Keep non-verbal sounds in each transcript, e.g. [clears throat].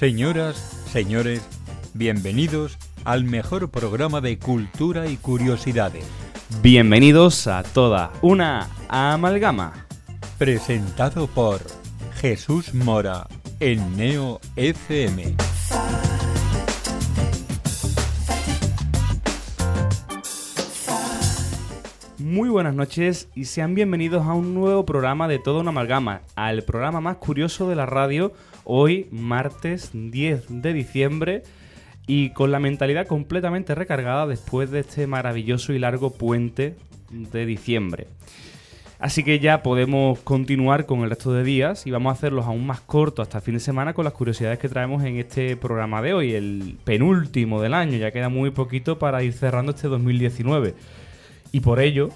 Señoras, señores, bienvenidos al mejor programa de cultura y curiosidades. Bienvenidos a toda una amalgama. Presentado por Jesús Mora en Neo FM. Muy buenas noches y sean bienvenidos a un nuevo programa de Toda una Amalgama, al programa más curioso de la radio, hoy martes 10 de diciembre y con la mentalidad completamente recargada después de este maravilloso y largo puente de diciembre. Así que ya podemos continuar con el resto de días y vamos a hacerlos aún más cortos hasta el fin de semana con las curiosidades que traemos en este programa de hoy, el penúltimo del año. Ya queda muy poquito para ir cerrando este 2019. Y por ello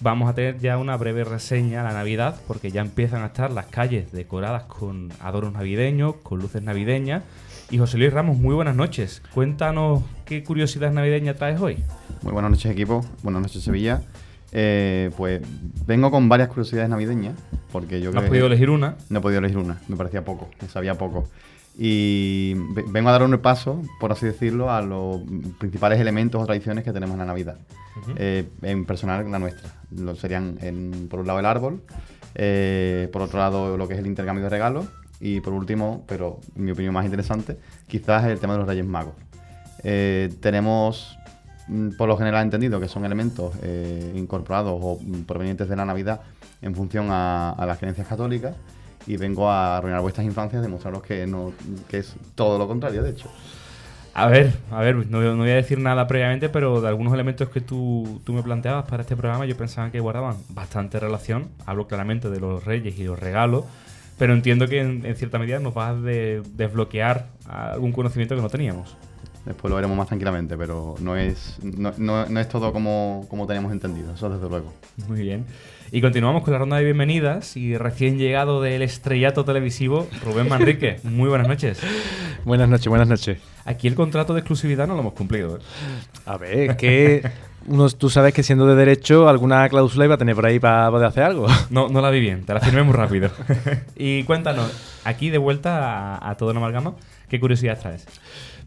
vamos a tener ya una breve reseña a la Navidad, porque ya empiezan a estar las calles decoradas con adornos navideños, con luces navideñas. Y José Luis Ramos, muy buenas noches. Cuéntanos qué curiosidades navideñas traes hoy. Muy buenas noches equipo, buenas noches Sevilla. Eh, pues vengo con varias curiosidades navideñas, porque yo ¿No creo has podido elegir una? No he podido elegir una, me parecía poco, me sabía poco. Y ve- vengo a dar un repaso, por así decirlo, a los principales elementos o tradiciones que tenemos en la Navidad. Eh, en personal, la nuestra. Lo serían, en- por un lado, el árbol, eh, por otro lado, lo que es el intercambio de regalos, y por último, pero en mi opinión más interesante, quizás el tema de los Reyes Magos. Eh, tenemos, mm, por lo general entendido, que son elementos incorporados o mm, provenientes de la Navidad en función a, a las creencias católicas y vengo a arruinar vuestras infancias, demostraros que, no, que es todo lo contrario, de hecho. A ver, a ver, no, no voy a decir nada previamente, pero de algunos elementos que tú, tú me planteabas para este programa, yo pensaba que guardaban bastante relación. Hablo claramente de los reyes y los regalos, pero entiendo que en, en cierta medida nos vas a de- desbloquear algún conocimiento que no teníamos. Después lo veremos más tranquilamente, pero no es, no, no- no es todo como, como teníamos entendido, eso desde luego. Muy bien. Y continuamos con la ronda de bienvenidas y recién llegado del estrellato televisivo, Rubén Manrique. [laughs] Muy buenas noches. Buenas noches, buenas noches. Aquí el contrato de exclusividad no lo hemos cumplido. ¿eh? A ver, que uno, tú sabes que siendo de derecho alguna cláusula iba a tener por ahí para poder hacer algo. [laughs] No, no la vi bien, te la firmé muy [laughs] rápido. y cuéntanos, aquí de vuelta a, a todo una amalgama, ¿qué curiosidad traes?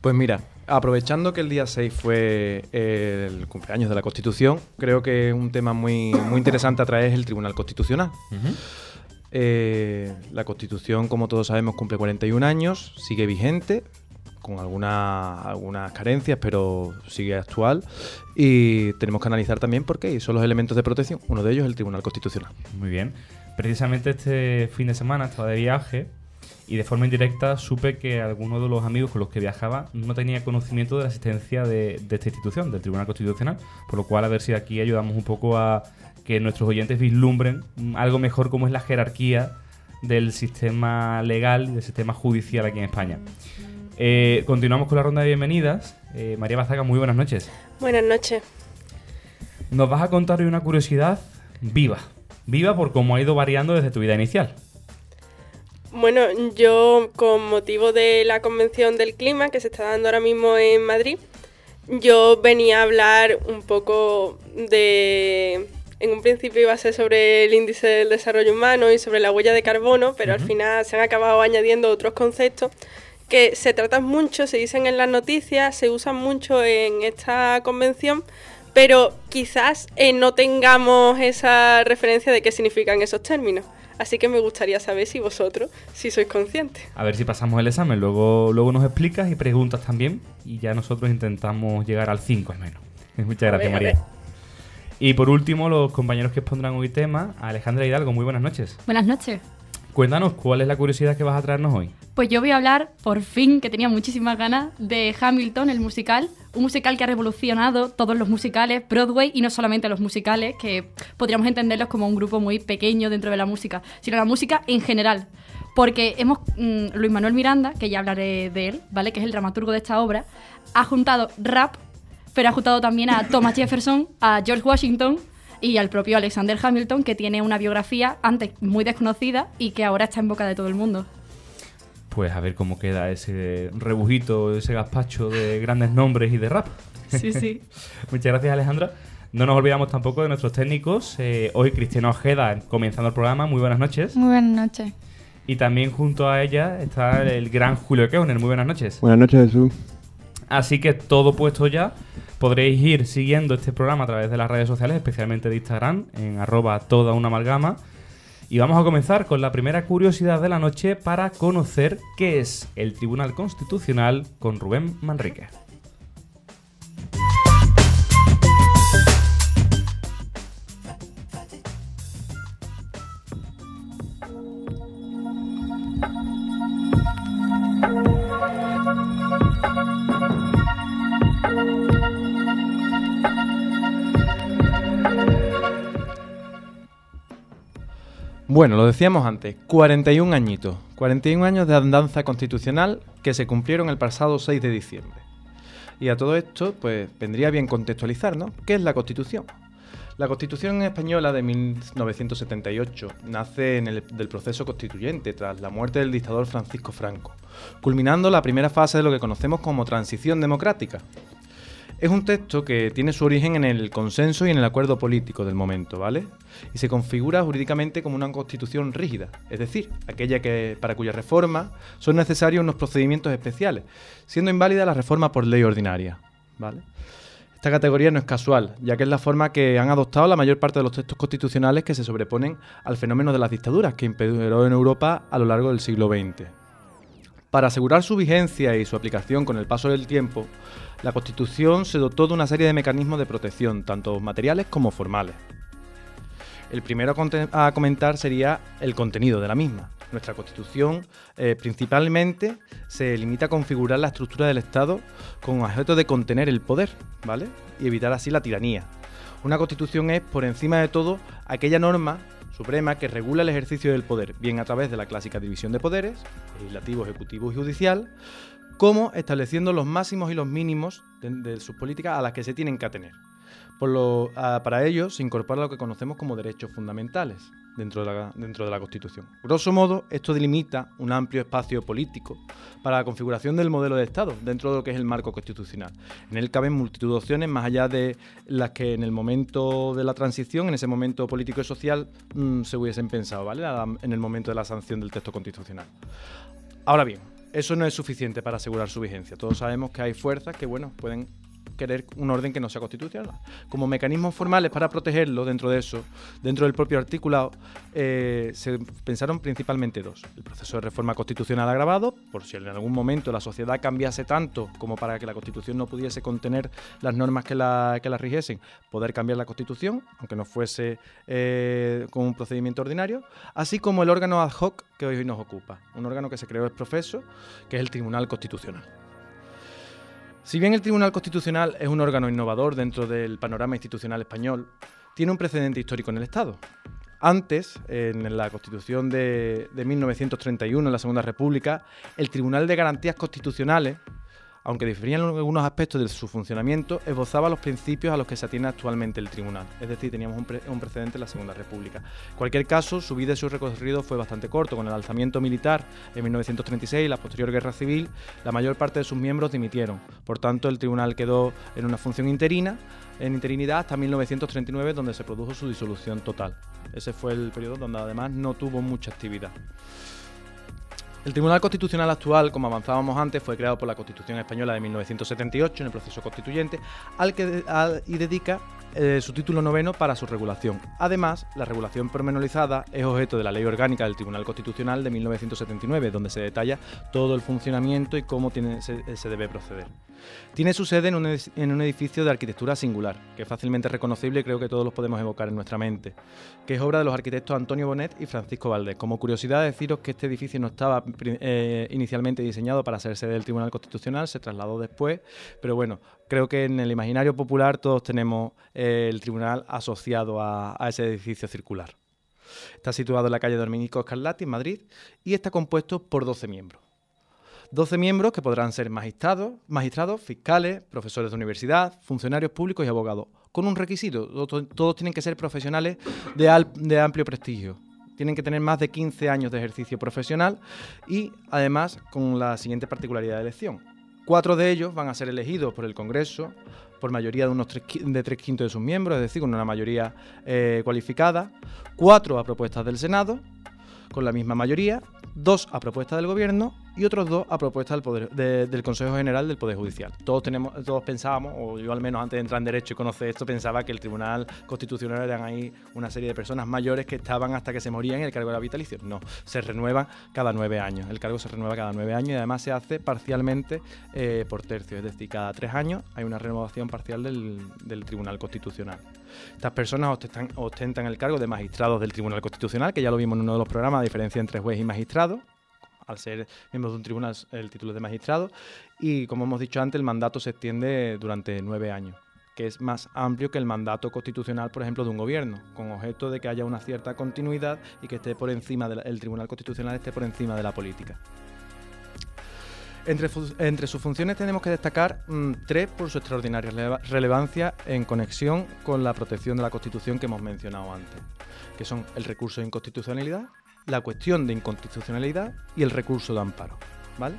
Pues mira, aprovechando que el día 6 fue el cumpleaños de la Constitución, creo que un tema muy, muy interesante a traer es el Tribunal Constitucional. Eh, la Constitución, como todos sabemos, cumple 41 años, sigue vigente, con alguna- algunas carencias, pero sigue actual. Y tenemos que analizar también por qué y son los elementos de protección. Uno de ellos es el Tribunal Constitucional. Muy bien. Precisamente este fin de semana estaba de viaje y de forma indirecta supe que alguno de los amigos con los que viajaba no tenía conocimiento de la existencia de, de esta institución, del Tribunal Constitucional, por lo cual a ver si aquí ayudamos un poco a que nuestros oyentes vislumbren algo mejor como es la jerarquía del sistema legal y del sistema judicial aquí en España. Eh, continuamos con la ronda de bienvenidas. Eh, María Bazaga, muy buenas noches. Buenas noches. Nos vas a contar hoy una curiosidad viva. Viva por cómo ha ido variando desde tu vida inicial. Bueno, yo con motivo de la convención del clima que se está dando ahora mismo en Madrid, yo venía a hablar un poco de... En un principio iba a ser sobre el índice del desarrollo humano y sobre la huella de carbono, pero al final se han acabado añadiendo otros conceptos que se tratan mucho, se dicen en las noticias, se usan mucho en esta convención, pero quizás eh, no tengamos esa referencia de qué significan esos términos. Así que me gustaría saber si vosotros, si sois conscientes. A ver si pasamos el examen. Luego, luego nos explicas y preguntas también. Y ya nosotros intentamos llegar al 5 al menos. [laughs] Muchas A gracias, ver, María. Y por último, los compañeros que expondrán hoy tema, Alejandra Hidalgo, muy buenas noches. Buenas noches. Cuéntanos, ¿cuál es la curiosidad que vas a traernos hoy? Pues yo voy a hablar, por fin, que tenía muchísimas ganas, de Hamilton, el musical. Un musical que ha revolucionado todos los musicales, Broadway, y no solamente los musicales, que podríamos entenderlos como un grupo muy pequeño dentro de la música, sino la música en general. Porque hemos, mm, Luis Manuel Miranda, que ya hablaré de él, ¿vale? Que es el dramaturgo de esta obra, ha juntado rap, pero ha juntado también a Thomas Jefferson, a George Washington y al propio Alexander Hamilton, que tiene una biografía antes muy desconocida y que ahora está en boca de todo el mundo. Pues a ver cómo queda ese rebujito, ese gazpacho de grandes nombres y de rap. Sí, sí. [laughs] Muchas gracias, Alejandra. No nos olvidamos tampoco de nuestros técnicos. Eh, hoy Cristiano Ojeda comenzando el programa. Muy buenas noches. Muy buenas noches. Y también junto a ella está el gran Julio Keuner. Muy buenas noches. Buenas noches, Jesús. Así que todo puesto ya, podréis ir siguiendo este programa a través de las redes sociales, especialmente de Instagram, en arroba toda una amalgama. Y vamos a comenzar con la primera curiosidad de la noche para conocer qué es el Tribunal Constitucional con Rubén Manrique. Bueno, lo decíamos antes, 41 añitos, 41 años de andanza constitucional que se cumplieron el pasado 6 de diciembre. Y a todo esto, pues vendría bien contextualizar, ¿no? ¿Qué es la Constitución? La Constitución española de 1978 nace en el del proceso constituyente tras la muerte del dictador Francisco Franco, culminando la primera fase de lo que conocemos como transición democrática, es un texto que tiene su origen en el consenso y en el acuerdo político del momento, ¿vale? Y se configura jurídicamente como una constitución rígida, es decir, aquella que, para cuya reforma son necesarios unos procedimientos especiales, siendo inválida la reforma por ley ordinaria, ¿vale? Esta categoría no es casual, ya que es la forma que han adoptado la mayor parte de los textos constitucionales que se sobreponen al fenómeno de las dictaduras que imperó en Europa a lo largo del siglo XX. Para asegurar su vigencia y su aplicación con el paso del tiempo, la Constitución se dotó de una serie de mecanismos de protección, tanto materiales como formales. El primero a comentar sería el contenido de la misma. Nuestra Constitución eh, principalmente se limita a configurar la estructura del Estado con objeto de contener el poder, ¿vale? Y evitar así la tiranía. Una Constitución es, por encima de todo, aquella norma suprema que regula el ejercicio del poder, bien a través de la clásica división de poderes, legislativo, ejecutivo y judicial, como estableciendo los máximos y los mínimos de, sus políticas a las que se tienen que atener. Para ello se incorpora lo que conocemos como derechos fundamentales dentro de, la, dentro de la Constitución. Grosso modo, esto delimita un amplio espacio político para la configuración del modelo de Estado dentro de lo que es el marco constitucional. En él caben multitud de opciones más allá de las que en el momento de la transición, en ese momento político y social, mm, se hubiesen pensado, ¿vale? En el momento de la sanción del texto constitucional. Ahora bien, eso no es suficiente para asegurar su vigencia. Todos sabemos que hay fuerzas que, bueno, pueden querer un orden que no sea constitucional. Como mecanismos formales para protegerlo dentro de eso, dentro del propio articulado, eh, se pensaron principalmente dos. El proceso de reforma constitucional agravado, por si en algún momento la sociedad cambiase tanto como para que la constitución no pudiese contener las normas que la, que la rigiesen, poder cambiar la constitución, aunque no fuese eh, con un procedimiento ordinario, así como el órgano ad hoc que hoy nos ocupa, un órgano que se creó es profeso, que es el Tribunal Constitucional. Si bien el Tribunal Constitucional es un órgano innovador dentro del panorama institucional español, tiene un precedente histórico en el Estado. Antes, en la Constitución de, de 1931, en la Segunda República, el Tribunal de Garantías Constitucionales aunque diferían algunos aspectos de su funcionamiento, esbozaba los principios a los que se atiene actualmente el tribunal. Es decir, teníamos un, precedente en la Segunda República. Cualquier caso, su vida y su recorrido fue bastante corto. Con el alzamiento militar en 1936 y la posterior guerra civil, la mayor parte de sus miembros dimitieron. Por tanto, el tribunal quedó en una función interina, en interinidad hasta 1939, donde se produjo su disolución total. Ese fue el periodo donde además no tuvo mucha actividad. El Tribunal Constitucional actual, como avanzábamos antes, fue creado por la Constitución Española de 1978 en el proceso constituyente al que, y dedica eh, su título noveno para su regulación. Además, la regulación pormenorizada es objeto de la Ley Orgánica del Tribunal Constitucional de 1979, donde se detalla todo el funcionamiento y cómo se debe proceder. Tiene su sede en un, edificio de arquitectura singular, que es fácilmente reconocible y creo que todos los podemos evocar en nuestra mente, que es obra de los arquitectos Antonio Bonet y Francisco Valdés. Como curiosidad, deciros que este edificio no estaba eh, inicialmente diseñado para sede del Tribunal Constitucional, se trasladó después, pero bueno, creo que en el imaginario popular todos tenemos eh, el tribunal asociado a, ese edificio circular. Está situado en la calle Dominico Scarlatti, en Madrid, y está compuesto por 12 miembros. 12 miembros que podrán ser magistrados, magistrados, fiscales, profesores de universidad, funcionarios públicos y abogados, con un requisito, todos tienen que ser profesionales de amplio prestigio. Tienen que tener más de 15 años de ejercicio profesional y además con la siguiente particularidad de elección. Cuatro de ellos van a ser elegidos por el Congreso por mayoría de unos tres, de tres quintos de sus miembros, es decir, con una mayoría eh, cualificada. Cuatro a propuestas del Senado con la misma mayoría, dos a propuesta del Gobierno y otros dos a propuesta del, Consejo General del Poder Judicial. Todos, pensábamos, o yo al menos antes de entrar en Derecho y conocer esto, pensaba que el Tribunal Constitucional eran ahí una serie de personas mayores que estaban hasta que se morían y el cargo era vitalicio. No, se renueva cada nueve años. El cargo se renueva cada nueve años y además se hace parcialmente eh, por tercio, es decir, cada tres años hay una renovación parcial del, del Tribunal Constitucional. Estas personas ostentan, ostentan el cargo de magistrados del Tribunal Constitucional, que ya lo vimos en uno de los programas, la diferencia entre juez y magistrado al ser miembros de un tribunal el título de magistrado y como hemos dicho antes el mandato se extiende durante nueve años que es más amplio que el mandato constitucional, por ejemplo, de un gobierno, con objeto de que haya una cierta continuidad y que esté por encima del Tribunal Constitucional esté por encima de la política. Entre, entre, sus funciones tenemos que destacar mm, tres por su extraordinaria relevancia en conexión con la protección de la Constitución que hemos mencionado antes, que son el recurso de inconstitucionalidad, la cuestión de inconstitucionalidad y el recurso de amparo. ¿vale?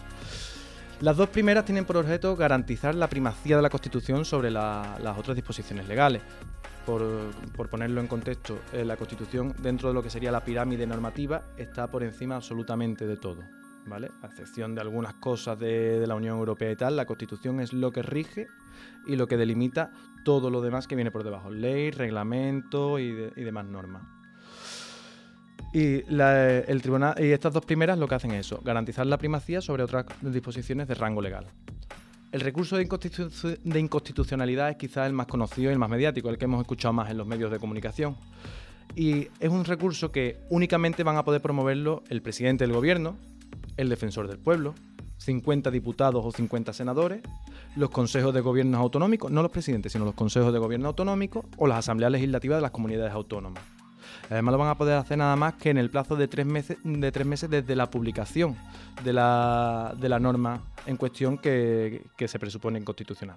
Las dos primeras tienen por objeto garantizar la primacía de la Constitución sobre las otras disposiciones legales. Por, ponerlo en contexto, eh, la Constitución, dentro de lo que sería la pirámide normativa, está por encima absolutamente de todo. ¿vale? A excepción de algunas cosas de, la Unión Europea y tal, la Constitución es lo que rige y lo que delimita todo lo demás que viene por debajo, ley, reglamento y demás normas. Y, el tribunal, y estas dos primeras lo que hacen es eso, garantizar la primacía sobre otras disposiciones de rango legal. El recurso de, inconstitucionalidad es quizás el más conocido y el más mediático, el que hemos escuchado más en los medios de comunicación. Y es un recurso que únicamente van a poder promoverlo el presidente del gobierno, el defensor del pueblo, 50 diputados o 50 senadores, los consejos de gobiernos autonómicos, no los presidentes, sino los consejos de gobierno autonómicos o las asambleas legislativas de las comunidades autónomas. Además lo van a poder hacer nada más que en el plazo de tres meses, de desde la publicación de la, norma en cuestión que, se presupone inconstitucional.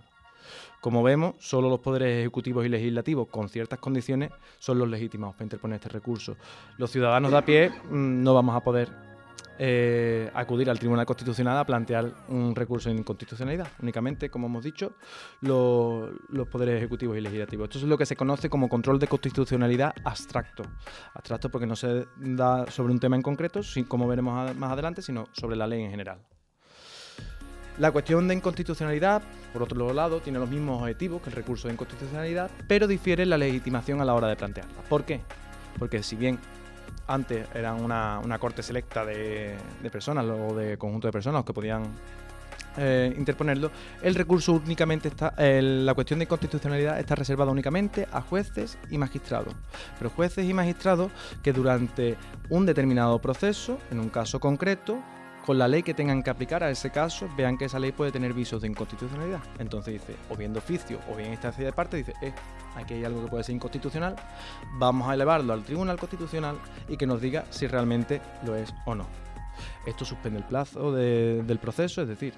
Como vemos, solo los poderes ejecutivos y legislativos con ciertas condiciones son los legítimos para interponer este recurso. Los ciudadanos de a pie mm, no vamos a poder eh, acudir al Tribunal Constitucional a plantear un recurso de inconstitucionalidad. Únicamente, como hemos dicho, los poderes ejecutivos y legislativos. Esto es lo que se conoce como control de constitucionalidad abstracto. Abstracto porque no se da sobre un tema en concreto, como veremos más adelante, sino sobre la ley en general. La cuestión de inconstitucionalidad, por otro lado, tiene los mismos objetivos que el recurso de inconstitucionalidad, pero difiere la legitimación a la hora de plantearla. ¿Por qué? Porque si bien antes eran una, corte selecta de, personas o de conjunto de personas que podían eh, interponerlo, el recurso únicamente está, la cuestión de constitucionalidad está reservada únicamente a jueces y magistrados. Pero jueces y magistrados que durante un determinado proceso, en un caso concreto, con la ley que tengan que aplicar a ese caso, vean que esa ley puede tener visos de inconstitucionalidad. Entonces dice, o bien de oficio o bien instancia de parte, dice, eh, aquí hay algo que puede ser inconstitucional, vamos a elevarlo al Tribunal Constitucional y que nos diga si realmente lo es o no. Esto suspende el plazo del proceso, es decir,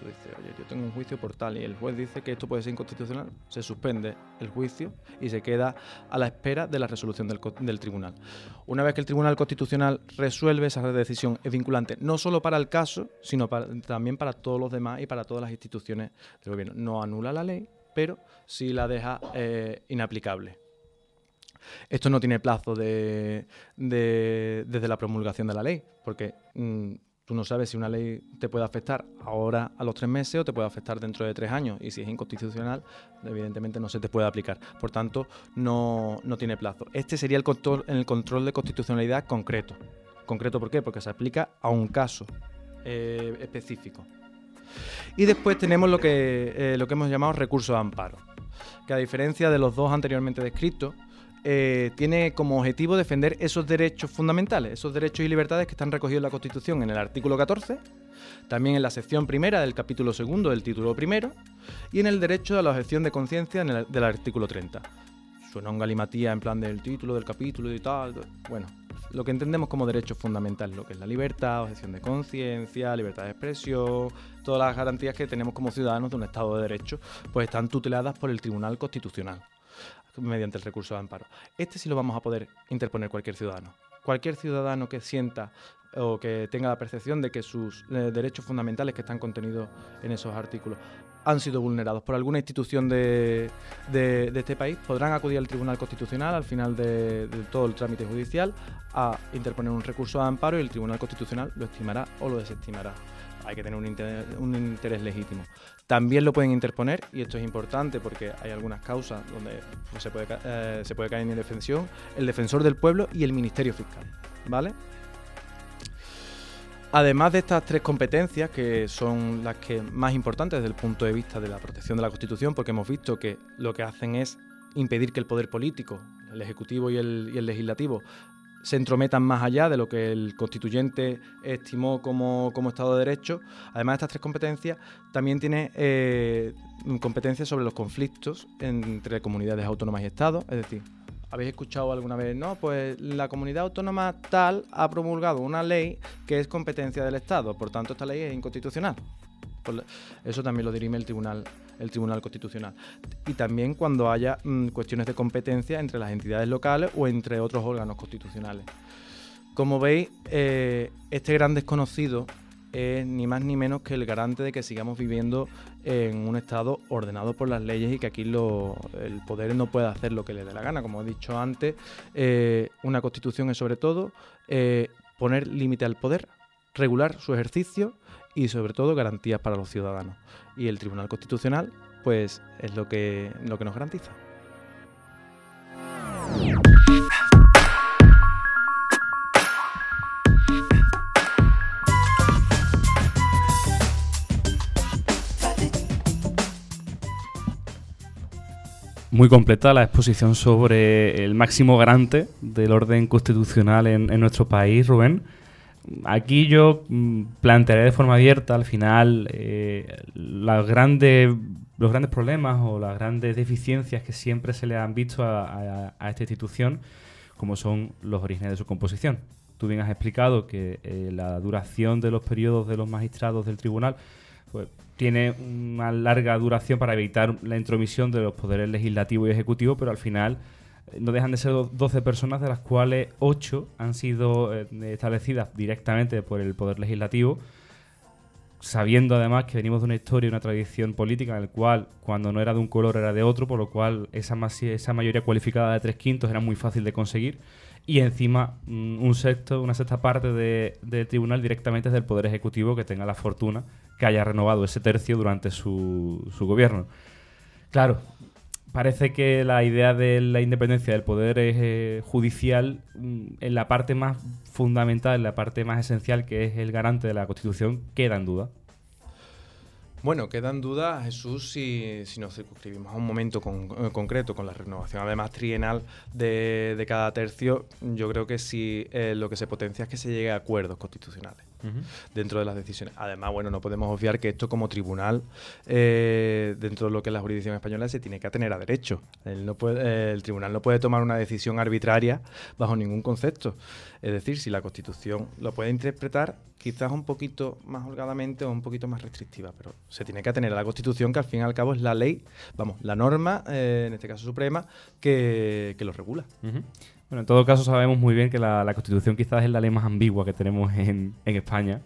tú dices, oye, yo tengo un juicio por tal y el juez dice que esto puede ser inconstitucional, se suspende el juicio y se queda a la espera de la resolución del, tribunal. Una vez que el Tribunal Constitucional resuelve esa decisión, es vinculante no solo para el caso, sino también para todos los demás y para todas las instituciones del gobierno. No anula la ley, pero sí la deja eh, inaplicable. Esto no tiene plazo de, desde la promulgación de la ley, porque mm, Tú no sabes si una ley te puede afectar ahora a los tres meses o te puede afectar dentro de tres años. Y si es inconstitucional, evidentemente no se te puede aplicar. Por tanto, no, tiene plazo. Este sería el control, el control de constitucionalidad concreto. ¿Concreto por qué? Porque se aplica a un caso eh, específico. Y después tenemos lo que, eh, lo que hemos llamado recurso de amparo, que a diferencia de los dos anteriormente descritos, eh, tiene como objetivo defender esos derechos fundamentales, esos derechos y libertades que están recogidos en la Constitución en el artículo 14, también en la sección primera del capítulo segundo del título primero y en el derecho a la objeción de conciencia del artículo 30. Suena un galimatía en plan del título, del capítulo y tal. Bueno, lo que entendemos como derechos fundamentales, lo que es la libertad, objeción de conciencia, libertad de expresión, todas las garantías que tenemos como ciudadanos de un Estado de Derecho, pues están tuteladas por el Tribunal Constitucional mediante el recurso de amparo. Este sí lo vamos a poder interponer cualquier ciudadano. Cualquier ciudadano que sienta o que tenga la percepción de que sus eh, derechos fundamentales que están contenidos en esos artículos han sido vulnerados por alguna institución de, de- este país, podrán acudir al Tribunal Constitucional al final de, de todo el trámite judicial a interponer un recurso de amparo y el Tribunal Constitucional lo estimará o lo desestimará. Hay que tener un interés legítimo. También lo pueden interponer, y esto es importante porque hay algunas causas donde se, puede, eh, se puede caer en indefensión, el defensor del pueblo y el Ministerio Fiscal. ¿Vale? Además de estas tres competencias, que son las que más importantes desde el punto de vista de la protección de la Constitución, porque hemos visto que lo que hacen es impedir que el poder político, el ejecutivo y el, y el legislativo, se entrometan más allá de lo que el constituyente estimó como, como Estado de Derecho. Además de estas tres competencias, también tiene eh, competencias sobre los conflictos entre comunidades autónomas y Estados, es decir, ¿Habéis escuchado alguna vez? No, pues la comunidad autónoma tal ha promulgado una ley que es competencia del Estado, por tanto esta ley es inconstitucional. Eso también lo dirime el Tribunal, el Tribunal Constitucional. Y también cuando haya mm, cuestiones de competencia entre las entidades locales o entre otros órganos constitucionales. Como veis, eh, este gran desconocido es ni más ni menos que el garante de que sigamos viviendo en un Estado ordenado por las leyes y que aquí el poder no puede hacer lo que le dé la gana. Como he dicho antes, eh, una constitución es sobre todo eh, poner límite al poder, regular su ejercicio y sobre todo garantías para los ciudadanos. Y el Tribunal Constitucional, pues, es lo que, lo que nos garantiza. Muy completa la exposición sobre el máximo garante del orden constitucional en, en nuestro país, Rubén. Aquí yo mm, plantearé de forma abierta al final eh, las grandes, los grandes problemas o las grandes deficiencias que siempre se le han visto a, a- a esta institución, como son los orígenes de su composición. Tú bien has explicado que eh, la duración de los periodos de los magistrados del tribunal pues, tiene una larga duración para evitar la intromisión de los poderes legislativo y ejecutivo, pero al final no dejan de ser do- 12 personas, de las cuales 8 han sido eh, establecidas directamente por el Poder Legislativo, sabiendo además que venimos de una historia y una tradición política en el cual cuando no era de un color era de otro, por lo cual esa, esa mayoría cualificada de tres quintos era muy fácil de conseguir. Y encima mm, un sexto, una sexta parte de- del tribunal directamente es del Poder Ejecutivo que tenga la fortuna que haya renovado ese tercio durante su, su gobierno. Claro, parece que la idea de la independencia del poder eh, judicial, mm, en la parte más fundamental, en la parte más esencial, que es el garante de la Constitución, queda en duda. Bueno, queda en duda, Jesús, si, nos circunscribimos a un momento eh, concreto, con la renovación además trienal de, de cada tercio, yo creo que sí eh, lo que se potencia es que se llegue a acuerdos constitucionales dentro de las decisiones. Además, bueno, no podemos obviar que esto como tribunal, eh, dentro de lo que es la jurisdicción española, se tiene que atener a derecho. Él no puede- eh, el tribunal no puede tomar una decisión arbitraria bajo ningún concepto. Es decir, si la Constitución lo puede interpretar quizás un poquito más holgadamente o un poquito más restrictiva, pero se tiene que atener a la Constitución, que al fin y al cabo es la ley, vamos, la norma, eh, en este caso suprema, que, que lo regula. Bueno, en todo caso sabemos muy bien que la, la Constitución quizás es la ley más ambigua que tenemos en, en España.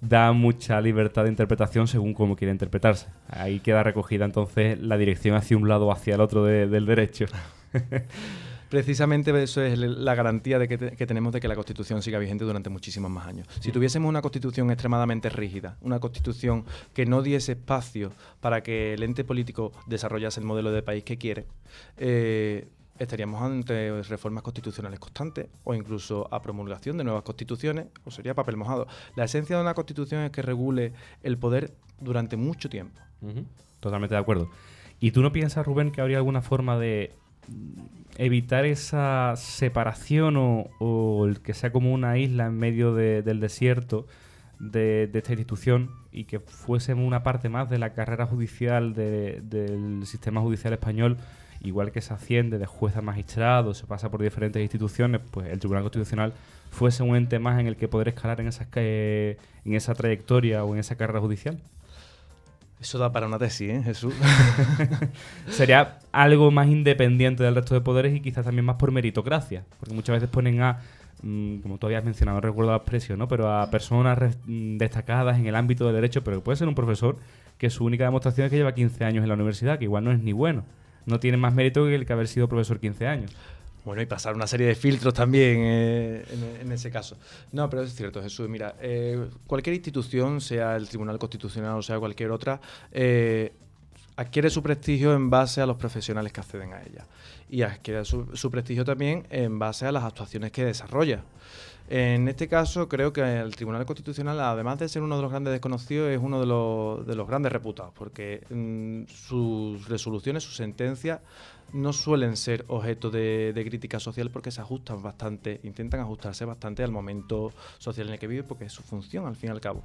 Da mucha libertad de interpretación según cómo quiera interpretarse. Ahí queda recogida entonces la dirección hacia un lado o hacia el otro de- del derecho. [laughs] Precisamente eso es la garantía de que, te- que tenemos de que la Constitución siga vigente durante muchísimos más años. Si tuviésemos una Constitución extremadamente rígida, una Constitución que no diese espacio para que el ente político desarrollase el modelo de país que quiere, eh, estaríamos ante reformas constitucionales constantes o incluso a promulgación de nuevas constituciones, o sería papel mojado. La esencia de una Constitución es que regule el poder durante mucho tiempo. Totalmente de acuerdo. ¿Y tú no piensas, Rubén, que habría alguna forma de evitar esa separación o, el que sea como una isla en medio de- del desierto de, esta institución y que fuésemos una parte más de la carrera judicial de- del sistema judicial español, igual que se asciende de juez a magistrado, se pasa por diferentes instituciones, pues el Tribunal Constitucional fuese un ente más en el que poder escalar en, esas, que- en esa trayectoria o en esa carrera judicial? Eso da para una tesis, ¿eh, Jesús? [laughs] [laughs] sería algo más independiente del resto de poderes y quizás también más por meritocracia. Porque muchas veces ponen a, mm, como tú habías mencionado, no recuerdo la expresión, ¿no? pero a personas mm, destacadas en el ámbito del derecho, pero que puede ser un profesor que su única demostración es que lleva 15 años en la universidad, que igual no es ni bueno. No tiene más mérito que el que haber sido profesor 15 años. Bueno, y pasar una serie de filtros también eh, en, ese caso. No, pero es cierto, Jesús. Mira, eh, cualquier institución, sea el Tribunal Constitucional o sea cualquier otra, eh, adquiere su prestigio en base a los profesionales que acceden a ella. Y adquiere su, su prestigio también en base a las actuaciones que desarrolla. En este caso, creo que el Tribunal Constitucional, además de ser uno de los grandes desconocidos, es uno de los, de los grandes reputados, porque mm, sus resoluciones, sus sentencias, no suelen ser objeto de, crítica social porque se ajustan bastante, intentan ajustarse bastante al momento social en el que vive, porque es su función, al fin y al cabo.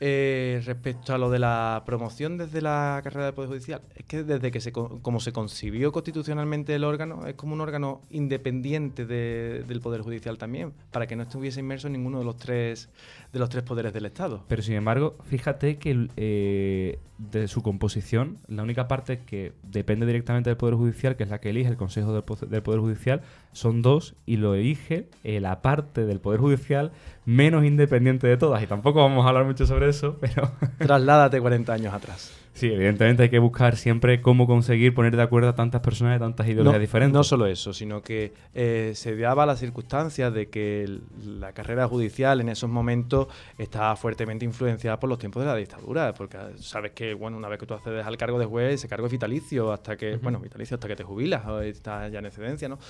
Eh, respecto a lo de la promoción desde la carrera del Poder Judicial, es que desde que se, como se concibió constitucionalmente el órgano, es como un órgano independiente del Poder Judicial también, para que no estuviese inmerso en ninguno de los tres de los tres poderes del Estado. Pero sin embargo, fíjate que eh, de su composición, la única parte que depende directamente del Poder Judicial, que es la que elige el Consejo del, Poder Judicial, son dos y lo elige eh, la parte del Poder Judicial menos independiente de todas. Y tampoco vamos a hablar mucho sobre eso, [laughs] pero... Trasládate 40 años atrás. Sí, evidentemente hay que buscar siempre cómo conseguir poner de acuerdo a tantas personas de tantas ideologías diferentes. No solo eso, sino que eh, se daba la circunstancia de que la carrera judicial en esos momentos estaba fuertemente influenciada por los tiempos de la dictadura, porque sabes que bueno una vez que tú accedes al cargo de juez, ese cargo es vitalicio hasta que, bueno, vitalicio hasta que te jubilas o estás ya en excedencia, ¿no?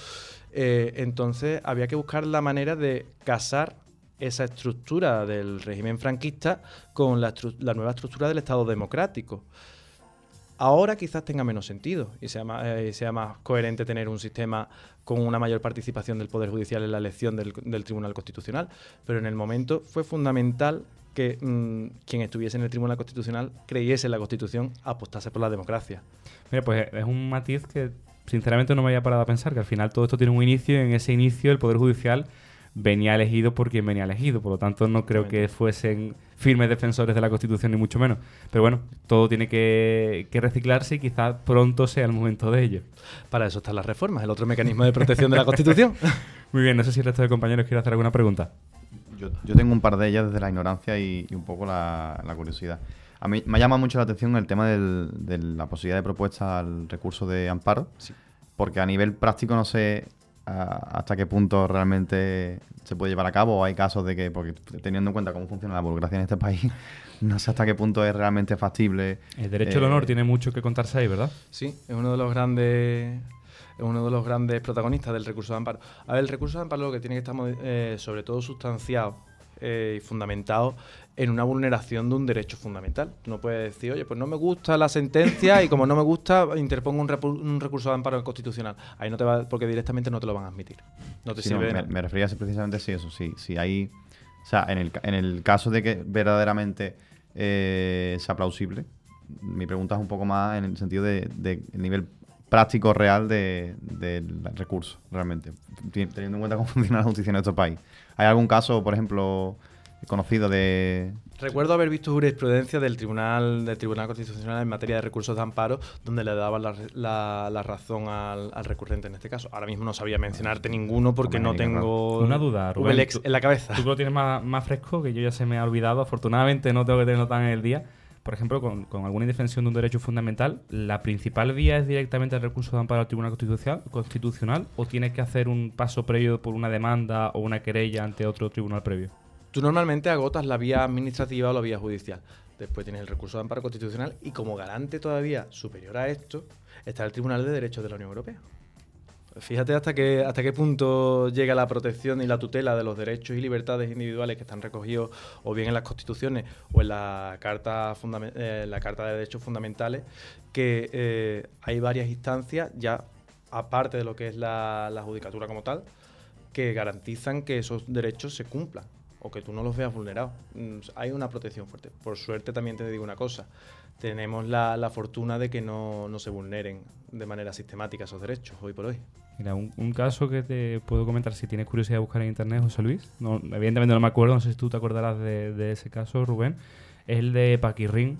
Eh, entonces había que buscar la manera de casar esa estructura del régimen franquista con la, nueva estructura del Estado democrático. Ahora quizás tenga menos sentido y sea más, eh, sea más coherente tener un sistema con una mayor participación del Poder Judicial en la elección del, Tribunal Constitucional, pero en el momento fue fundamental que mm, quien estuviese en el Tribunal Constitucional creyese en la Constitución, apostase por la democracia. Mira, pues es un matiz que sinceramente no me había parado a pensar, que al final todo esto tiene un inicio y en ese inicio el Poder Judicial venía elegido por quien venía elegido. Por lo tanto, no creo que fuesen firmes defensores de la Constitución, ni mucho menos. Pero bueno, todo tiene que, reciclarse y quizás pronto sea el momento de ello. Para eso están las reformas, el otro mecanismo de protección de la Constitución. [laughs] Muy bien, no sé si el resto de compañeros quiere hacer alguna pregunta. Yo, tengo un par de ellas desde la ignorancia y, un poco la, curiosidad. A mí me llama mucho la atención el tema de la posibilidad de propuesta al recurso de amparo, porque a nivel práctico no sé hasta qué punto realmente se puede llevar a cabo o hay casos de que, porque teniendo en cuenta cómo funciona la burocracia en este país, [laughs] no sé hasta qué punto es realmente factible. El derecho al honor eh, tiene mucho que contarse ahí, ¿verdad? Sí, es uno de los grandes es uno de los grandes protagonistas del recurso de amparo. A ver, el recurso de amparo lo que tiene que estar eh, sobre todo sustanciado eh, y fundamentado en una vulneración de un derecho fundamental. Tú no puedes decir, oye, pues no me gusta la sentencia y como no me gusta, interpongo un, recurso de amparo constitucional. Ahí no te va, porque directamente no te lo van a admitir. No te sirve me, me, refería precisamente a eso, sí. Si hay, o sea, en el, en el caso de que verdaderamente eh, sea plausible, mi pregunta es un poco más en el sentido de, de nivel práctico real del recurso, realmente, teniendo en cuenta cómo [laughs] funciona la justicia en nuestro país. ¿Hay algún caso, por ejemplo, conocido de... Recuerdo haber visto jurisprudencia del Tribunal del Tribunal Constitucional en materia de recursos de amparo, donde le daban la, razón al, recurrente en este caso. Ahora mismo no sabía mencionarte ninguno porque no tengo una duda, Rubén, en la cabeza. Tú lo tienes más, fresco, que yo ya se me ha olvidado. Afortunadamente no tengo que tenerlo tan en el día. Por ejemplo, con, alguna indefensión de un derecho fundamental, ¿la principal vía es directamente el recurso de amparo al Tribunal Constitucional, constitucional o tienes que hacer un paso previo por una demanda o una querella ante otro tribunal previo? Tú normalmente agotas la vía administrativa o la vía judicial. Después tienes el recurso de amparo constitucional y como garante todavía superior a esto está el Tribunal de Derechos de la Unión Europea. Fíjate hasta qué, hasta qué punto llega la protección y la tutela de los derechos y libertades individuales que están recogidos o bien en las constituciones o en la Carta, eh, la carta de Derechos Fundamentales, que eh, hay varias instancias ya aparte de lo que es la judicatura como tal, que garantizan que esos derechos se cumplan o que tú no los veas vulnerados. Mm, hay una protección fuerte. Por suerte también te digo una cosa, tenemos la, fortuna de que no, se vulneren de manera sistemática esos derechos hoy por hoy. Mira, un, caso que te puedo comentar si tienes curiosidad de buscar en internet, José Luis, no, evidentemente no me acuerdo, no sé si tú te acordarás de, ese caso, Rubén, es el de Paquirrín,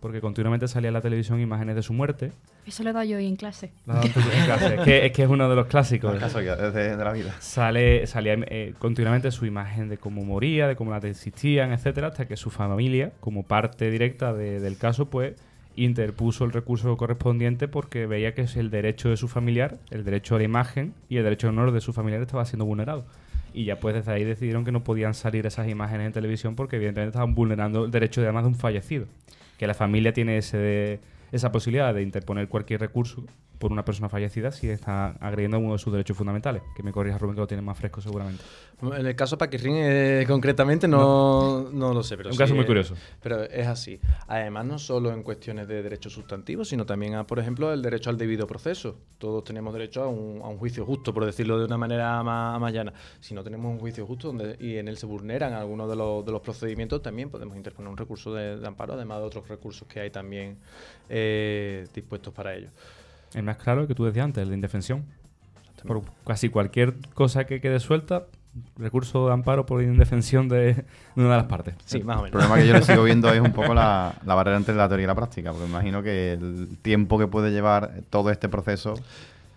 porque continuamente salía en la televisión imágenes de su muerte. Eso lo he dado yo hoy en clase. Lo has dado tú en clase. es, que, es que es uno de los clásicos. Casualidad, de, de la vida. Sale, salía eh, continuamente su imagen de cómo moría, de cómo la desistían, etcétera, hasta que su familia, como parte directa de- del caso, pues interpuso el recurso correspondiente porque veía que el derecho de su familiar, el derecho a la imagen y el derecho al honor de su familiar estaba siendo vulnerado. Y ya pues desde ahí decidieron que no podían salir esas imágenes en televisión porque evidentemente estaban vulnerando el derecho de además de un fallecido. Que la familia tiene ese esa posibilidad de interponer cualquier recurso por una persona fallecida si está agrediendo uno de sus derechos fundamentales. Que me corrija Rubén que lo tiene más fresco seguramente. En el caso Paquirrin, eh, concretamente, no, no lo sé. Pero Un sí, caso muy eh, curioso. Pero es así. Además, no solo en cuestiones de derechos sustantivos, sino también a, por ejemplo, el derecho al debido proceso. Todos tenemos derecho a un, a un juicio justo, por decirlo de una manera más, más llana. Si no tenemos un juicio justo donde, y en él se vulneran algunos de los, de los procedimientos, también podemos interponer un recurso de, de amparo, además de otros recursos que hay también eh, dispuestos para ello. El más claro el que tú decías antes, el de indefensión. Por casi cualquier cosa que quede suelta, recurso de amparo por indefensión de, una de las partes. Sí, más o El menos. problema que yo le sigo viendo es un poco la, la barrera entre la teoría y la práctica, porque me imagino que el tiempo que puede llevar todo este proceso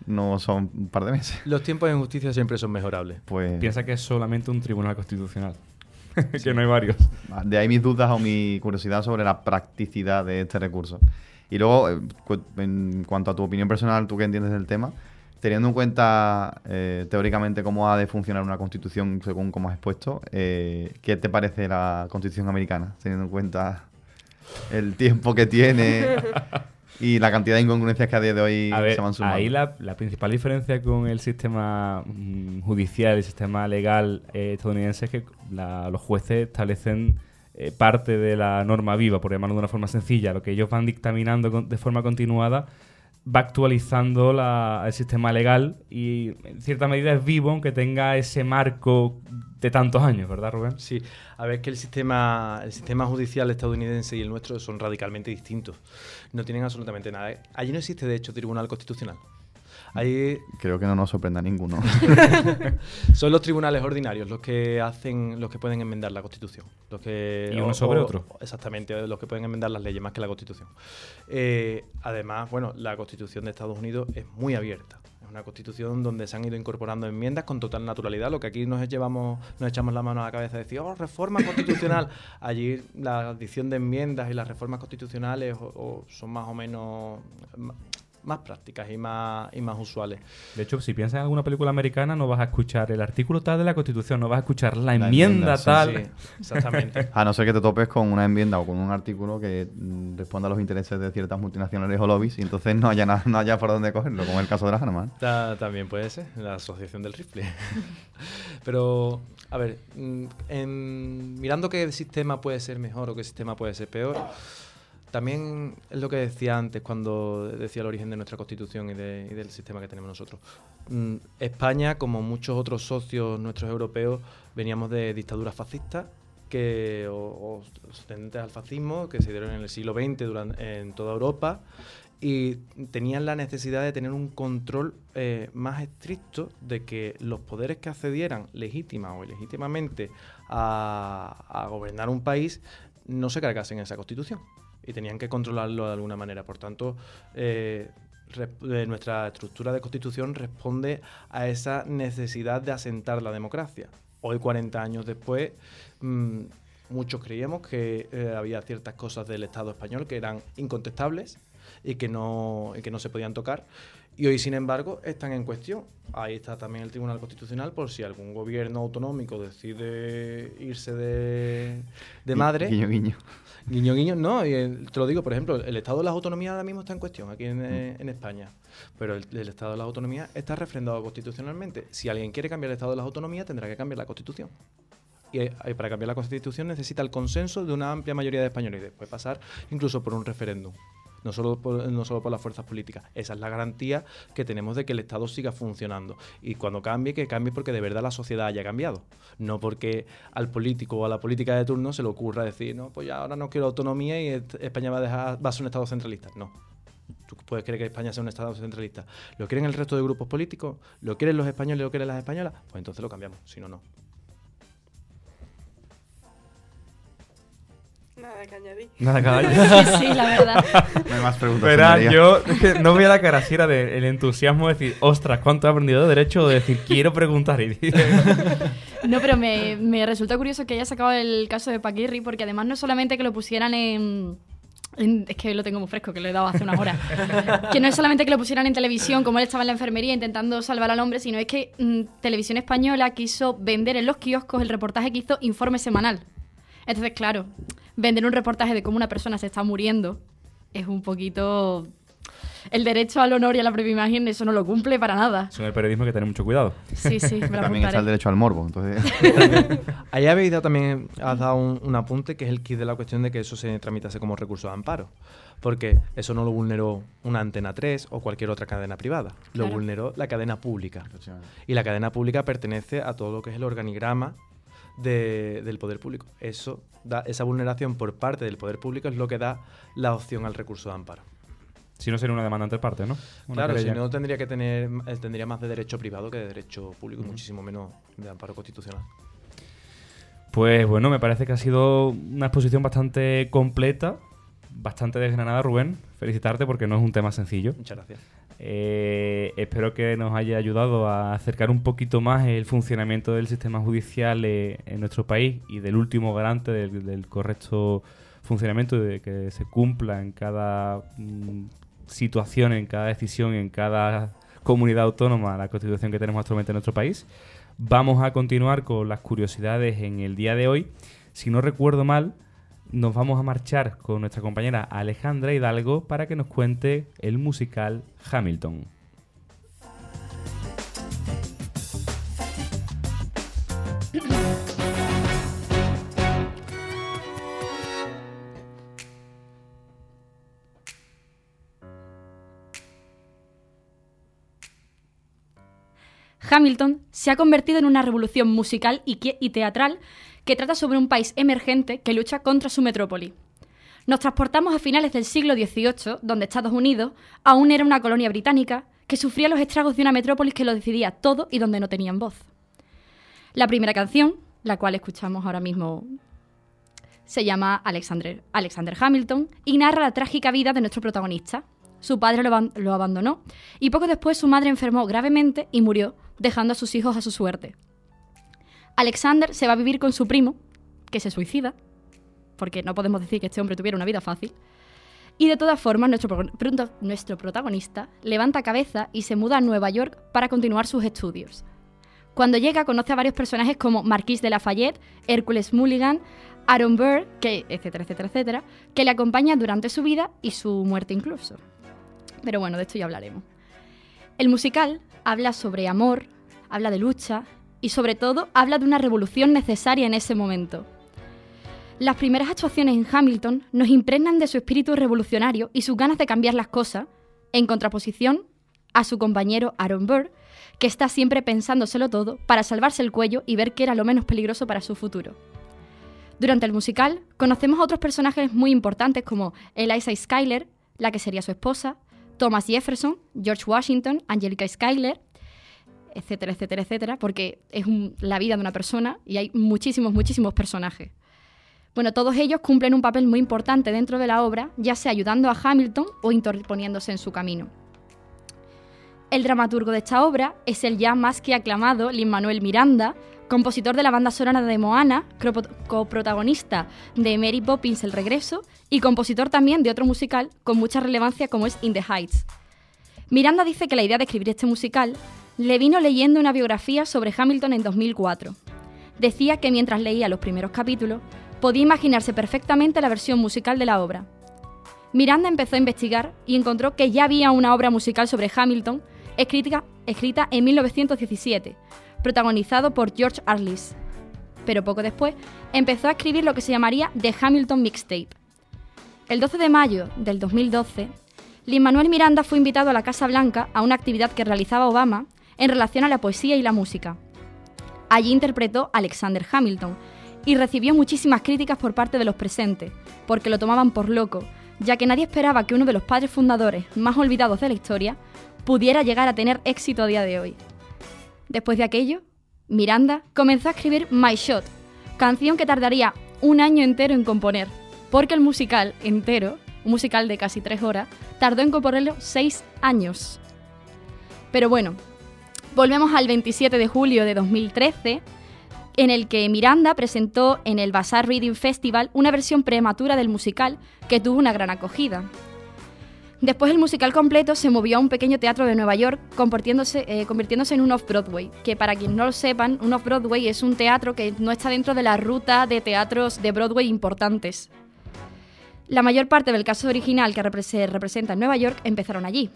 no son un par de meses. Los tiempos en justicia siempre son mejorables. Pues Piensa que es solamente un tribunal constitucional. [laughs] que no hay varios. de ahí mis dudas o mi curiosidad sobre la practicidad de este recurso. Y luego, eh, en cuanto a tu opinión personal, tú que entiendes del tema, teniendo en cuenta eh, teóricamente cómo ha de funcionar una constitución según como has expuesto, eh, ¿qué te parece la constitución americana? Teniendo en cuenta el tiempo que tiene [laughs] y la cantidad de incongruencias que a día de hoy A ver, se van sumando. ahí la, la principal diferencia con el sistema mm, judicial, el sistema legal eh, estadounidense es que la- los jueces establecen eh, parte de la norma viva, por llamarlo de una forma sencilla. Lo que ellos van dictaminando de forma continuada va actualizando el sistema legal y en cierta medida es vivo aunque tenga ese marco de tantos años, ¿verdad, Rubén? Sí, a ver que el sistema, el sistema judicial estadounidense y el nuestro son radicalmente distintos. No tienen absolutamente nada. Allí no existe, de hecho, tribunal constitucional. Ahí Creo que no nos sorprenda a ninguno. [laughs] son los tribunales ordinarios los que hacen, los que pueden enmendar la Constitución. Los que, Y uno sobre otro. Exactamente, los que pueden enmendar las leyes más que la Constitución. Eh, además, bueno, la Constitución de Estados Unidos es muy abierta. Es una constitución donde se han ido incorporando enmiendas con total naturalidad. Lo que aquí nos llevamos, nos echamos la mano a la cabeza y decir, oh, reforma constitucional. [laughs] Allí la adición de enmiendas y las reformas constitucionales o- o son más o menos más prácticas y más, y más usuales. De hecho, si piensas en alguna película americana, no vas a escuchar el artículo tal de la Constitución, no vas a escuchar la, La enmienda tal. Sí, exactamente. [laughs] A no ser que te topes con una enmienda o con un artículo que mm, responda a los intereses de ciertas multinacionales o lobbies y entonces no haya, no haya por dónde cogerlo, como es el caso de las armas. Ta- también puede ser, la asociación del rifle. [laughs] Pero, a ver, mm, en- mirando qué sistema puede ser mejor o qué sistema puede ser peor, también es lo que decía antes cuando decía el origen de nuestra constitución y, de- del sistema que tenemos nosotros. Mm, España, como muchos otros socios nuestros europeos, veníamos de dictaduras fascistas que, o, o tendentes al fascismo que se dieron en el siglo XX durante, en toda Europa y tenían la necesidad de tener un control eh, más estricto de que los poderes que accedieran legítima o ilegítimamente a, a gobernar un país no se cargasen esa constitución y tenían que controlarlo de alguna manera. Por tanto, eh, eh, nuestra estructura de constitución responde a esa necesidad de asentar la democracia. Hoy, 40 años después, mm, muchos creíamos que eh, había ciertas cosas del Estado español que eran incontestables y que no, y que no se podían tocar. Y hoy, sin embargo, están en cuestión. Ahí está también el Tribunal Constitucional por si algún gobierno autonómico decide irse de, de madre. Guiño, guiño. Guiño, guiño, no, y el- te lo digo, por ejemplo, el Estado de las Autonomías ahora mismo está en cuestión aquí en, eh, en España, pero el, el Estado de las Autonomías está refrendado constitucionalmente. Si alguien quiere cambiar el Estado de las Autonomías, tendrá que cambiar la Constitución. Y eh, para cambiar la Constitución necesita el consenso de una amplia mayoría de españoles y después pasar incluso por un referéndum. No solo, por, no solo por las fuerzas políticas. Esa es la garantía que tenemos de que el Estado siga funcionando. Y cuando cambie, que cambie porque de verdad la sociedad haya cambiado. No porque al político o a la política de turno se le ocurra decir, no, pues ya ahora no quiero autonomía y España va a, dejar, va a ser un Estado centralista. No. Tú puedes creer que España sea un Estado centralista. ¿Lo quieren el resto de grupos políticos? ¿Lo quieren los españoles lo quieren las españolas? Pues entonces lo cambiamos. Si no, no. Nada, que añadir. Nada, caballo. Sí, sí, la verdad. No hay más preguntas. Verá, yo es [laughs] que no voy a la cara si era del entusiasmo de decir, ostras, ¿cuánto he aprendido de derecho? O de decir, quiero preguntar. Y No, pero me, me resulta curioso que haya sacado el caso de Paquirri, porque además no solamente que lo pusieran en, en- Es que lo tengo muy fresco, que lo he dado hace unas horas. que no es solamente que lo pusieran en televisión, como él estaba en la enfermería intentando salvar al hombre, sino es que mm, Televisión Española quiso vender en los kioscos el reportaje que hizo Informe Semanal. Entonces, claro, vender un reportaje de cómo una persona se está muriendo es un poquito... El derecho al honor y a la propia imagen, eso no lo cumple para nada. Es en el periodismo hay que tener mucho cuidado. Sí, sí, me lo [laughs] También está el derecho al morbo. Entonces, [laughs] Ahí habéis dado también, has dado un, un apunte que es el kit de la cuestión de que eso se tramitase como recurso de amparo. Porque eso no lo vulneró una antena 3 o cualquier otra cadena privada. Lo vulneró la cadena pública. Y la cadena pública pertenece a todo lo que es el organigrama de- del poder público. Eso da, esa vulneración por parte del poder público es lo que da la opción al recurso de amparo. Si no sería una demanda entre partes, ¿no? Una claro, si no tendría que tener, eh, tendría más de derecho privado que de derecho público, muchísimo menos de amparo constitucional. Pues bueno, me parece que ha sido una exposición bastante completa, bastante desgranada, Rubén. Felicitarte porque no es un tema sencillo. Muchas gracias. Eh, espero que nos haya ayudado a acercar un poquito más el funcionamiento del sistema judicial eh, en nuestro país y del último garante del, del correcto funcionamiento de que se cumpla en cada mm, situación, en cada decisión, en cada comunidad autónoma la constitución que tenemos actualmente en nuestro país. Vamos a continuar con las curiosidades en el día de hoy. Si no recuerdo mal, nos vamos a marchar con nuestra compañera Alejandra Hidalgo para que nos cuente el musical Hamilton. Hamilton se ha convertido en una revolución musical y, teatral que trata sobre un país emergente que lucha contra su metrópoli. Nos transportamos a finales del siglo XVIII, donde Estados Unidos aún era una colonia británica que sufría los estragos de una metrópolis que lo decidía todo y donde no tenían voz. La primera canción, la cual escuchamos ahora mismo, se llama Alexander, Alexander Hamilton y narra la trágica vida de nuestro protagonista. Su padre lo, lo abandonó y poco después su madre enfermó gravemente y murió, dejando a sus hijos a su suerte. Alexander se va a vivir con su primo, que se suicida, porque no podemos decir que este hombre tuviera una vida fácil. Y de todas formas, nuestro, nuestro protagonista levanta cabeza y se muda a Nueva York para continuar sus estudios. Cuando llega, conoce a varios personajes como Marquis de Lafayette, Hércules Mulligan, Aaron Burr, que, etcétera, etcétera, etcétera, que le acompañan durante su vida y su muerte incluso. Pero bueno, de esto ya hablaremos. El musical habla sobre amor, habla de lucha y sobre todo habla de una revolución necesaria en ese momento. Las primeras actuaciones en Hamilton nos impregnan de su espíritu revolucionario y sus ganas de cambiar las cosas, en contraposición a su compañero Aaron Burr, que está siempre pensándoselo todo para salvarse el cuello y ver qué era lo menos peligroso para su futuro. Durante el musical conocemos a otros personajes muy importantes como Eliza Schuyler, la que sería su esposa, Thomas Jefferson, George Washington, Angelica Schuyler, etcétera, etcétera, etcétera, porque es la vida de una persona y hay muchísimos, muchísimos personajes. Bueno, todos ellos cumplen un papel muy importante dentro de la obra, ya sea ayudando a Hamilton o interponiéndose en su camino. El dramaturgo de esta obra es el ya más que aclamado Lin-Manuel Miranda, compositor de la banda sonora de Moana, coprotagonista de Mary Poppins El Regreso y compositor también de otro musical con mucha relevancia como es In the Heights. Miranda dice que la idea de escribir este musical le vino leyendo una biografía sobre Hamilton en 2004. Decía que mientras leía los primeros capítulos, podía imaginarse perfectamente la versión musical de la obra. Miranda empezó a investigar y encontró que ya había una obra musical sobre Hamilton escrita, en 1917, protagonizado por George Arliss. Pero poco después empezó a escribir lo que se llamaría The Hamilton Mixtape. El 12 de mayo del 2012, Lin Manuel Miranda fue invitado a la Casa Blanca a una actividad que realizaba Obama en relación a la poesía y la música. Allí interpretó Alexander Hamilton y recibió muchísimas críticas por parte de los presentes, porque lo tomaban por loco, ya que nadie esperaba que uno de los padres fundadores más olvidados de la historia pudiera llegar a tener éxito a día de hoy. Después de aquello, Miranda comenzó a escribir My Shot, canción que tardaría un año entero en componer. porque el musical entero, un musical de casi tres horas, tardó en componerlo seis años. Pero bueno, volvemos al 27 de julio de 2013, en el que Miranda presentó en el Bazaar Reading Festival una versión prematura del musical que tuvo una gran acogida. Después el musical completo se movió a un pequeño teatro de Nueva York, convirtiéndose, eh, convirtiéndose en un off-Broadway, que para quienes no lo sepan, un off-Broadway es un teatro que no está dentro de la ruta de teatros de Broadway importantes. La mayor parte del caso original que se representa en Nueva York empezaron allí.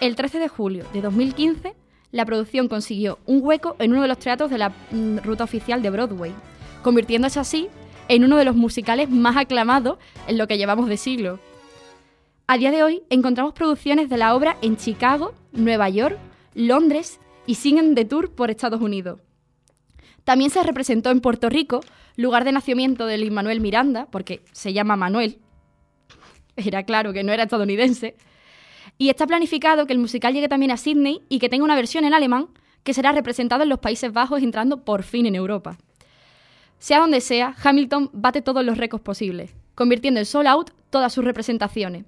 El 13 de julio de 2015, la producción consiguió un hueco en uno de los teatros de la mm, ruta oficial de Broadway, convirtiéndose así en uno de los musicales más aclamados en lo que llevamos de siglo. A día de hoy encontramos producciones de la obra en Chicago, Nueva York, Londres y siguen de tour por Estados Unidos. También se representó en Puerto Rico, lugar de nacimiento de Luis Manuel Miranda, porque se llama Manuel. Era claro que no era estadounidense. Y está planificado que el musical llegue también a Sydney y que tenga una versión en alemán que será representado en los Países Bajos entrando por fin en Europa. Sea donde sea, Hamilton bate todos los récords posibles, convirtiendo en sold out todas sus representaciones.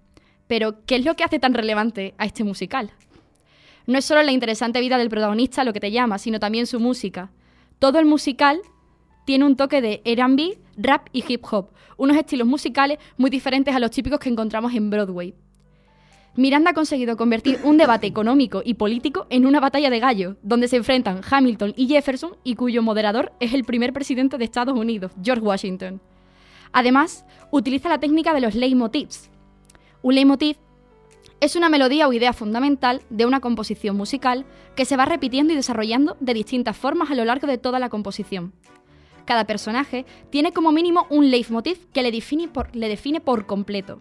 Pero, ¿qué es lo que hace tan relevante a este musical? No es solo la interesante vida del protagonista lo que te llama, sino también su música. Todo el musical tiene un toque de R&B, rap y hip hop, unos estilos musicales muy diferentes a los típicos que encontramos en Broadway. Miranda ha conseguido convertir un debate económico y político en una batalla de gallos, donde se enfrentan Hamilton y Jefferson y cuyo moderador es el primer presidente de Estados Unidos, George Washington. Además, utiliza la técnica de los leitmotivs, un leitmotiv es una melodía o idea fundamental de una composición musical que se va repitiendo y desarrollando de distintas formas a lo largo de toda la composición. Cada personaje tiene como mínimo un leitmotiv que le define por completo.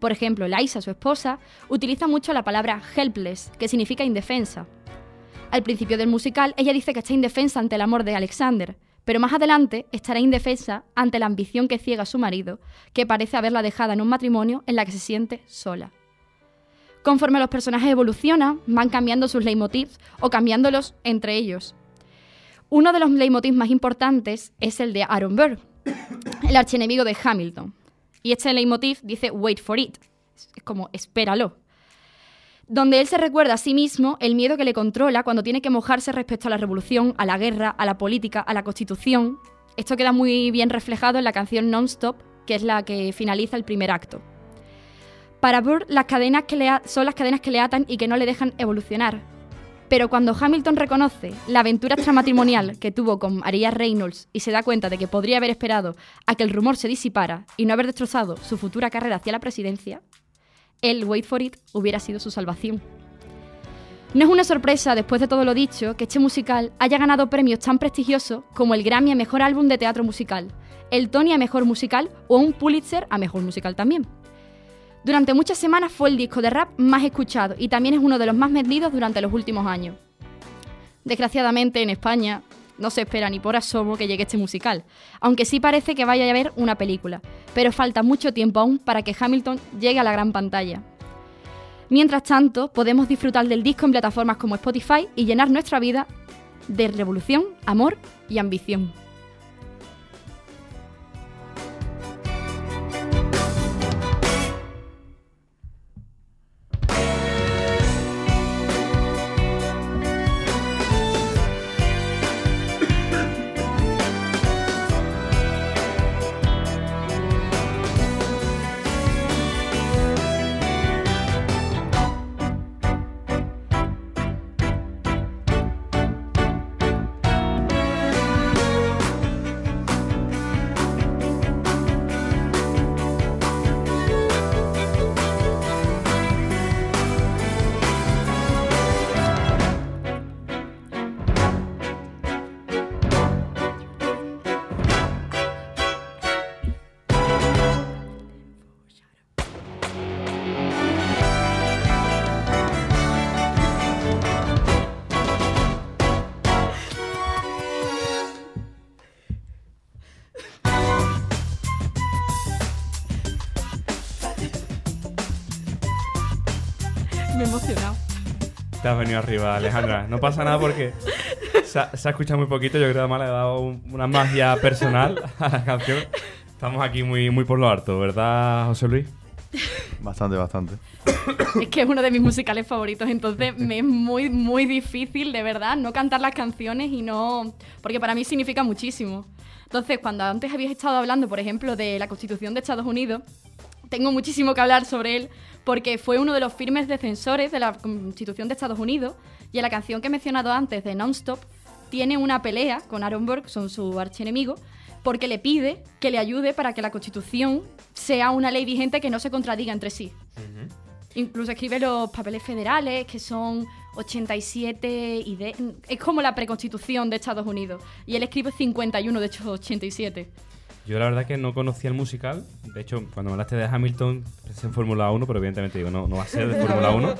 Por ejemplo, Liza, su esposa, utiliza mucho la palabra helpless, que significa indefensa. Al principio del musical, ella dice que está indefensa ante el amor de Alexander, pero más adelante estará indefensa ante la ambición que ciega a su marido, que parece haberla dejada en un matrimonio en la que se siente sola. Conforme los personajes evolucionan, van cambiando sus leitmotivs o cambiándolos entre ellos. Uno de los leitmotivs más importantes es el de Aaron Burr, el archienemigo de Hamilton. Y este leitmotiv dice wait for it, es como espéralo donde él se recuerda a sí mismo el miedo que le controla cuando tiene que mojarse respecto a la revolución, a la guerra, a la política, a la constitución. Esto queda muy bien reflejado en la canción Non-Stop, que es la que finaliza el primer acto. Para Burr, las cadenas que le son las cadenas que le atan y que no le dejan evolucionar. Pero cuando Hamilton reconoce la aventura extramatrimonial que tuvo con María Reynolds y se da cuenta de que podría haber esperado a que el rumor se disipara y no haber destrozado su futura carrera hacia la presidencia, el Wait for It hubiera sido su salvación. No es una sorpresa, después de todo lo dicho, que este musical haya ganado premios tan prestigiosos como el Grammy a Mejor Álbum de Teatro Musical, el Tony a Mejor Musical o un Pulitzer a Mejor Musical también. Durante muchas semanas fue el disco de rap más escuchado y también es uno de los más vendidos durante los últimos años. Desgraciadamente en España no se espera ni por asomo que llegue este musical, aunque sí parece que vaya a haber una película, pero falta mucho tiempo aún para que Hamilton llegue a la gran pantalla. Mientras tanto, podemos disfrutar del disco en plataformas como Spotify y llenar nuestra vida de revolución, amor y ambición. Has venido arriba, Alejandra. No pasa nada porque se ha, escuchado muy poquito. Yo creo que además le he dado una magia personal a la canción. Estamos aquí muy, muy por lo harto, ¿verdad, José Luis? Bastante, bastante. Es que es uno de mis musicales favoritos, entonces me es muy, muy difícil, de verdad, no cantar las canciones y no... Porque para mí significa muchísimo. Entonces, cuando antes habías estado hablando, por ejemplo, de la Constitución de Estados Unidos, tengo muchísimo que hablar sobre él porque fue uno de los firmes defensores de la Constitución de Estados Unidos y en la canción que he mencionado antes de Nonstop tiene una pelea con Aaron Burke, son su archienemigo, porque le pide que le ayude para que la Constitución sea una ley vigente que no se contradiga entre sí. Incluso escribe los papeles federales, que son 87 y de... Es como la preconstitución de Estados Unidos. Y él escribe 51 de hecho 87. Yo la verdad que no conocía el musical. De hecho, cuando me hablaste de Hamilton, pensé en Fórmula 1, pero evidentemente digo, no, no va a ser de [laughs] Fórmula 1.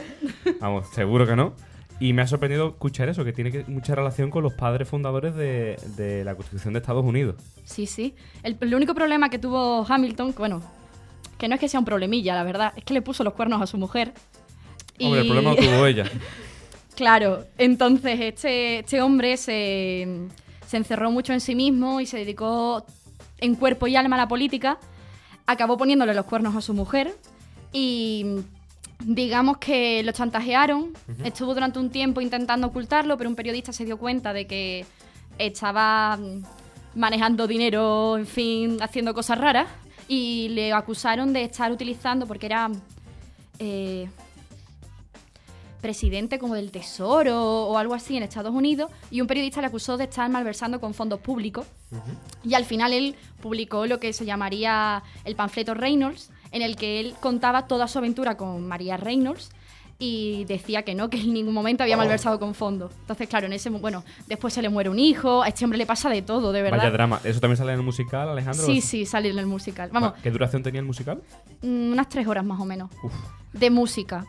Vamos, seguro que no. Y me ha sorprendido escuchar eso, que tiene que- mucha relación con los padres fundadores de, de la Constitución de Estados Unidos. Sí, sí. El, el único problema que tuvo Hamilton, bueno, que no es que sea un problemilla, la verdad, es que le puso los cuernos a su mujer. Hombre, el problema lo tuvo [laughs] ella. Claro, entonces este, este hombre se, se encerró mucho en sí mismo y se dedicó en cuerpo y alma a la política. Acabó poniéndole los cuernos a su mujer y digamos que lo chantajearon. Estuvo durante un tiempo intentando ocultarlo, pero un periodista se dio cuenta de que estaba mm, manejando dinero, en fin, haciendo cosas raras y le acusaron de estar utilizando, porque era... eh, presidente como del Tesoro o algo así en Estados Unidos y un periodista le acusó de estar malversando con fondos públicos y al final él publicó lo que se llamaría el panfleto Reynolds en el que él contaba toda su aventura con María Reynolds y decía que no, que en ningún momento había malversado con fondos. Entonces, claro, en ese bueno, después se le muere un hijo, a este hombre le pasa de todo, de verdad. Vaya drama. ¿Eso también sale en el musical, Alejandro? Sí, sí, sale en el musical. Vamos, ¿Qué duración tenía el musical? Mm, unas tres horas más o menos. De música.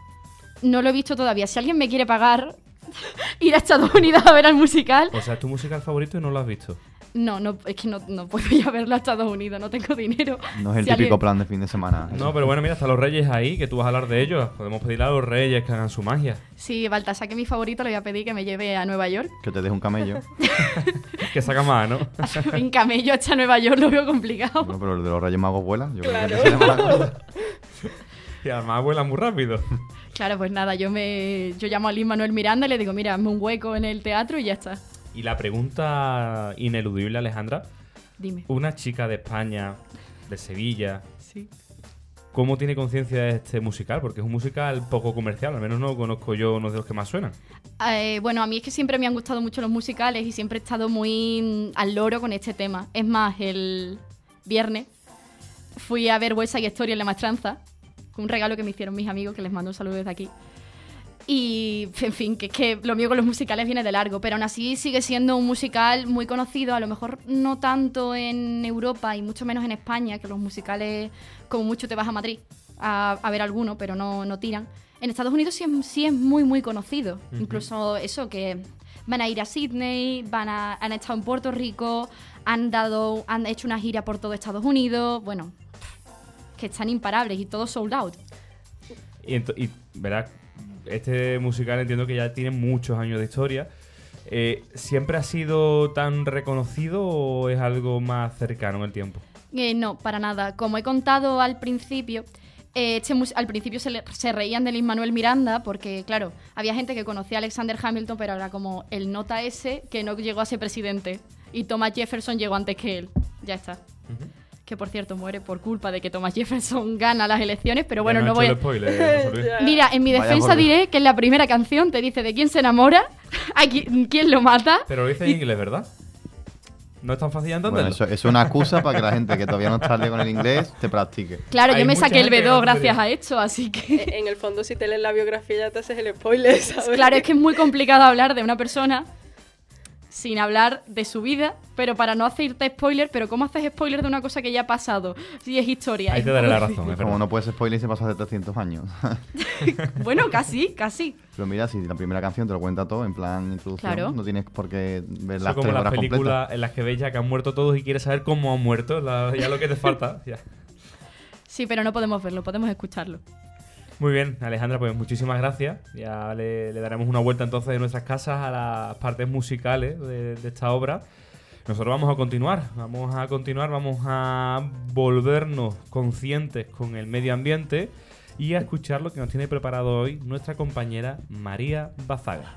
No lo he visto todavía. Si alguien me quiere pagar [laughs] ir a Estados Unidos a ver al musical, O sea, ¿es tu musical favorito y no lo has visto? no, no, es que no, no puedo ir a verlo a Estados Unidos, no tengo dinero. No es el Si típico alguien- plan de fin de semana. No, pero bueno, mira, están los reyes ahí, que tú vas a hablar de ellos. Podemos pedirle a los reyes que hagan su magia. Sí, Baltasar, que es mi favorito, le voy a pedir que me lleve a Nueva York. Que te deje un camello. [laughs] Que saca más, ¿no? [laughs] en camello hasta Nueva York lo veo complicado. Bueno, pero el de los Reyes Magos vuela. Yo creo que Claro. sería mala cosa. y además vuela muy rápido. Claro, pues nada, yo me yo llamo a Lin Manuel Miranda y le digo, mira, hazme un hueco en el teatro y ya está. Y la pregunta ineludible, Alejandra. Dime. Una chica de España, de Sevilla, Sí. ¿cómo tiene conciencia de este musical? Porque es un musical poco comercial, al menos no conozco yo uno de los que más suenan. Eh, bueno, a mí es que siempre me han gustado mucho los musicales y siempre he estado muy al loro con este tema. Es más, el viernes fui a ver West Side Story en La Maestranza, un regalo que me hicieron mis amigos, que les mando un saludo desde aquí. Y, en fin, que es que lo mío con los musicales viene de largo, pero aún así sigue siendo un musical muy conocido, a lo mejor no tanto en Europa y mucho menos en España, que los musicales, como mucho te vas a Madrid a, a ver alguno, pero no, no tiran. En Estados Unidos sí es, sí es muy, muy conocido. Incluso eso, que van a ir a Sydney, van a, han estado en Puerto Rico, han, dado, han hecho una gira por todo Estados Unidos, bueno, que están imparables y todo sold out. Y, y verás, este musical entiendo que ya tiene muchos años de historia. Eh, ¿Siempre ha sido tan reconocido o es algo más cercano en el tiempo? Eh, no, para nada. Como he contado al principio, eh, este al principio se, le- se reían de Lin Manuel Miranda porque, claro, había gente que conocía a Alexander Hamilton, pero era como el nota ese que no llegó a ser presidente. Y Thomas Jefferson llegó antes que él. Ya está. Que por cierto muere por culpa de que Thomas Jefferson [laughs] gana las elecciones, pero bueno, no voy a... spoiler. [laughs] Ya. Mira, en mi defensa diré que en la primera canción te dice de quién se enamora, [laughs] a quién, quién lo mata. Pero lo dice en inglés, ¿verdad? No es tan fácil Bueno, entenderlo. eso es una excusa para que la gente que todavía no está al con el inglés te practique. Claro, Hay yo me saqué el gente que no B2 gracias a esto, así que... En el fondo, si te lees la biografía ya te haces el spoiler, ¿sabes? Claro, es que es muy complicado hablar de una persona sin hablar de su vida, pero para no hacerte spoiler, pero ¿cómo haces spoiler de una cosa que ya ha pasado? Si es historia. Ahí te daré la razón, es Como no puedes spoiler y se pasó hace 300 años. [laughs] Bueno, casi, casi. Pero mira, si la primera canción te lo cuenta todo en plan introducción, Claro. no tienes por qué ver Eso las como tres las completas. películas en las que ves ya que han muerto todos y quieres saber cómo han muerto. la- ya lo que te falta. [laughs] ya. Sí, pero no podemos verlo, podemos escucharlo. Muy bien, Alejandra, pues muchísimas gracias. Ya le, daremos una vuelta entonces de nuestras casas a las partes musicales de, de esta obra. Nosotros vamos a continuar, vamos a continuar, vamos a volvernos conscientes con el medio ambiente y a escuchar lo que nos tiene preparado hoy nuestra compañera María Bazaga.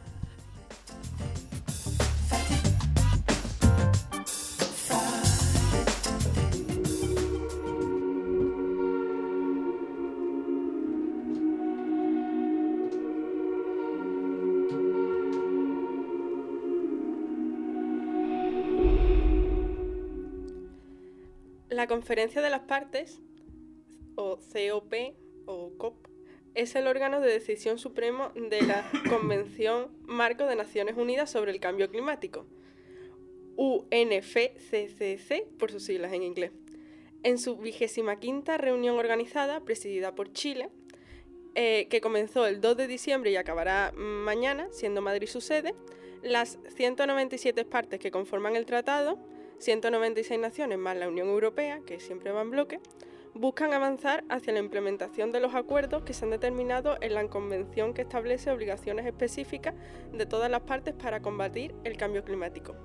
La Conferencia de las Partes, o COP o COP, es el órgano de decisión supremo de la [coughs] Convención Marco de Naciones Unidas sobre el Cambio Climático, UNFCCC por sus siglas en inglés. En su vigésima quinta reunión organizada, presidida por Chile, eh, que comenzó el 2 de diciembre y acabará mañana, siendo Madrid su sede, las 197 partes que conforman el tratado 196 naciones más la Unión Europea, que siempre va en bloque, buscan avanzar hacia la implementación de los acuerdos que se han determinado en la Convención que establece obligaciones específicas de todas las partes para combatir el cambio climático.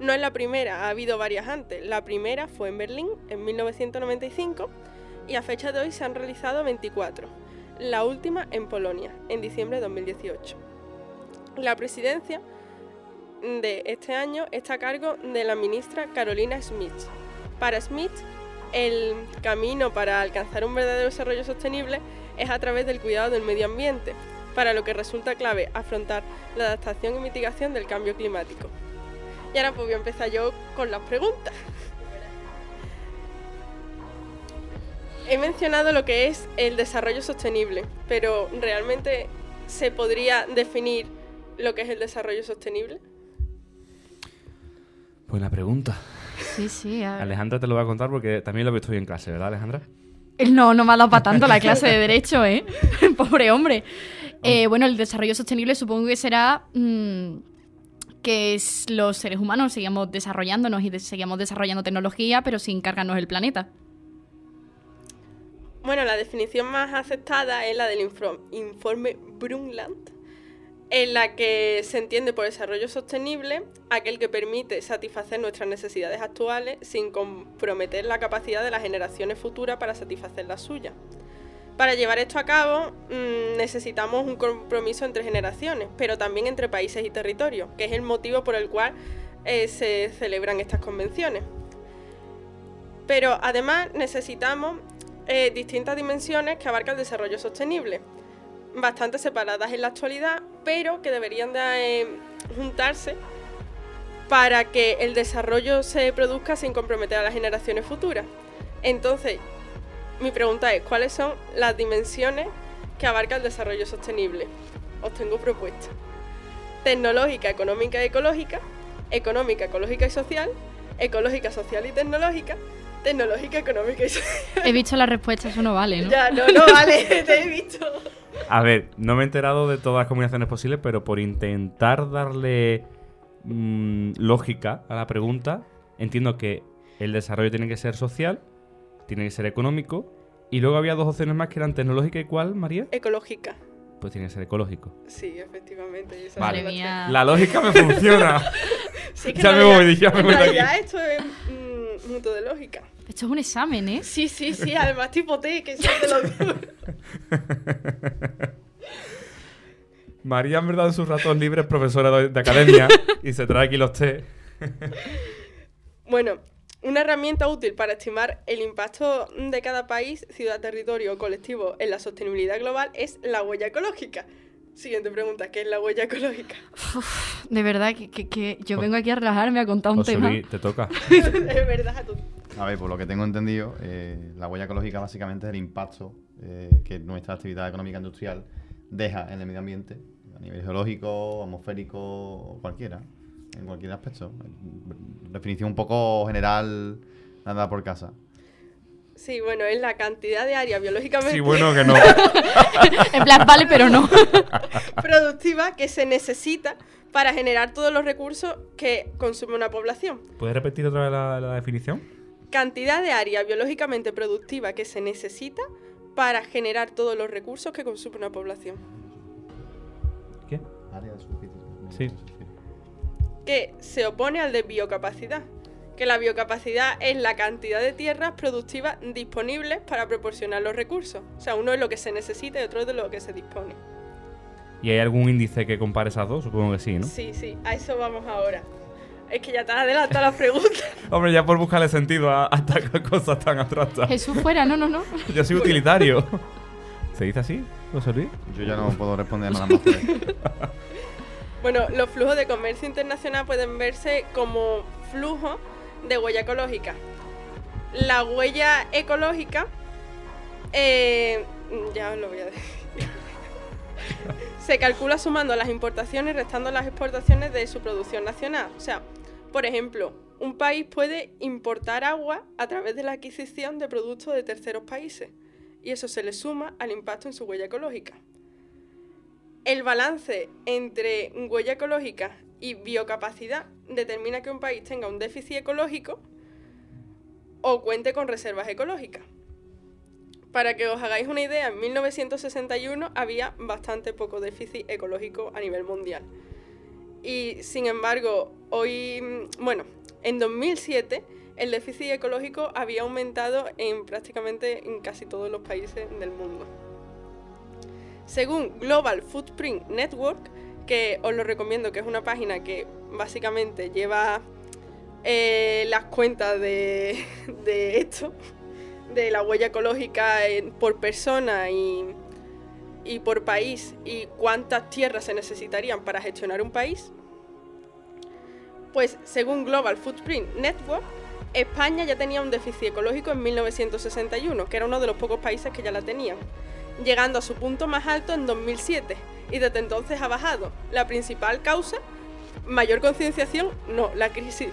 No es la primera, ha habido varias antes. La primera fue en Berlín en 1995 y a fecha de hoy se han realizado 24. La última en Polonia, en diciembre de 2018. La presidencia de este año está a cargo de la ministra Carolina Smith. Para Smith, el camino para alcanzar un verdadero desarrollo sostenible es a través del cuidado del medio ambiente, para lo que resulta clave afrontar la adaptación y mitigación del cambio climático. Y ahora pues voy a empezar yo con las preguntas. He mencionado lo que es el desarrollo sostenible, pero ¿realmente se podría definir lo que es el desarrollo sostenible? Buena pregunta. Sí, sí. a ver. Alejandra te lo va a contar porque también lo he visto hoy en clase, ¿verdad, Alejandra? Él no, no me ha dado para tanto la clase de [laughs] Derecho, ¿eh? [laughs] Pobre hombre. Eh, bueno, el desarrollo sostenible supongo que será mm, que es- los seres humanos seguimos desarrollándonos y de- seguimos desarrollando tecnología, pero sin cargarnos el planeta. Bueno, la definición más aceptada es la del informe Brundtland, en la que se entiende por desarrollo sostenible aquel que permite satisfacer nuestras necesidades actuales sin comprometer la capacidad de las generaciones futuras para satisfacer las suyas. Para llevar esto a cabo mm, necesitamos un compromiso entre generaciones, pero también entre países y territorios, que es el motivo por el cual eh, se celebran estas convenciones. Pero además necesitamos eh, distintas dimensiones que abarcan el desarrollo sostenible, bastante separadas en la actualidad, pero que deberían de eh, juntarse para que el desarrollo se produzca sin comprometer a las generaciones futuras. Entonces, mi pregunta es, ¿cuáles son las dimensiones que abarca el desarrollo sostenible? Os tengo propuestas. Tecnológica, económica y ecológica, económica, ecológica y social, ecológica, social y tecnológica, tecnológica, económica y social. He visto la respuesta, eso no vale, ¿no? Ya, no, no, vale, [laughs] te he visto. A ver, no me he enterado de todas las combinaciones posibles, pero por intentar darle mm, lógica a la pregunta, entiendo que el desarrollo tiene que ser social, tiene que ser económico, y luego había dos opciones más que eran tecnológica y cuál, María? Ecológica. Pues tiene que ser ecológico. Sí, efectivamente. y esas Vale. las mía. La lógica me funciona. [laughs] Sí, que Ya en me realidad- voy, ya me en voy aquí. realidad esto es mm, mucho de lógica. Esto es un examen, ¿eh? Sí, sí, sí, además tipo T, que son de los [laughs] María, en verdad, en sus ratos libres, profesora de, de academia, y se trae aquí los té. Bueno, una herramienta útil para estimar el impacto de cada país, ciudad, territorio o colectivo en la sostenibilidad global es la huella ecológica. Siguiente pregunta, ¿qué es la huella ecológica? De verdad que, que- que yo vengo aquí a relajarme a contar un José tema. Luis, te toca. [laughs] es verdad, A ver, por lo que tengo entendido, eh, la huella ecológica básicamente es el impacto eh, que nuestra actividad económica industrial deja en el medio ambiente, a nivel geológico, atmosférico cualquiera, en cualquier aspecto. Definición un poco general, nada por casa. Sí, bueno, es la cantidad de área biológicamente Sí, bueno, que no. [laughs] En plan, vale, pero no. [laughs] productiva que se necesita para generar todos los recursos que consume una población. ¿Puedes repetir otra vez la, la definición? Cantidad de área biológicamente productiva que se necesita para generar todos los recursos que consume una población. ¿Qué? Área de. Sí. que se opone al de biocapacidad, que la biocapacidad es la cantidad de tierras productivas disponibles para proporcionar los recursos. O sea, uno es lo que se necesita y otro es de lo que se dispone. ¿Y hay algún índice que compare esas dos? Supongo que sí, ¿no? Sí, sí, a eso vamos ahora. Es que ya te has adelantado las preguntas. [laughs] Hombre, ya por buscarle sentido a, a estas cosas tan abstractas. Jesús fuera, no, no, no. [laughs] Yo soy utilitario. ¿Se dice así, José Luis? Yo ya no puedo responder nada más. [laughs] Bueno, los flujos de comercio internacional pueden verse como flujos de huella ecológica. La huella ecológica, eh, ya os lo voy a decir, se calcula sumando las importaciones y restando las exportaciones de su producción nacional. O sea, por ejemplo, un país puede importar agua a través de la adquisición de productos de terceros países y eso se le suma al impacto en su huella ecológica. El balance entre huella ecológica y biocapacidad determina que un país tenga un déficit ecológico o cuente con reservas ecológicas. Para que os hagáis una idea, en 1961 había bastante poco déficit ecológico a nivel mundial. Y sin embargo, hoy, mm, bueno, en 2007 el déficit ecológico había aumentado en prácticamente en casi todos los países del mundo. Según Global Footprint Network, que os lo recomiendo, que es una página que básicamente lleva eh, las cuentas de, [laughs] de esto, de la huella ecológica por persona y, y por país y cuántas tierras se necesitarían para gestionar un país, pues según Global Footprint Network, España ya tenía un déficit ecológico en 1961, que era uno de los pocos países que ya la tenían, llegando a su punto más alto en 2007 y desde entonces ha bajado. La principal causa, mayor concienciación, no, la crisis.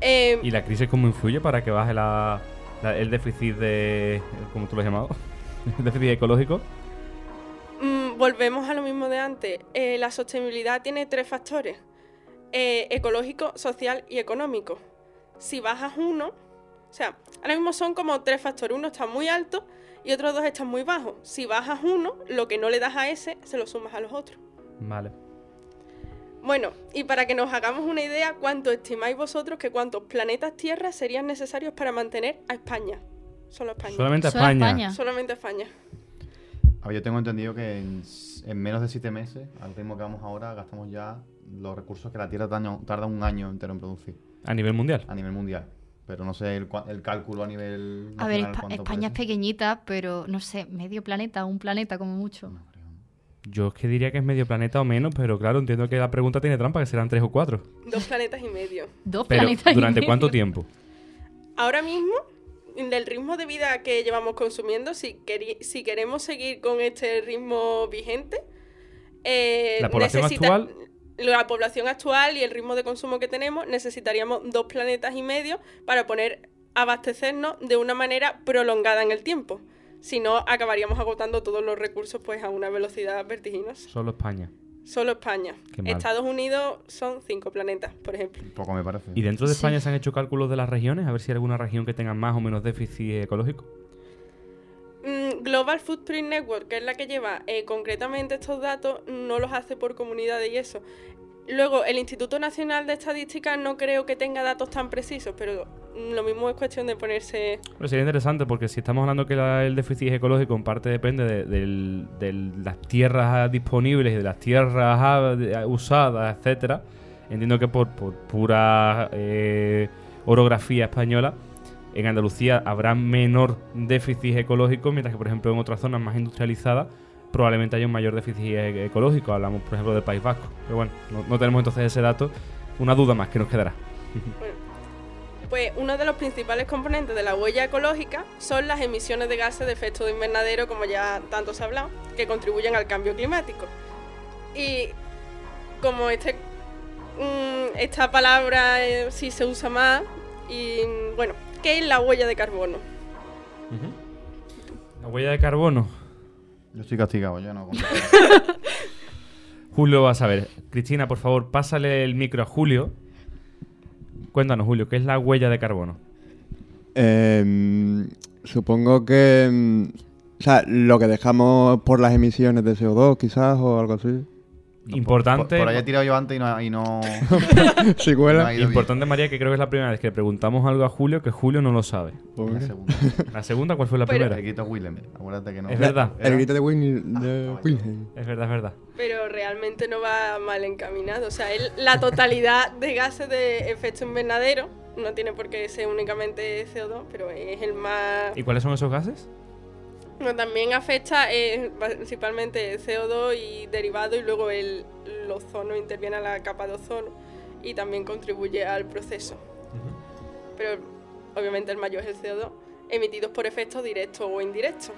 Eh, ¿Y la crisis cómo influye para que baje la, la- el déficit de... ¿Cómo tú lo has llamado? [laughs] ¿El déficit ecológico? Mm, volvemos a lo mismo de antes. Eh, la sostenibilidad tiene tres factores: eh, ecológico, social y económico. Si bajas uno, o sea, ahora mismo son como tres factores. Uno está muy alto y otros dos están muy bajos. Si bajas uno, lo que no le das a ese, se lo sumas a los otros. Vale. Bueno, y para que nos hagamos una idea, ¿cuánto estimáis vosotros que cuántos planetas Tierra serían necesarios para mantener a España? Solo a España. Solamente a Solo a España. España. Solamente a España. A ver, yo tengo entendido que en, menos de siete meses, al ritmo que vamos ahora, gastamos ya los recursos que la Tierra tarda, tarda un año entero en producir A nivel mundial. a nivel mundial. Pero no sé el, el cálculo a nivel. A ver, nacional Espa- cuánto España es pequeñita, pero no sé, medio planeta, un planeta como mucho. No. Yo es que diría que es medio planeta o menos, pero claro, entiendo que la pregunta tiene trampa, que serán tres o cuatro. Dos planetas y medio. Dos Pero, planetas y ¿durante medio. cuánto tiempo? Ahora mismo, del ritmo de vida que llevamos consumiendo, si, si queremos seguir con este ritmo vigente, eh, ¿La población necesita- actual? La población actual y el ritmo de consumo que tenemos, necesitaríamos dos planetas y medio para poner abastecernos de una manera prolongada en el tiempo. Si no, acabaríamos agotando todos los recursos pues a una velocidad vertiginosa. Solo España. Solo España. Estados Unidos son cinco planetas, por ejemplo. Poco me parece. ¿Y dentro de Sí. España se han hecho cálculos de las regiones? A ver si hay alguna región que tenga más o menos déficit ecológico. Mm, Global Footprint Network, que es la que lleva eh, concretamente estos datos, no los hace por comunidades y eso. Luego, el Instituto Nacional de Estadística no creo que tenga datos tan precisos, pero lo mismo es cuestión de ponerse... Pero sería interesante porque si estamos hablando que la- el déficit ecológico en parte depende de, las tierras disponibles y de las tierras usadas, etcétera, entiendo que por, por pura eh, orografía española, en Andalucía habrá menor déficit ecológico, mientras que por ejemplo en otras zonas más industrializadas probablemente haya un mayor déficit e- ecológico. Hablamos por ejemplo del País Vasco. Pero bueno, no, no tenemos entonces ese dato. Una duda más que nos quedará. Pues uno de los principales componentes de la huella ecológica son las emisiones de gases de efecto de invernadero, como ya tanto se ha hablado, que contribuyen al cambio climático. Y como este, mm, esta palabra eh, sí se usa más, y bueno, ¿qué es la huella de carbono? La huella de carbono. Yo estoy castigado, yo no. [laughs] Julio va a saber. Cristina, por favor, pásale el micro a Julio. Cuéntanos, Julio, ¿qué es la huella de carbono? Em, supongo que. em, o sea, lo que dejamos por las emisiones de CO2, quizás, o algo así. Importante, Por, por ahí he tirado yo antes y no. Y no, [laughs] Si no ido bien. importante María, que creo que es la primera vez que le preguntamos algo a Julio que Julio no lo sabe. La segunda. [laughs] ¿La segunda cuál fue la Pero- primera? El grito Willem. Acuérdate que no. Es verdad. El grito de Winnie de Wilhelm. Es verdad, es verdad. Pero realmente no va mal encaminado. O sea, él- la totalidad de gases de efecto invernadero no tiene por qué ser únicamente CO2, pero es el más. ¿Y cuáles son esos gases? También afecta eh, principalmente el CO2 y derivado y luego el, el ozono interviene a la capa de ozono y también contribuye al proceso. Pero obviamente el mayor es el CO2, emitidos por efectos directos o indirectos.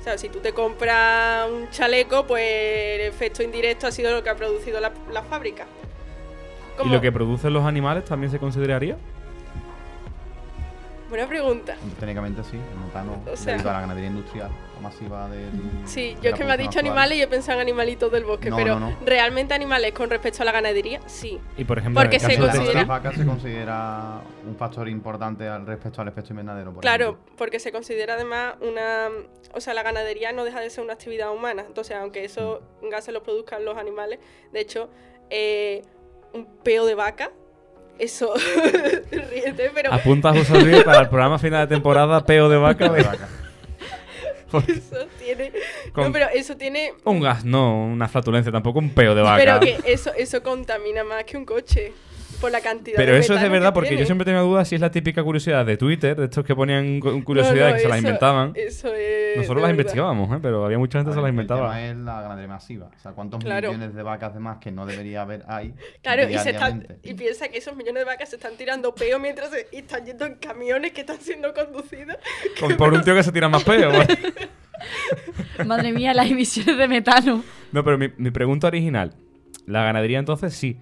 O sea, si tú te compras un chaleco, pues el efecto indirecto ha sido lo que ha producido la, la fábrica. ¿Y lo que producen los animales también se consideraría? Buena pregunta. Técnicamente sí. El metano O sea- debido a la ganadería industrial o masiva del. Sí, de yo es que me ha dicho actual. animales y he pensado en animalitos del bosque, No, pero no, no. realmente animales con respecto a la ganadería, sí. Y por ejemplo, Porque se considera- las vacas se considera un factor importante al respecto al efecto invernadero. por Claro, ejemplo. porque se considera además una... O sea, la ganadería no deja de ser una actividad humana. Entonces, aunque esos gases los produzcan los animales, de hecho, eh, un peo de vaca, eso... [laughs] ríete, pero Apunta a José Luis para el programa final de temporada Peo de Vaca. De vaca. Eso tiene... Con- No, pero eso tiene... Un gas, no una flatulencia, tampoco un peo de vaca. Pero que eso, eso contamina más que un coche. Por la cantidad Pero de eso es de verdad, que porque yo siempre tenía dudas si es la típica curiosidad de Twitter, de estos que ponían No, curiosidades no, que se las inventaban. Eso es... Nosotros las investigábamos, ¿eh? pero había mucha gente que se las inventaba. El tema es la ganadería masiva. O sea, ¿cuántos Claro. millones de vacas de más que no debería haber hay? Claro, y, se están, diariamente? y piensa que esos millones de vacas se están tirando peo mientras se- y están yendo en camiones que están siendo conducidos. [laughs] Con- por un tío que se tira más peo. [laughs] Madre mía, las emisiones de metano. No, pero mi, mi pregunta original. La ganadería entonces sí,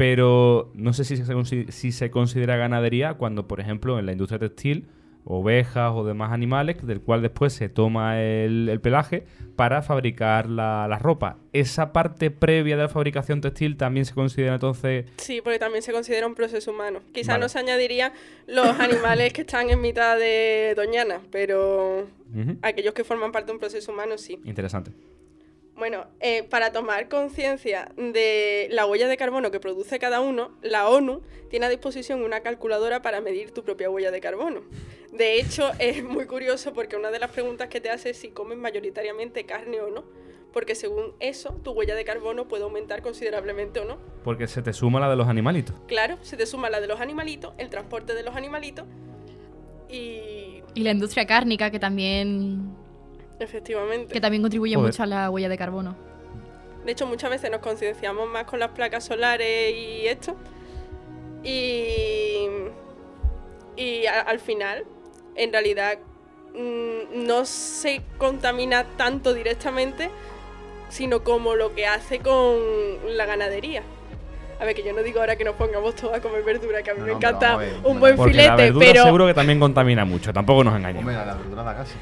pero no sé si se, si se considera ganadería cuando, por ejemplo, en la industria textil, ovejas o demás animales, del cual después se toma el, el pelaje para fabricar la, la ropa. ¿Esa parte previa de la fabricación textil también se considera entonces... Sí, porque también se considera un proceso humano. Quizás Vale. no se añadiría los animales que están en mitad de Doñana, pero aquellos que forman parte de un proceso humano sí. Interesante. Bueno, eh, para tomar conciencia de la huella de carbono que produce cada uno, la ONU tiene a disposición una calculadora para medir tu propia huella de carbono. De hecho, [laughs] es muy curioso porque una de las preguntas que te hace es si comes mayoritariamente carne o no. Porque según eso, tu huella de carbono puede aumentar considerablemente o no. Porque se te suma la de los animalitos. Claro, se te suma la de los animalitos, el transporte de los animalitos y... Y la industria cárnica, que también, Efectivamente. que también contribuye Joder. mucho a la huella de carbono. De hecho, muchas veces nos concienciamos más con las placas solares y esto. Y, y a- al final, en realidad, mm, no se contamina tanto directamente, sino como lo que hace con la ganadería. A ver, que yo no digo ahora que nos pongamos todos a comer verdura, que a mí No, me no, encanta ver, un buen la filete, verdura pero... seguro que también contamina mucho, tampoco nos engañemos. Hombre, la verdura da casi.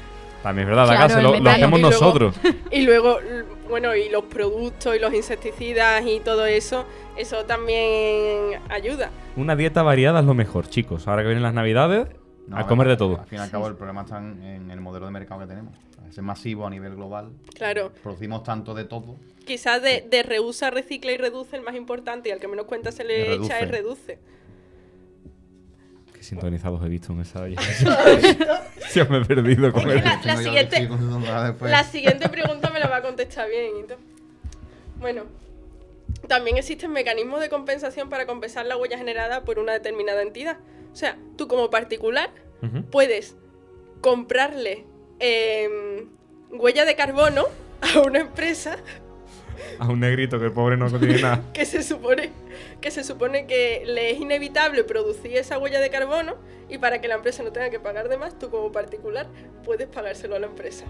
También es verdad, Claro, acá se el lo, hacemos Y luego- nosotros. [laughs] Y luego, bueno, y los productos y los insecticidas y todo eso, eso también ayuda. Una dieta variada es lo mejor, chicos. Ahora que vienen las navidades, No, a ver, comer de todo. Al fin y al cabo, el problema está en, en el modelo de mercado que tenemos. Es masivo a nivel global. Claro. Producimos tanto de todo. Quizás de, de reusa, recicla y reduce el más importante y al que menos cuenta se le reduce. echa es reduce. Qué sintonizados he visto en esa olla. [laughs] [laughs] Yo me he perdido con el... la, la siguiente, la siguiente pregunta me la va a contestar bien. Bueno, también existen mecanismos de compensación para compensar la huella generada por una determinada entidad. O sea, tú como particular puedes comprarle em, huella de carbono a una empresa A un negrito que el pobre no tiene nada. [laughs] que se supone que se supone que le es inevitable producir esa huella de carbono y para que la empresa no tenga que pagar de más, tú como particular puedes pagárselo a la empresa.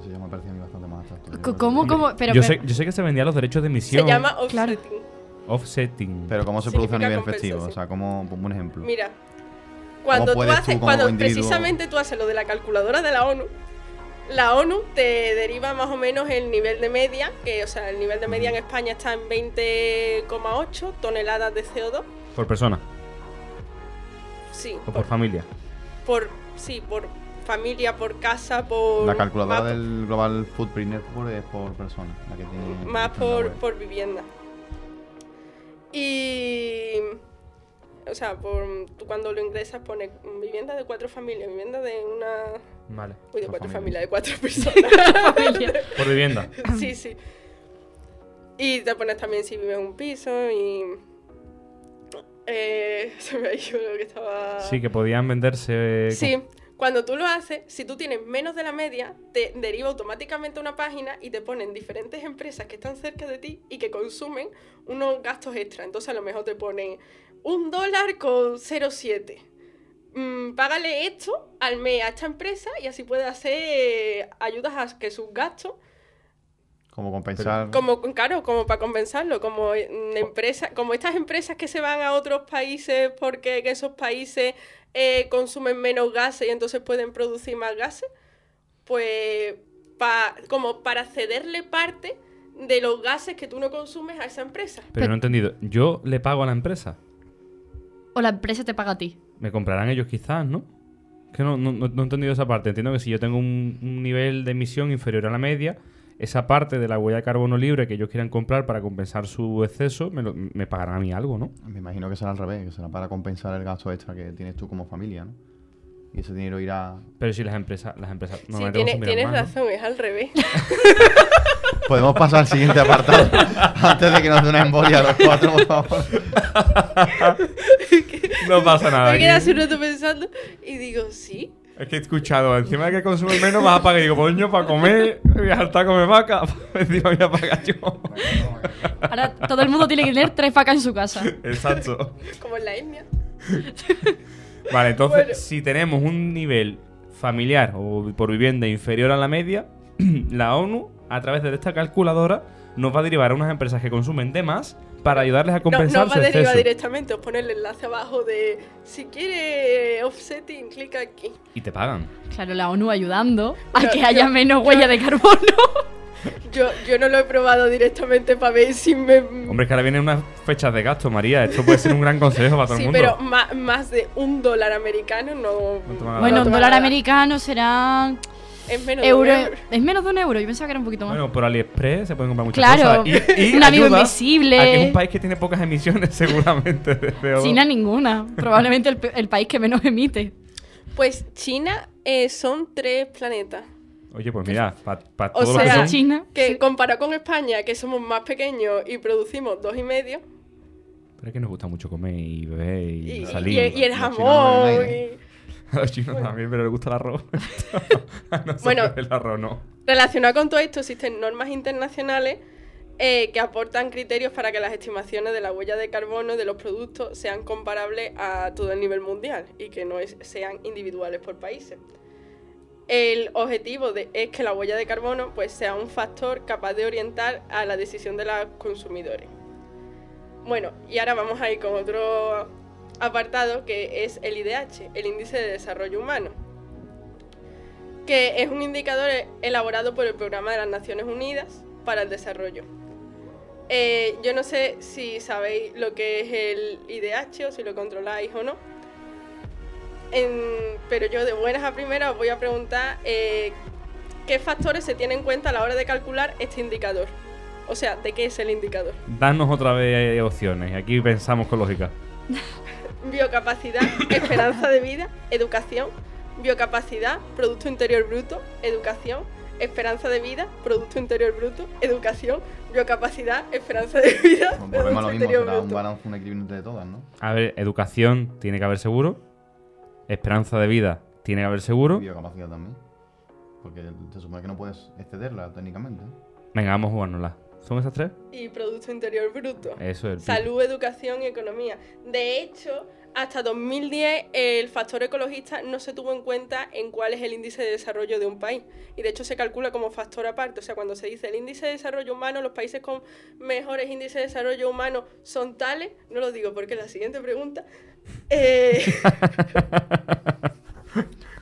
Eso ya me parece a mí bastante más atractivo. Co- ¿Cómo, cómo? Pero, yo, pero- sé, yo sé que se vendían los derechos de emisión. Se llama Claro. offsetting. Offsetting. Pero ¿cómo se produce a nivel festivo? O sea, como pongo un ejemplo. Mira, cuando tú haces, cuando individuo- precisamente tú haces lo de la calculadora de la ONU, la ONU te deriva más o menos el nivel de media, que o sea, el nivel de media en España está en 20,8 toneladas de CO2. Por persona Sí, o por familia. por sí, por familia, por casa, por... La calculadora del Global Footprint Network es por persona. La que tiene más por, por vivienda. Y... O sea, por, tú cuando lo ingresas pone vivienda de cuatro familias, vivienda de una... Vale. Uy, de cuatro familia. familias, de cuatro personas. Por vivienda. sí, sí. Y te pones también si vives en un piso y... Eh, [laughs] se me ha ido lo que estaba... Sí, que podían venderse. con- Sí, cuando tú lo haces, si tú tienes menos de la media, te deriva automáticamente a una página y te ponen diferentes empresas que están cerca de ti y que consumen unos gastos extra. Entonces a lo mejor te ponen un dólar con 0,7. Mm, págale esto al mes a esta empresa y así puede hacer ayudas a que sus gastos Como compensar. como, claro, como para compensarlo, como empresa, como estas empresas que se van a otros países porque en esos países eh, consumen menos gases y entonces pueden producir más gases, pues pa- como para cederle parte de los gases que tú no consumes a esa empresa. Pero no he entendido. Yo le pago a la empresa. O la empresa te paga a ti. Me comprarán ellos quizás, ¿no? Que no, no, no- he entendido esa parte. Entiendo que si yo tengo un, un nivel de emisión inferior a la media, esa parte de la huella de carbono libre que ellos quieran comprar para compensar su exceso, me, lo- me pagarán a mí algo, ¿no? Me imagino que será al revés, que será para compensar el gasto extra que tienes tú como familia, ¿no? Y ese dinero irá. Pero si las empresas, las empresas Sí, tiene- tienes más, ¿no? razón, es al revés. [laughs] Podemos pasar al siguiente apartado [laughs] antes de que nos dé una embolia a los cuatro, por favor. No pasa nada. Me quedé hace un rato pensando y digo, sí. Es que he escuchado, encima de que consume menos vas a pagar. Y digo, coño, para comer, me voy a saltar a comer vaca. [laughs] encima voy a pagar yo. Ahora todo el mundo tiene que tener tres vacas en su casa. Exacto. Como en la etnia. Vale, entonces, Bueno. si tenemos un nivel familiar o por vivienda inferior a la media, [clears throat] la ONU, a través de esta calculadora, nos va a derivar a unas empresas que consumen de más para ayudarles a No, compensar no va su a derivar exceso. directamente, os pone el enlace abajo de si quiere offsetting, clica aquí. Y te pagan. Claro, la ONU ayudando a que haya yo- menos yo- huella de carbono. [laughs] Yo, yo no lo he probado directamente para ver si me... Hombre, es que ahora vienen unas fechas de gasto, María. Esto puede ser un gran consejo para todo sí, el mundo. pero ma- más de un dólar americano no... Bueno, un dólar americano será Es menos de euro. un euro. Es menos de un euro. Yo pensaba que era un poquito más. Bueno, por AliExpress se pueden comprar muchas Claro, cosas. Y, y un amigo invisible. A que es un país que tiene pocas emisiones, [laughs] seguramente, de CO2. China ninguna. Probablemente el, el país que menos emite. Pues China eh, son tres planetas. Oye, pues mira, para O todos los que sea, son... China. Que sí. comparado con España, que somos más pequeños y producimos dos y medio, Pero es que nos gusta mucho comer y beber y, y, salir. y- y el chinos no jamón, y... A [laughs] los chinos también, pero les gusta el arroz. [laughs] A nosotros Bueno. el arroz no. Relacionado con todo esto, existen normas internacionales eh, que aportan criterios para que las estimaciones de la huella de carbono de los productos sean comparables a todo el nivel mundial y que no es- sean individuales por países. El objetivo es que la huella de carbono pues, sea un factor capaz de orientar a la decisión de los consumidores. Bueno, y ahora vamos a ir con otro apartado que es el IDH, el Índice de Desarrollo Humano que es un indicador elaborado por el Programa de las Naciones Unidas para el Desarrollo. Eh, yo no sé si sabéis lo que es el IDH o si lo controláis o no, En- pero yo de buenas a primeras os voy a preguntar eh, qué factores se tienen en cuenta a la hora de calcular este indicador. O sea, ¿de qué es el indicador? Danos otra vez opciones. Aquí pensamos con lógica. [laughs] Biocapacidad, esperanza de vida, educación, biocapacidad, Producto Interior Bruto, educación, esperanza de vida, Producto Interior Bruto, educación, biocapacidad, esperanza de vida, volvemos a lo mismo, será un balance, un equilibrio entre todas, ¿no? A ver, educación tiene que haber seguro. Esperanza de vida tiene que haber Y seguro. biocapacidad también. Porque se supone que no puedes excederla técnicamente. Venga, vamos a jugárnosla. ¿Son esas tres? Y Producto Interior Bruto. Eso es. Salud, educación y economía. De hecho, hasta 2010 el factor ecologista no se tuvo en cuenta en cuál es el índice de desarrollo de un país. Y de hecho se calcula como factor aparte. O sea, cuando se dice el índice de desarrollo humano, los países con mejores índices de desarrollo humano son tales. No lo digo porque es la siguiente pregunta. Eh, [laughs]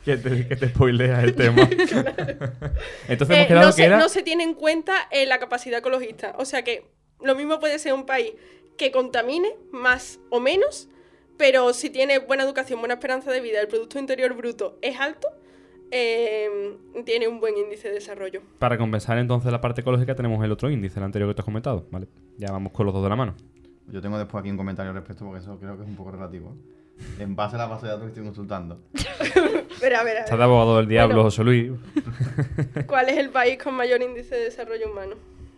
que, te, que te spoilea el tema. [laughs] Entonces eh, quedado no, que se, era. no se tiene en cuenta eh, la capacidad ecologista. O sea que lo mismo puede ser un país que contamine más o menos, pero si tiene buena educación, buena esperanza de vida, el Producto Interior Bruto es alto, eh, tiene un buen índice de desarrollo. Para compensar entonces la parte ecológica tenemos el otro índice, el anterior que te has comentado. Vale, ya vamos con los dos de la mano. Yo tengo después aquí un comentario al respecto porque eso creo que es un poco relativo. En base a la base de datos que estoy consultando. [laughs] Pero a ver, a Está de abogado del diablo, Bueno. José Luis. [laughs] ¿Cuál es el país con mayor índice de desarrollo humano?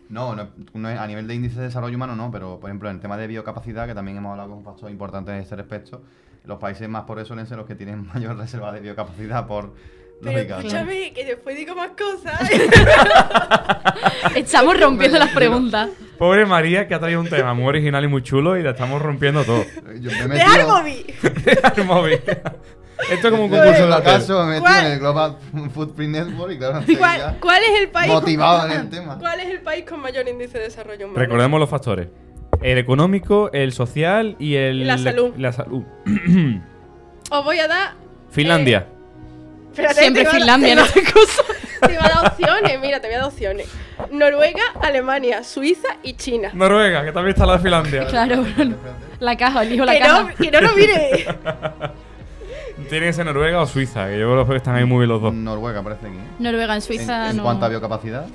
No, no, no es- a nivel de índice de desarrollo humano no, pero por ejemplo en el tema de biocapacidad, que también hemos hablado con un factor importante en este respecto, los países más pobres suelen ser los que tienen [laughs] mayor reserva de biocapacidad por Pero lógica. escúchame, que después digo más cosas. [laughs] Estamos rompiendo las preguntas. Pobre María, que ha traído un tema muy original y muy chulo y la estamos rompiendo todo. Yo me. El móvil. [laughs] Esto es como un concurso de el hotel. caso me ¿Cuál? en el Global Footprint Network y claro, ¿Cuál, cuál es el país? motivado en el tema. ¿Cuál es el país con mayor índice de desarrollo humano? Recordemos los factores. El económico, el social y el... Y la salud. La salud. Os voy a dar. Finlandia. Espérate, Siempre te Finlandia, te no voy [laughs] te cosa. a- Te voy a dar opciones, mira, te voy a dar opciones. Noruega, Alemania, Suiza y China. Noruega, que también está la de Finlandia. [laughs] Claro, la caja, elijo la Que caja. no, que no lo mire. [laughs] Tiene que ser Noruega o Suiza, que yo creo que están ahí muy bien los dos. Noruega parece aquí. Noruega, en En, Suiza en no. cuanto a biocapacidad,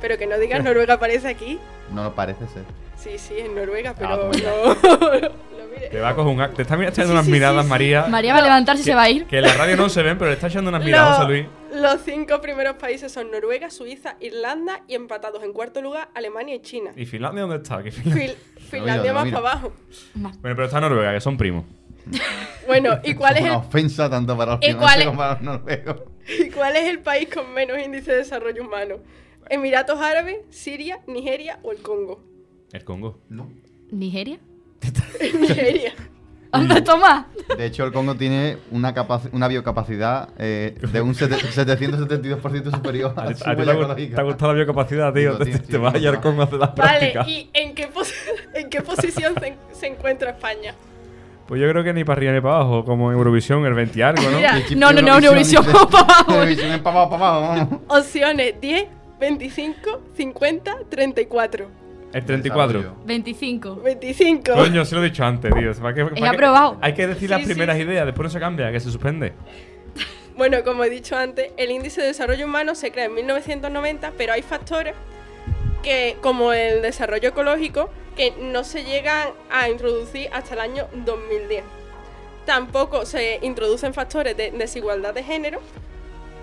Pero que no digas Noruega aparece aquí. no lo parece ser. Sí, sí, en Noruega, Ah, pero pues no. [laughs] lo mire. Te va a coger un... Te está echando Sí, unas sí, miradas, sí, sí. María. María va a levantarse y se va a ir. Que en la radio no se ven, pero le está echando unas miradas, José Luis. Los, cinco primeros países son Noruega, Suiza, Irlanda y empatados en cuarto lugar Alemania y China. ¿Y Finlandia dónde está? Finlandia- Fil- Finlandia [laughs] lo más para abajo. Bueno, pero está Noruega, que son primos. Bueno, ¿y cuál, es es una el, ofensa tanto para los ¿Y cuál finlandeses es- como para los noruegos. [laughs] ¿Y cuál es el país con menos índice de desarrollo humano? ¿Emiratos Árabes, Siria, Nigeria o el Congo? El Congo. No. ¿Nigeria? [laughs] Nigeria. Anda, toma. De hecho, el Congo tiene una, una biocapacidad eh, de un sete- 772% superior A a su a ti te, te ha gustado la biocapacidad, tío. Te, tío, te vas a hallar no. con hacer las Vale, prácticas. ¿y en qué, pos- en qué posición se, se encuentra España? Pues yo creo que ni para arriba ni para abajo, como en Eurovisión, el 20 y algo, ¿no? Mira, No, no, no, Eurovisión, Eurovisión, dice- [laughs] vamos para abajo. Eurovisión es para abajo, para abajo, vamos. Opciones 10, 25, 50, 34. El 34. Desarrollo. 25. 25. Coño, se lo he dicho antes, tío. ¿Para qué- para qué- aprobado. Hay que decir las Sí, sí, primeras sí. ideas, después no se cambia, que se suspende. [laughs] Bueno, como he dicho antes, el índice de desarrollo humano se crea en 1990, pero hay factores que, como el desarrollo ecológico, que no se llegan a introducir hasta el año 2010. Tampoco se introducen factores de desigualdad de género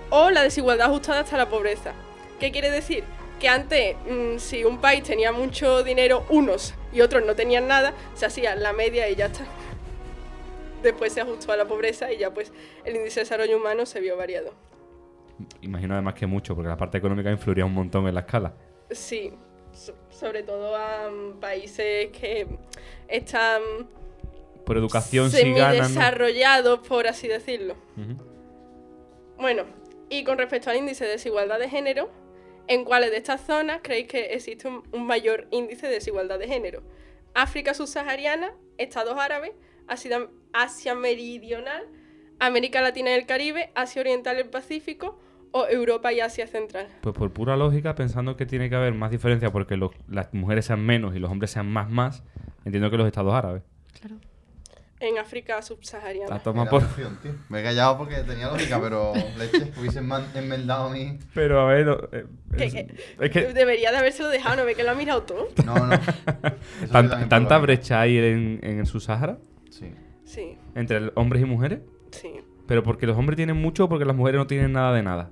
o la desigualdad ajustada hasta la pobreza. ¿Qué quiere decir? Que antes, mm, si un país tenía mucho dinero, unos y otros no tenían nada, se hacía la media y ya está. Después se ajustó a la pobreza y ya pues el índice de desarrollo humano se vio variado. Imagino además que mucho, porque la parte económica influiría un montón en la escala. Sí, so- sobre todo a mm, países que están Por educación. ¿no? semidesarrollados, por así decirlo. Bueno, y con respecto al índice de desigualdad de género, ¿en cuáles de estas zonas creéis que existe un, un mayor índice de desigualdad de género? África subsahariana, Estados Árabes, Asia, Asia Meridional, América Latina y el Caribe, Asia Oriental y el Pacífico o Europa y Asia Central. Pues por pura lógica, pensando que tiene que haber más diferencia porque los- las mujeres sean menos y los hombres sean más más, entiendo que los estados árabes. Claro. En África subsahariana. La toma por... opción, tío. Me he callado porque tenía lógica, pero leche, hubiesen man- enmendado a mí. Pero a ver, no, eh, es, que- es que Debería de habérselo dejado, ¿no ve que lo ha mirado todo? No, no. [laughs] Tanta, brecha hay en, en el subsahara Sí. Sí, entre hombres y mujeres. sí. Pero porque los hombres tienen mucho o porque las mujeres no tienen nada de nada.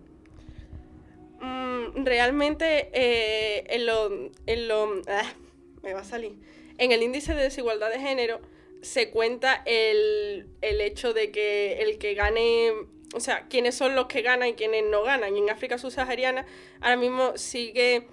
Mm, realmente eh, en lo, en lo ah, me va a salir en el índice de desigualdad de género se cuenta el, el hecho de que el que gane o sea quiénes son los que ganan y quiénes no ganan y en África subsahariana ahora mismo sigue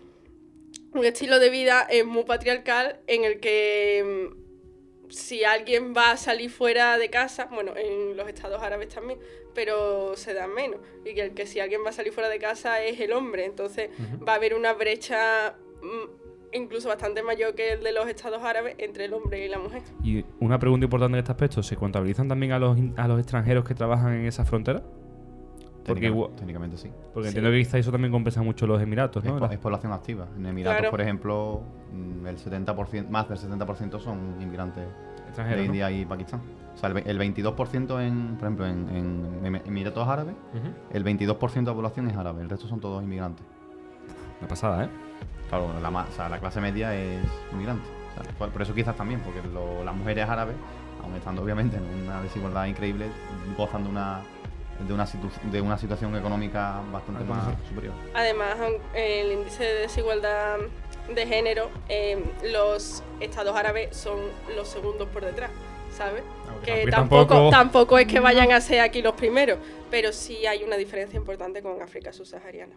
un estilo de vida eh, muy patriarcal en el que mm, si alguien va a salir fuera de casa, bueno, en los estados árabes también, pero se dan menos. Y que, el que si alguien va a salir fuera de casa es el hombre. Entonces va a haber una brecha mm, incluso bastante mayor que el de los estados árabes entre el hombre y la mujer. Y una pregunta importante en este aspecto, ¿se contabilizan también a los, in- a los extranjeros que trabajan en esa frontera? Porque Técnicamente- sí. Porque Sí. entiendo que quizá eso también compensa mucho los Emiratos, Es, ¿no? po- La- es población activa. En Emiratos, Claro. por ejemplo, mm, el 70%, más del 70% son inmigrantes extranjeros, de ¿no? India y Pakistán. O sea, el, el 22%, en, por ejemplo, en, en Em- Emiratos Árabes, el 22% de la población es árabe, el resto son todos inmigrantes. Una pasada, ¿eh? Claro, la, ma- o sea, la clase media es. O sea, por, eso quizás también, porque lo- las mujeres árabes, aun estando obviamente en una desigualdad increíble, gozan de una, de una, situ- de una situación económica bastante más superior. Además, el índice de desigualdad de género, eh, los estados árabes son los segundos por detrás, ¿sabes? Que Porque tampoco, tampoco- tampoco es que vayan a ser aquí los primeros, pero sí hay una diferencia importante con África subsahariana.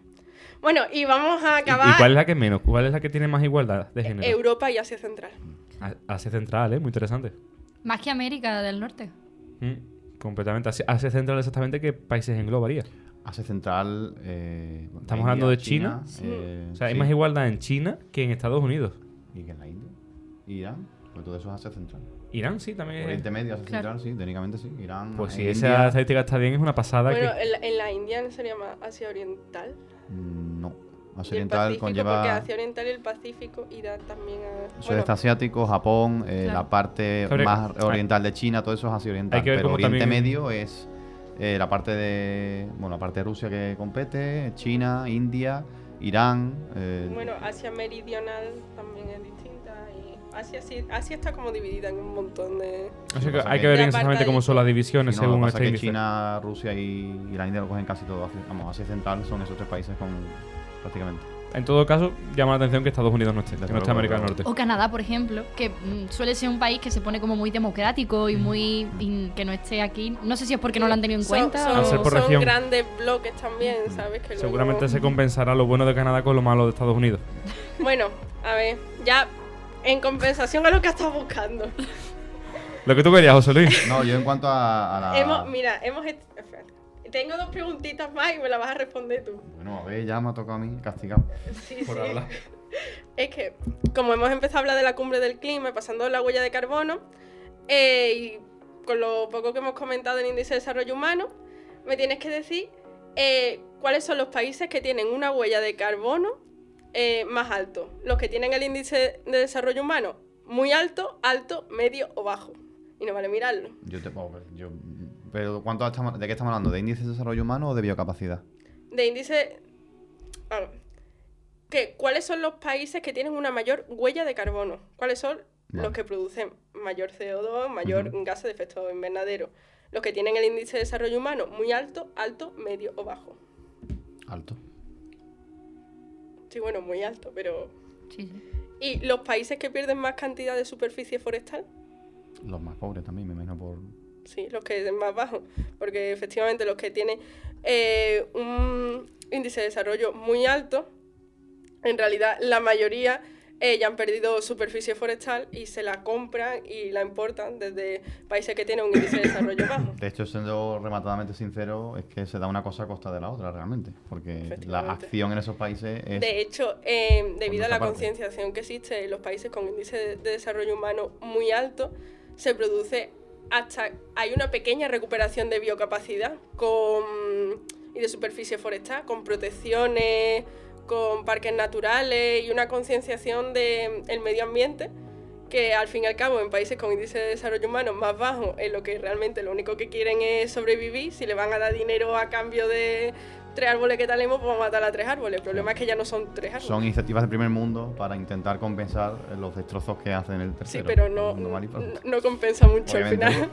Bueno, y vamos a ¿Y- acabar ¿Y, cuál es la que menos? ¿Cuál es la que tiene más igualdad de género? Europa y Asia Central. A- Asia Central, ¿eh? Muy interesante. Más que América del Norte. Mm, completamente. Asia, Asia Central exactamente qué países englobaría. Asia Central. eh, Estamos India, hablando de China. eh, O sea, hay sí. más igualdad en China que en Estados Unidos. ¿Y que en la India? ¿Irán? Pues todo eso es Asia Central. Irán sí también. Oriente Medio, Asia Claro. Central, sí, técnicamente sí. Irán. Pues si eh, esa India, estadística está bien, es una pasada Bueno, que... en la, en la India sería más Asia Oriental. mm, No. Asia Oriental Pacífico, porque conlleva. Asia Oriental y el Pacífico irán también a... Sudeste asiático, Japón, eh, Claro. la parte más oriental de China, todo eso es Asia Oriental. Hay que ver pero cómo Oriente también- Medio es eh, la parte de. Bueno, la parte de Rusia que compete, China, India, Irán. eh, Bueno, Asia Meridional también es distinta y Asia, sí- Asia está como dividida en un montón de... O sea que hay que- que ver exactamente cómo son las divisiones sí, no, lo según que este que índice. China, Rusia y, y la India lo cogen casi todo. Asia- Vamos, Asia Central son esos tres países con prácticamente. En todo caso, llama la atención que Estados Unidos no esté, que no esté luego, América del Norte. O Canadá, por ejemplo, que mm, suele ser un país que se pone como muy democrático y muy y que no esté aquí. No sé si es porque no lo han tenido en Son- cuenta. Son, Al ser o- por son región. grandes bloques también, ¿sabes? Que Seguramente luego- se compensará lo bueno de Canadá con lo malo de Estados Unidos. Bueno, a ver, ya en compensación a lo que estás buscando. Lo que tú querías, José Luis. No, yo en cuanto a, a la. Hemos, mira, hemos... Tengo dos preguntitas más y me las vas a responder tú. Bueno, a ver, ya me ha tocado a mí castigado. Sí, sí. [laughs] Es que, como hemos empezado a hablar de la cumbre del clima, pasando la huella de carbono, eh, y con lo poco que hemos comentado del índice de desarrollo humano, me tienes que decir eh, cuáles son los países que tienen una huella de carbono eh, más alto. Los que tienen el índice de desarrollo humano muy alto, alto, medio o bajo. Y no vale mirarlo. Yo te puedo ver, yo. Pero ¿cuánto estamos, ¿de qué estamos hablando? ¿De índice de desarrollo humano o de biocapacidad? De índice... a ver, ¿qué? ¿Cuáles son los países que tienen una mayor huella de carbono? ¿Cuáles son los que producen mayor CO2, mayor Ujú. gases de efecto invernadero? Los que tienen el índice de desarrollo humano muy alto, alto, medio o bajo. Alto. Sí, bueno, muy alto, pero... Sí, sí. ¿Y los países que pierden más cantidad de superficie forestal? Los más pobres también, me imagino por. Sí, los que es más bajos. Porque efectivamente los que tienen eh, un índice de desarrollo muy alto, en realidad la mayoría eh, ya han perdido superficie forestal y se la compran y la importan desde países que tienen un índice de desarrollo bajo. De hecho, siendo rematadamente sincero, es que se da una cosa a costa de la otra realmente. Porque la acción en esos países es. De hecho, eh, debido a la concienciación que existe en los países con índice de, de desarrollo humano muy alto, se produce hasta hay una pequeña recuperación de biocapacidad con y de superficie forestal, con protecciones, con parques naturales y una concienciación del medio ambiente que al fin y al cabo en países con índice de desarrollo humano más bajo, en lo que realmente lo único que quieren es sobrevivir, si le van a dar dinero a cambio de tres árboles que talemos, pues vamos a matar a tres árboles. El problema es que ya no son tres árboles. Son iniciativas del primer mundo para intentar compensar los destrozos que hacen el Sí, tercero. pero no, No compensa mucho al final. [laughs]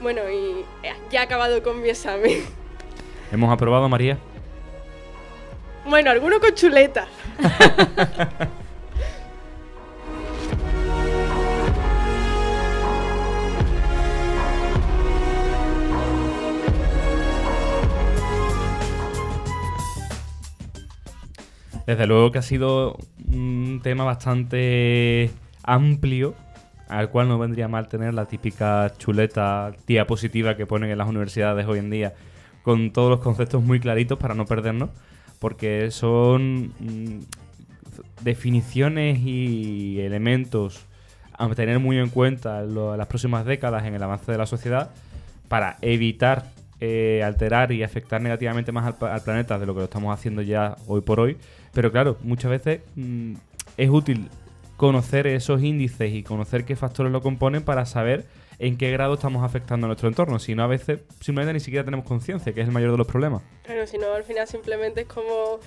bueno, y ya he acabado con mi examen. Hemos aprobado, María. Bueno, alguno con chuleta. Desde luego que ha sido un tema bastante amplio, al cual no vendría mal tener la típica chuleta diapositiva que ponen en las universidades hoy en día, con todos los conceptos muy claritos para no perdernos, porque son mm, definiciones y elementos a tener muy en cuenta en lo- las próximas décadas en el avance de la sociedad para evitar eh, alterar y afectar negativamente más al planeta de lo que lo estamos haciendo ya hoy por hoy. Pero claro, muchas veces mm, es útil conocer esos índices y conocer qué factores lo componen para saber en qué grado estamos afectando a nuestro entorno. Si no, a veces simplemente ni siquiera tenemos conciencia, que es el mayor de los problemas. Claro, si no, al final simplemente es como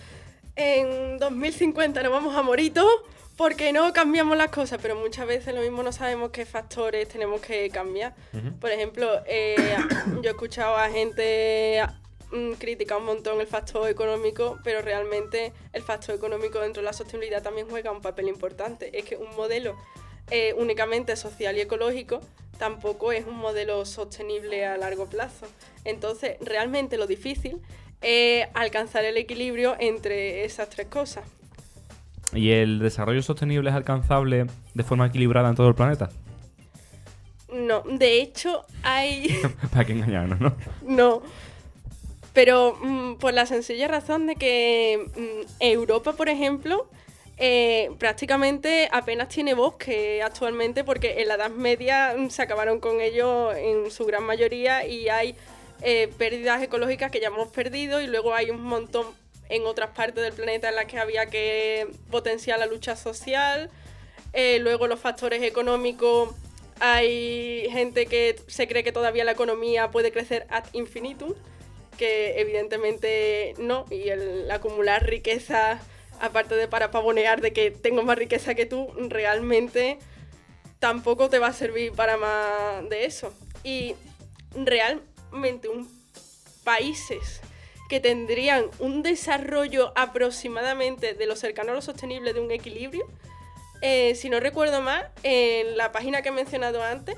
en 2050 nos vamos a morir todos porque no cambiamos las cosas, pero muchas veces lo mismo no sabemos qué factores tenemos que cambiar. Por ejemplo, eh, [coughs] yo he escuchado a gente mm, criticar un montón el factor económico, pero realmente el factor económico dentro de la sostenibilidad también juega un papel importante. Es que un modelo eh, únicamente social y ecológico tampoco es un modelo sostenible a largo plazo. Entonces, realmente lo difícil es alcanzar el equilibrio entre esas tres cosas. ¿Y el desarrollo sostenible es alcanzable de forma equilibrada en todo el planeta? No, de hecho hay... [laughs] Para que engañarnos, ¿no? No. Pero mm, por la sencilla razón de que mm, Europa, por ejemplo, eh, prácticamente apenas tiene bosque actualmente porque en la Edad Media mm, se acabaron con ello en su gran mayoría y hay eh, pérdidas ecológicas que ya hemos perdido y luego hay un montón en otras partes del planeta en las que había que potenciar la lucha social. Eh, luego los factores económicos, hay gente que se cree que todavía la economía puede crecer ad infinitum, que evidentemente no, y el acumular riqueza, aparte de para pavonear de que tengo más riqueza que tú, realmente tampoco te va a servir para más de eso. Y realmente un países que tendrían un desarrollo aproximadamente de lo cercano a lo sostenible de un equilibrio, eh, si no recuerdo mal, en la página que he mencionado antes,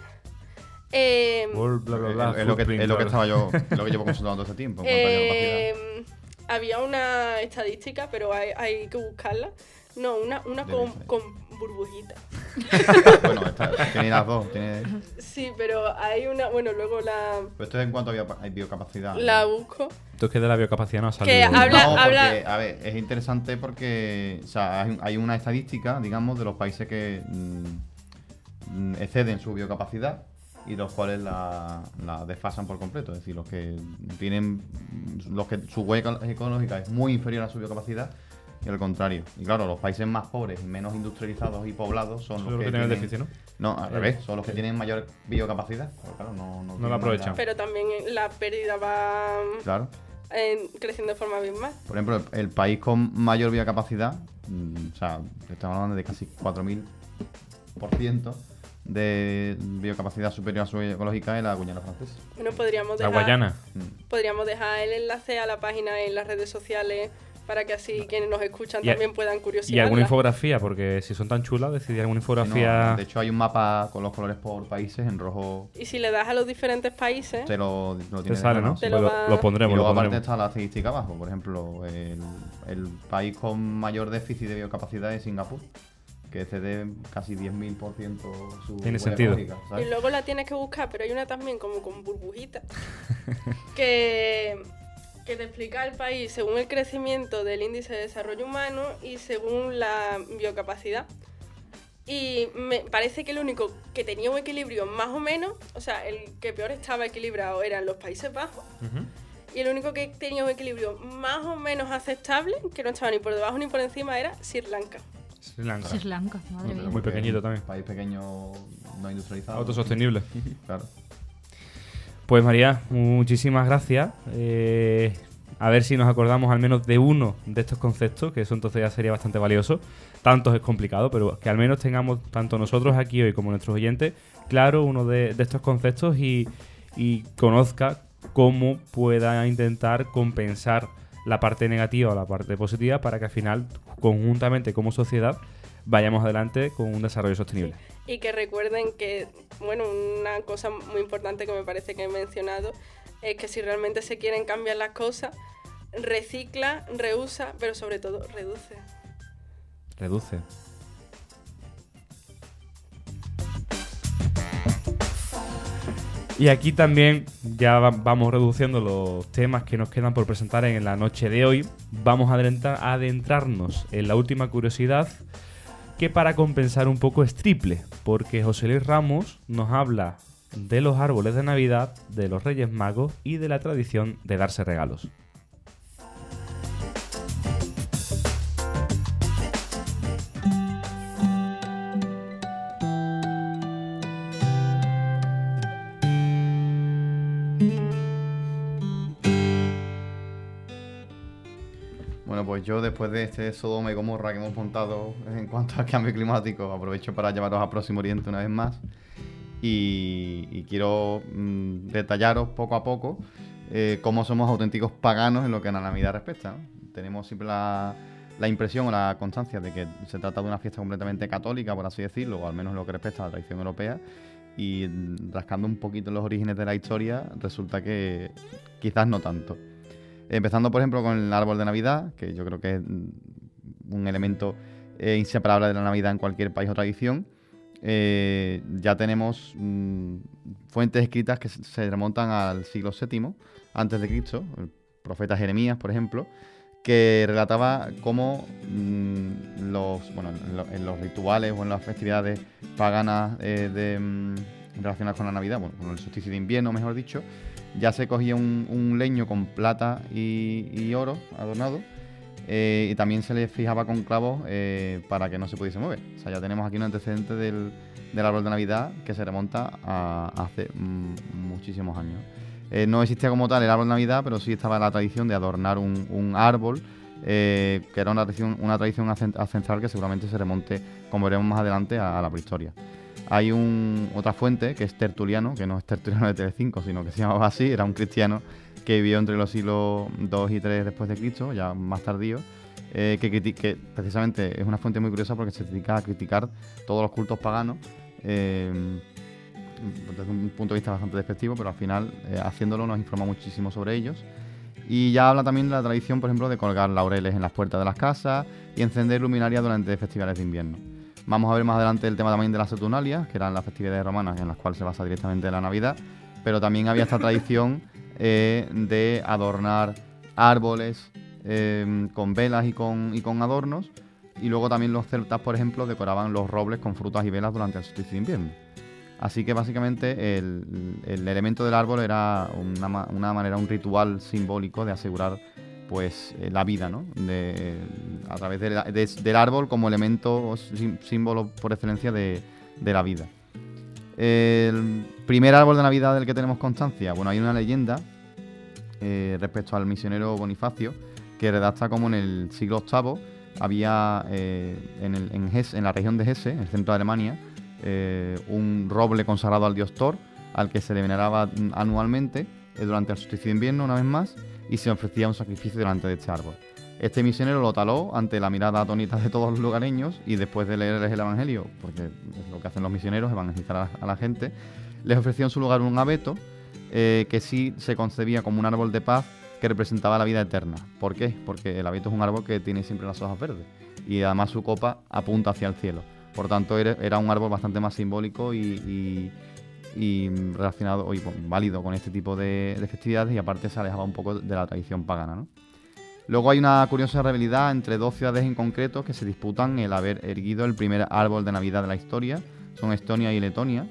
eh, Bla, bla, bla, bla, es, es lo que, footprint, es lo que bla, bla. estaba yo, es lo que llevo consultando todo este tiempo. eh, [laughs] había una estadística, pero hay, hay que buscarla. No, una, una con, con burbujitas. [laughs] bueno, esta- tiene las dos. Tiene, Sí, pero hay una, bueno, luego la, pero esto es en cuanto a bio- a biocapacidad. la busco. Esto es que de la biocapacidad no ha salido. Que habla- no, porque, habla- a ver, es interesante porque o sea, hay, hay una estadística, digamos, de los países que mm, mm, exceden su biocapacidad y los cuales la, la desfasan por completo. Es decir, los que tienen, los que su huella ecológica es muy inferior a su biocapacidad y al contrario. Y claro, los países más pobres, menos industrializados y poblados son Son los, que tienen el déficit, ¿no? No, al revés, son los que tienen mayor biocapacidad. Pero claro, no, no, la aprovechan. Pero también la pérdida va Claro. eh, creciendo de forma abismal. Por ejemplo, el, el país con mayor biocapacidad, mm, o sea, estamos hablando de casi 4.000% de biocapacidad superior a su ecológica es la Guyana francesa. Bueno, podríamos La dejar, Guayana. Mm. podríamos dejar el enlace a la página en las redes sociales para que así quienes nos escuchan Y a- también puedan Y curiosidad. alguna infografía, porque si son tan chulas, decidí alguna no, infografía. de hecho, hay un mapa con los colores por países en rojo. Y si le das a los diferentes países, Te lo, lo te sale, ¿no? sí. Te Pues lo lo, va- lo Y pondremos, luego lo aparte está la estadística abajo. Por ejemplo, el, el país con mayor déficit de biocapacidad es Singapur, que excede casi 10.000% su Tiene sentido. y luego la tienes que buscar, pero hay una también como con burbujitas [laughs] que, que te explica el país según el crecimiento del índice de desarrollo humano y según la biocapacidad. Y me parece que el único que tenía un equilibrio más o menos, o sea, el que peor estaba equilibrado eran los Países Bajos. Y el único que tenía un equilibrio más o menos aceptable, que no estaba ni por debajo ni por encima, era Sri Lanka. Sri Lanka. Sri Lanka, madre mía. Muy pequeñito también. País pequeño, no industrializado. Autosostenible. [laughs] Claro. Pues María, muchísimas gracias. Eh, a ver si nos acordamos al menos de uno de estos conceptos, que eso entonces ya sería bastante valioso. Tantos es complicado, pero que al menos tengamos tanto nosotros aquí hoy como nuestros oyentes claro uno de, de estos conceptos y, y conozca cómo pueda intentar compensar la parte negativa o la parte positiva para que al final, conjuntamente como sociedad, vayamos adelante con un desarrollo sostenible. Y que recuerden que, bueno, una cosa muy importante que me parece que he mencionado es que si realmente se quieren cambiar las cosas, recicla, reusa, pero sobre todo reduce. Reduce. Y aquí también ya va- vamos reduciendo los temas que nos quedan por presentar en la noche de hoy. Vamos a adentrarnos en la última curiosidad, que para compensar un poco es triple, porque José Luis Ramos nos habla de los árboles de Navidad, de los Reyes Magos y de la tradición de darse regalos. Pues yo después de este Sodoma y Gomorra que hemos montado en cuanto al cambio climático, aprovecho para llevaros a Próximo Oriente una vez más y, quiero mm, detallaros poco a poco eh, cómo somos auténticos paganos en lo que a la Navidad respecta. Tenemos siempre la, la impresión o la constancia de que se trata de una fiesta completamente católica, por así decirlo, o al menos en lo que respecta a la tradición europea, y mm, rascando un poquito los orígenes de la historia, resulta que quizás no tanto. Empezando, por ejemplo, con el árbol de Navidad, que yo creo que es un elemento eh, inseparable de la Navidad en cualquier país o tradición. Eh, ya tenemos mm, fuentes escritas que se- remontan al siglo VII antes de Cristo, el profeta Jeremías, por ejemplo, que relataba cómo mm, los, bueno, en, lo- en los rituales o en las festividades paganas eh, mm, relacionadas con la Navidad, bueno, con el solsticio de invierno, mejor dicho, ya se cogía un, leño con plata y, oro adornado eh, y también se le fijaba con clavos eh, para que no se pudiese mover. O sea, ya tenemos aquí un antecedente del, árbol de Navidad que se remonta a hace mm, muchísimos años. Eh, no existía como tal el árbol de Navidad, pero sí estaba la tradición de adornar un, árbol, que era una tradición, una tradición ancestral que seguramente se remonte, como veremos más adelante, a la prehistoria. Hay un, otra fuente que es Tertuliano, que no es Tertuliano de Telecinco, sino que se llamaba así, era un cristiano que vivió entre los siglos 2 y 3 después de Cristo, ya más tardío, eh, que, precisamente es una fuente muy curiosa porque se dedica a criticar todos los cultos paganos eh, desde un punto de vista bastante despectivo, pero al final eh, haciéndolo nos informa muchísimo sobre ellos. Y ya habla también de la tradición, por ejemplo, de colgar laureles en las puertas de las casas y encender luminarias durante festivales de invierno. Vamos a ver más adelante el tema también de las Saturnalias, que eran las festividades romanas en las cuales se basa directamente la Navidad, pero también había esta tradición [laughs] eh, de adornar árboles eh, con velas y con, adornos, y luego también los celtas, por ejemplo, decoraban los robles con frutas y velas durante el solsticio de invierno. Así que básicamente el, el elemento del árbol era una manera, un ritual simbólico de asegurar pues eh, la vida, ¿no? De- a través del árbol como elemento o símbolo por excelencia de, la vida. El primer árbol de Navidad del que tenemos constancia, bueno, hay una leyenda eh, respecto al misionero Bonifacio que redacta como en el siglo VIII había eh, en, la región de Hesse, en el centro de Alemania, un roble consagrado al dios Thor, al que se le veneraba anualmente durante el solsticio de invierno, una vez más, y se ofrecía un sacrificio delante de este árbol. Este misionero lo taló ante la mirada atónita de todos los lugareños y después de leerles el Evangelio, porque es lo que hacen los misioneros, evangelizar a la, a la gente, les ofreció en su lugar un abeto eh, que sí se concebía como un árbol de paz que representaba la vida eterna. ¿Por qué? Porque el abeto es un árbol que tiene siempre las hojas verdes y además su copa apunta hacia el cielo. Por tanto, era, un árbol bastante más simbólico y- y relacionado y válido con este tipo de, de festividades y aparte se alejaba un poco de la tradición pagana. ¿no? Luego hay una curiosa rivalidad entre dos ciudades en concreto que se disputan el haber erguido el primer árbol de Navidad de la historia. Son Estonia y Letonia.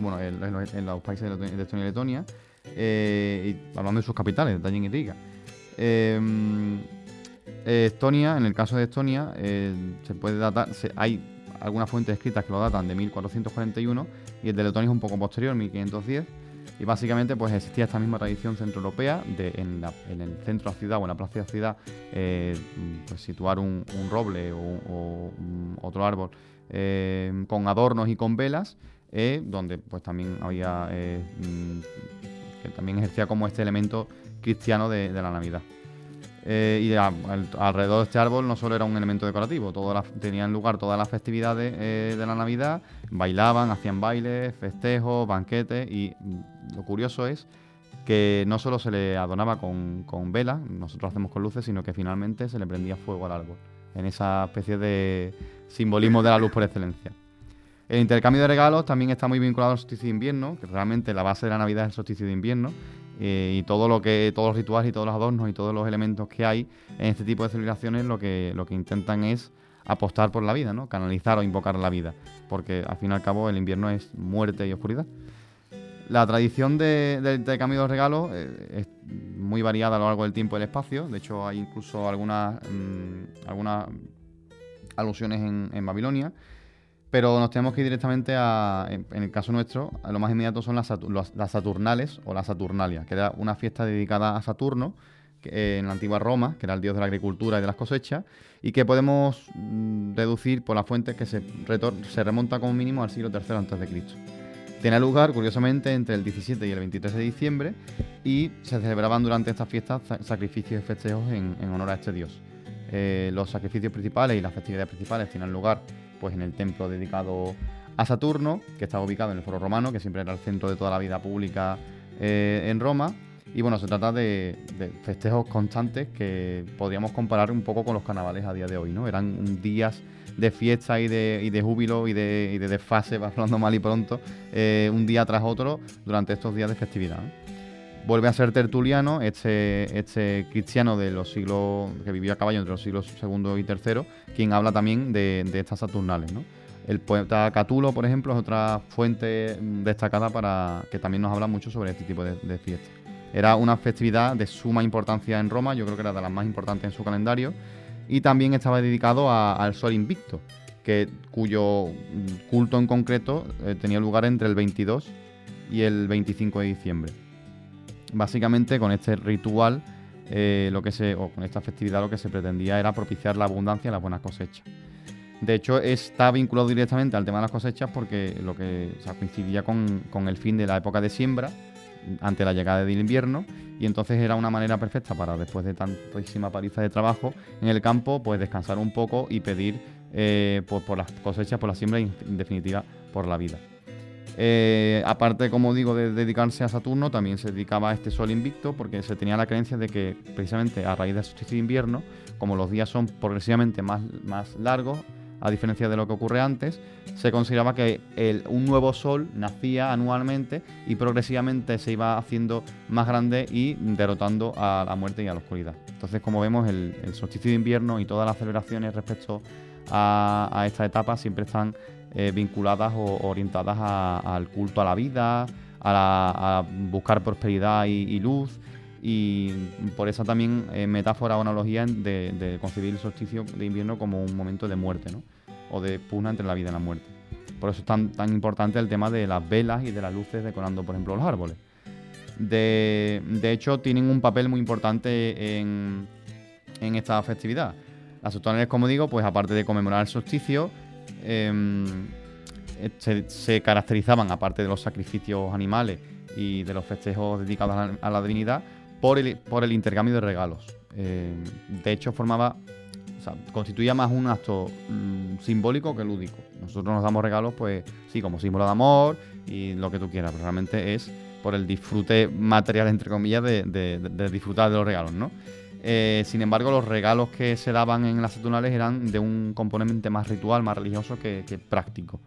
Bueno, en, los- países de Estonia y Letonia. eh, y hablando de sus capitales, Tallinn y Riga. Eh, Estonia, en el caso de Estonia, eh, se puede datar, hay algunas fuentes escritas que lo datan de 1441 y el de Letonia es un poco posterior, 1510. Y básicamente pues existía esta misma tradición centroeuropea de en, el centro de la ciudad o en la plaza de la ciudad eh, pues, situar un, roble o, otro árbol eh, con adornos y con velas, eh, donde pues también había mm, que también ejercía como este elemento cristiano de la Navidad. Eh, y alrededor de este árbol no solo era un elemento decorativo, tenían lugar todas las festividades eh, de la Navidad, bailaban, hacían bailes, festejos, banquetes y lo curioso es que no solo se le adornaba con, con velas, nosotros hacemos con luces, sino que finalmente se le prendía fuego al árbol, en esa especie de simbolismo de la luz por excelencia. El intercambio de regalos también está muy vinculado al solsticio de invierno, que realmente la base de la Navidad es el solsticio de invierno, eh, y todo lo que, todos los rituales y todos los adornos y todos los elementos que hay en este tipo de celebraciones lo que, lo que intentan es apostar por la vida, ¿no? Canalizar o invocar la vida, porque al fin y al cabo el invierno es muerte y oscuridad. La tradición de- del intercambio de regalos eh, es muy variada a lo largo del tiempo y el espacio. De hecho, hay incluso algunas, mm, algunas alusiones en, en Babilonia. Pero nos tenemos que ir directamente a, en, el caso nuestro, lo más inmediato son las, Satu- las- las Saturnales o las Saturnalias, que era una fiesta dedicada a Saturno eh, en la antigua Roma, que era el dios de la agricultura y de las cosechas, y que podemos mm, deducir por las fuentes que se, remonta como mínimo al siglo III a.C. Tenía lugar, curiosamente, entre el 17 y el 23 de diciembre, y se celebraban durante estas fiestas sa- sacrificios y festejos en, en honor a este dios. Eh, los sacrificios principales y las festividades principales tienen lugar pues, en el templo dedicado a Saturno, que estaba ubicado en el Foro Romano, que siempre era el centro de toda la vida pública eh, en Roma. Y bueno, se trata de, festejos constantes que podríamos comparar un poco con los carnavales a día de hoy, ¿no? Eran días de fiesta y de, y de júbilo y de, y de desfase, [laughs] va hablando mal y pronto, eh, un día tras otro durante estos días de festividad. Vuelve a ser Tertuliano, este, este cristiano de los siglos que vivió a caballo entre los siglos segundo y tercero, quien habla también de, estas Saturnales. ¿no? El poeta Catulo, por ejemplo, es otra fuente destacada para que también nos habla mucho sobre este tipo de, fiestas. Era una festividad de suma importancia en Roma, yo creo que era de las más importantes en su calendario, y también estaba dedicado al Sol Invicto, que, cuyo culto en concreto eh, tenía lugar entre el 22 y el 25 de diciembre. Básicamente con este ritual, eh, lo que se, o con esta festividad lo que se pretendía era propiciar la abundancia y las buenas cosechas. De hecho, está vinculado directamente al tema de las cosechas porque lo que o sea, coincidía con, con el fin de la época de siembra ante la llegada del invierno y entonces era una manera perfecta para después de tantísima paliza de trabajo en el campo pues descansar un poco y pedir eh, por, por las cosechas, por la siembra y en definitiva por la vida. Eh, aparte, como digo, de dedicarse a Saturno, también se dedicaba a este sol invicto porque se tenía la creencia de que precisamente a raíz del solsticio de invierno, como los días son progresivamente más, más largos, a diferencia de lo que ocurre antes, se consideraba que un nuevo sol nacía anualmente y progresivamente se iba haciendo más grande y derrotando a la muerte y a la oscuridad. Entonces, como vemos, el, el solsticio de invierno y todas las celebraciones respecto a, a esta etapa siempre están eh, vinculadas o orientadas a- al culto a la vida, a, buscar prosperidad y, y luz. Y por esa también eh, metáfora o analogía de, concebir el solsticio de invierno como un momento de muerte, ¿no? O de pugna entre la vida y la muerte. Por eso es tan, tan importante el tema de las velas y de las luces decorando, por ejemplo, los árboles. De, de hecho, tienen un papel muy importante en, en esta festividad. Las Saturnales, como digo, pues aparte de conmemorar el solsticio, se, se caracterizaban, aparte de los sacrificios animales y de los festejos dedicados a la, divinidad, por el, por el intercambio de regalos. Eh, de hecho, formaba, o sea, constituía más un acto mm, simbólico que lúdico. Nosotros nos damos regalos, pues sí, como símbolo de amor y lo que tú quieras, pero realmente es por el disfrute material, entre comillas, de- de disfrutar de los regalos, ¿no? Eh, sin embargo, los regalos que se daban en las Saturnales eran de un componente más ritual, más religioso que, práctico.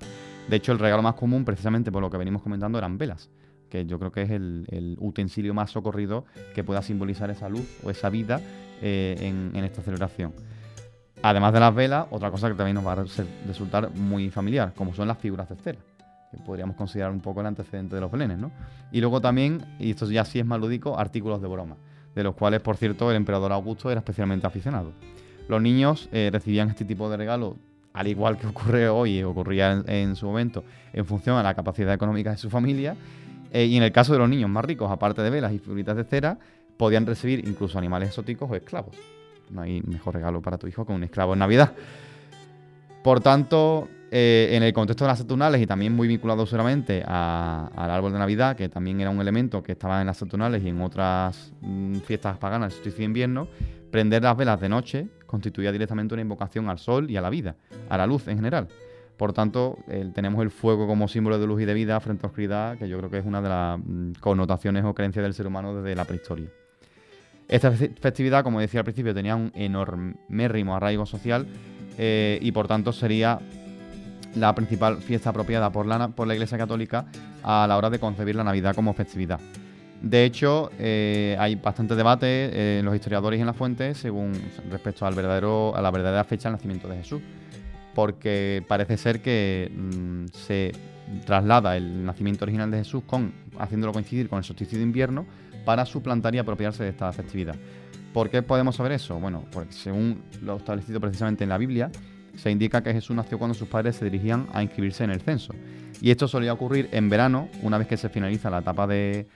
De hecho, el regalo más común, precisamente por lo que venimos comentando, eran velas, que yo creo que es el, utensilio más socorrido que pueda simbolizar esa luz o esa vida eh, en, esta celebración. Además de las velas, otra cosa que también nos va a resultar muy familiar, como son las figuras cesteras, que podríamos considerar un poco el antecedente de los belenes, ¿no? Y luego también, y esto ya sí es más lúdico, artículos de broma, de los cuales, por cierto, el emperador Augusto era especialmente aficionado. Los niños eh, recibían este tipo de regalos, al igual que ocurre hoy y ocurría en, en su momento, en función a la capacidad económica de su familia. Eh, y en el caso de los niños más ricos, aparte de velas y figuritas de cera, podían recibir incluso animales exóticos o esclavos. No hay mejor regalo para tu hijo que un esclavo en Navidad. Por tanto, eh, en el contexto de las Saturnales y también muy vinculado seguramente al árbol de Navidad, que también era un elemento que estaba en las Saturnales y en otras mm, fiestas paganas, el solsticio de invierno, prender las velas de noche constituía directamente una invocación al sol y a la vida, a la luz en general. Por tanto, tenemos el fuego como símbolo de luz y de vida frente a oscuridad, que yo creo que es una de las mm, connotaciones o creencias del ser humano desde la prehistoria. Esta fe- festividad, como decía al principio, tenía un enormérrimo arraigo social eh, y por tanto sería la principal fiesta apropiada por la, por la Iglesia Católica a la hora de concebir la Navidad como festividad. De hecho, eh, hay bastante debate eh, en los historiadores y en las fuentes según respecto al verdadero, a la verdadera fecha del nacimiento de Jesús. porque parece ser que mm, se traslada el nacimiento original de Jesús con haciéndolo coincidir con el solsticio de invierno para suplantar y apropiarse de esta festividad. ¿Por qué podemos saber eso? Bueno, porque según lo establecido precisamente en la Biblia, se indica que Jesús nació cuando sus padres se dirigían a inscribirse en el censo. Y esto solía ocurrir en verano, una vez que se finaliza la etapa de,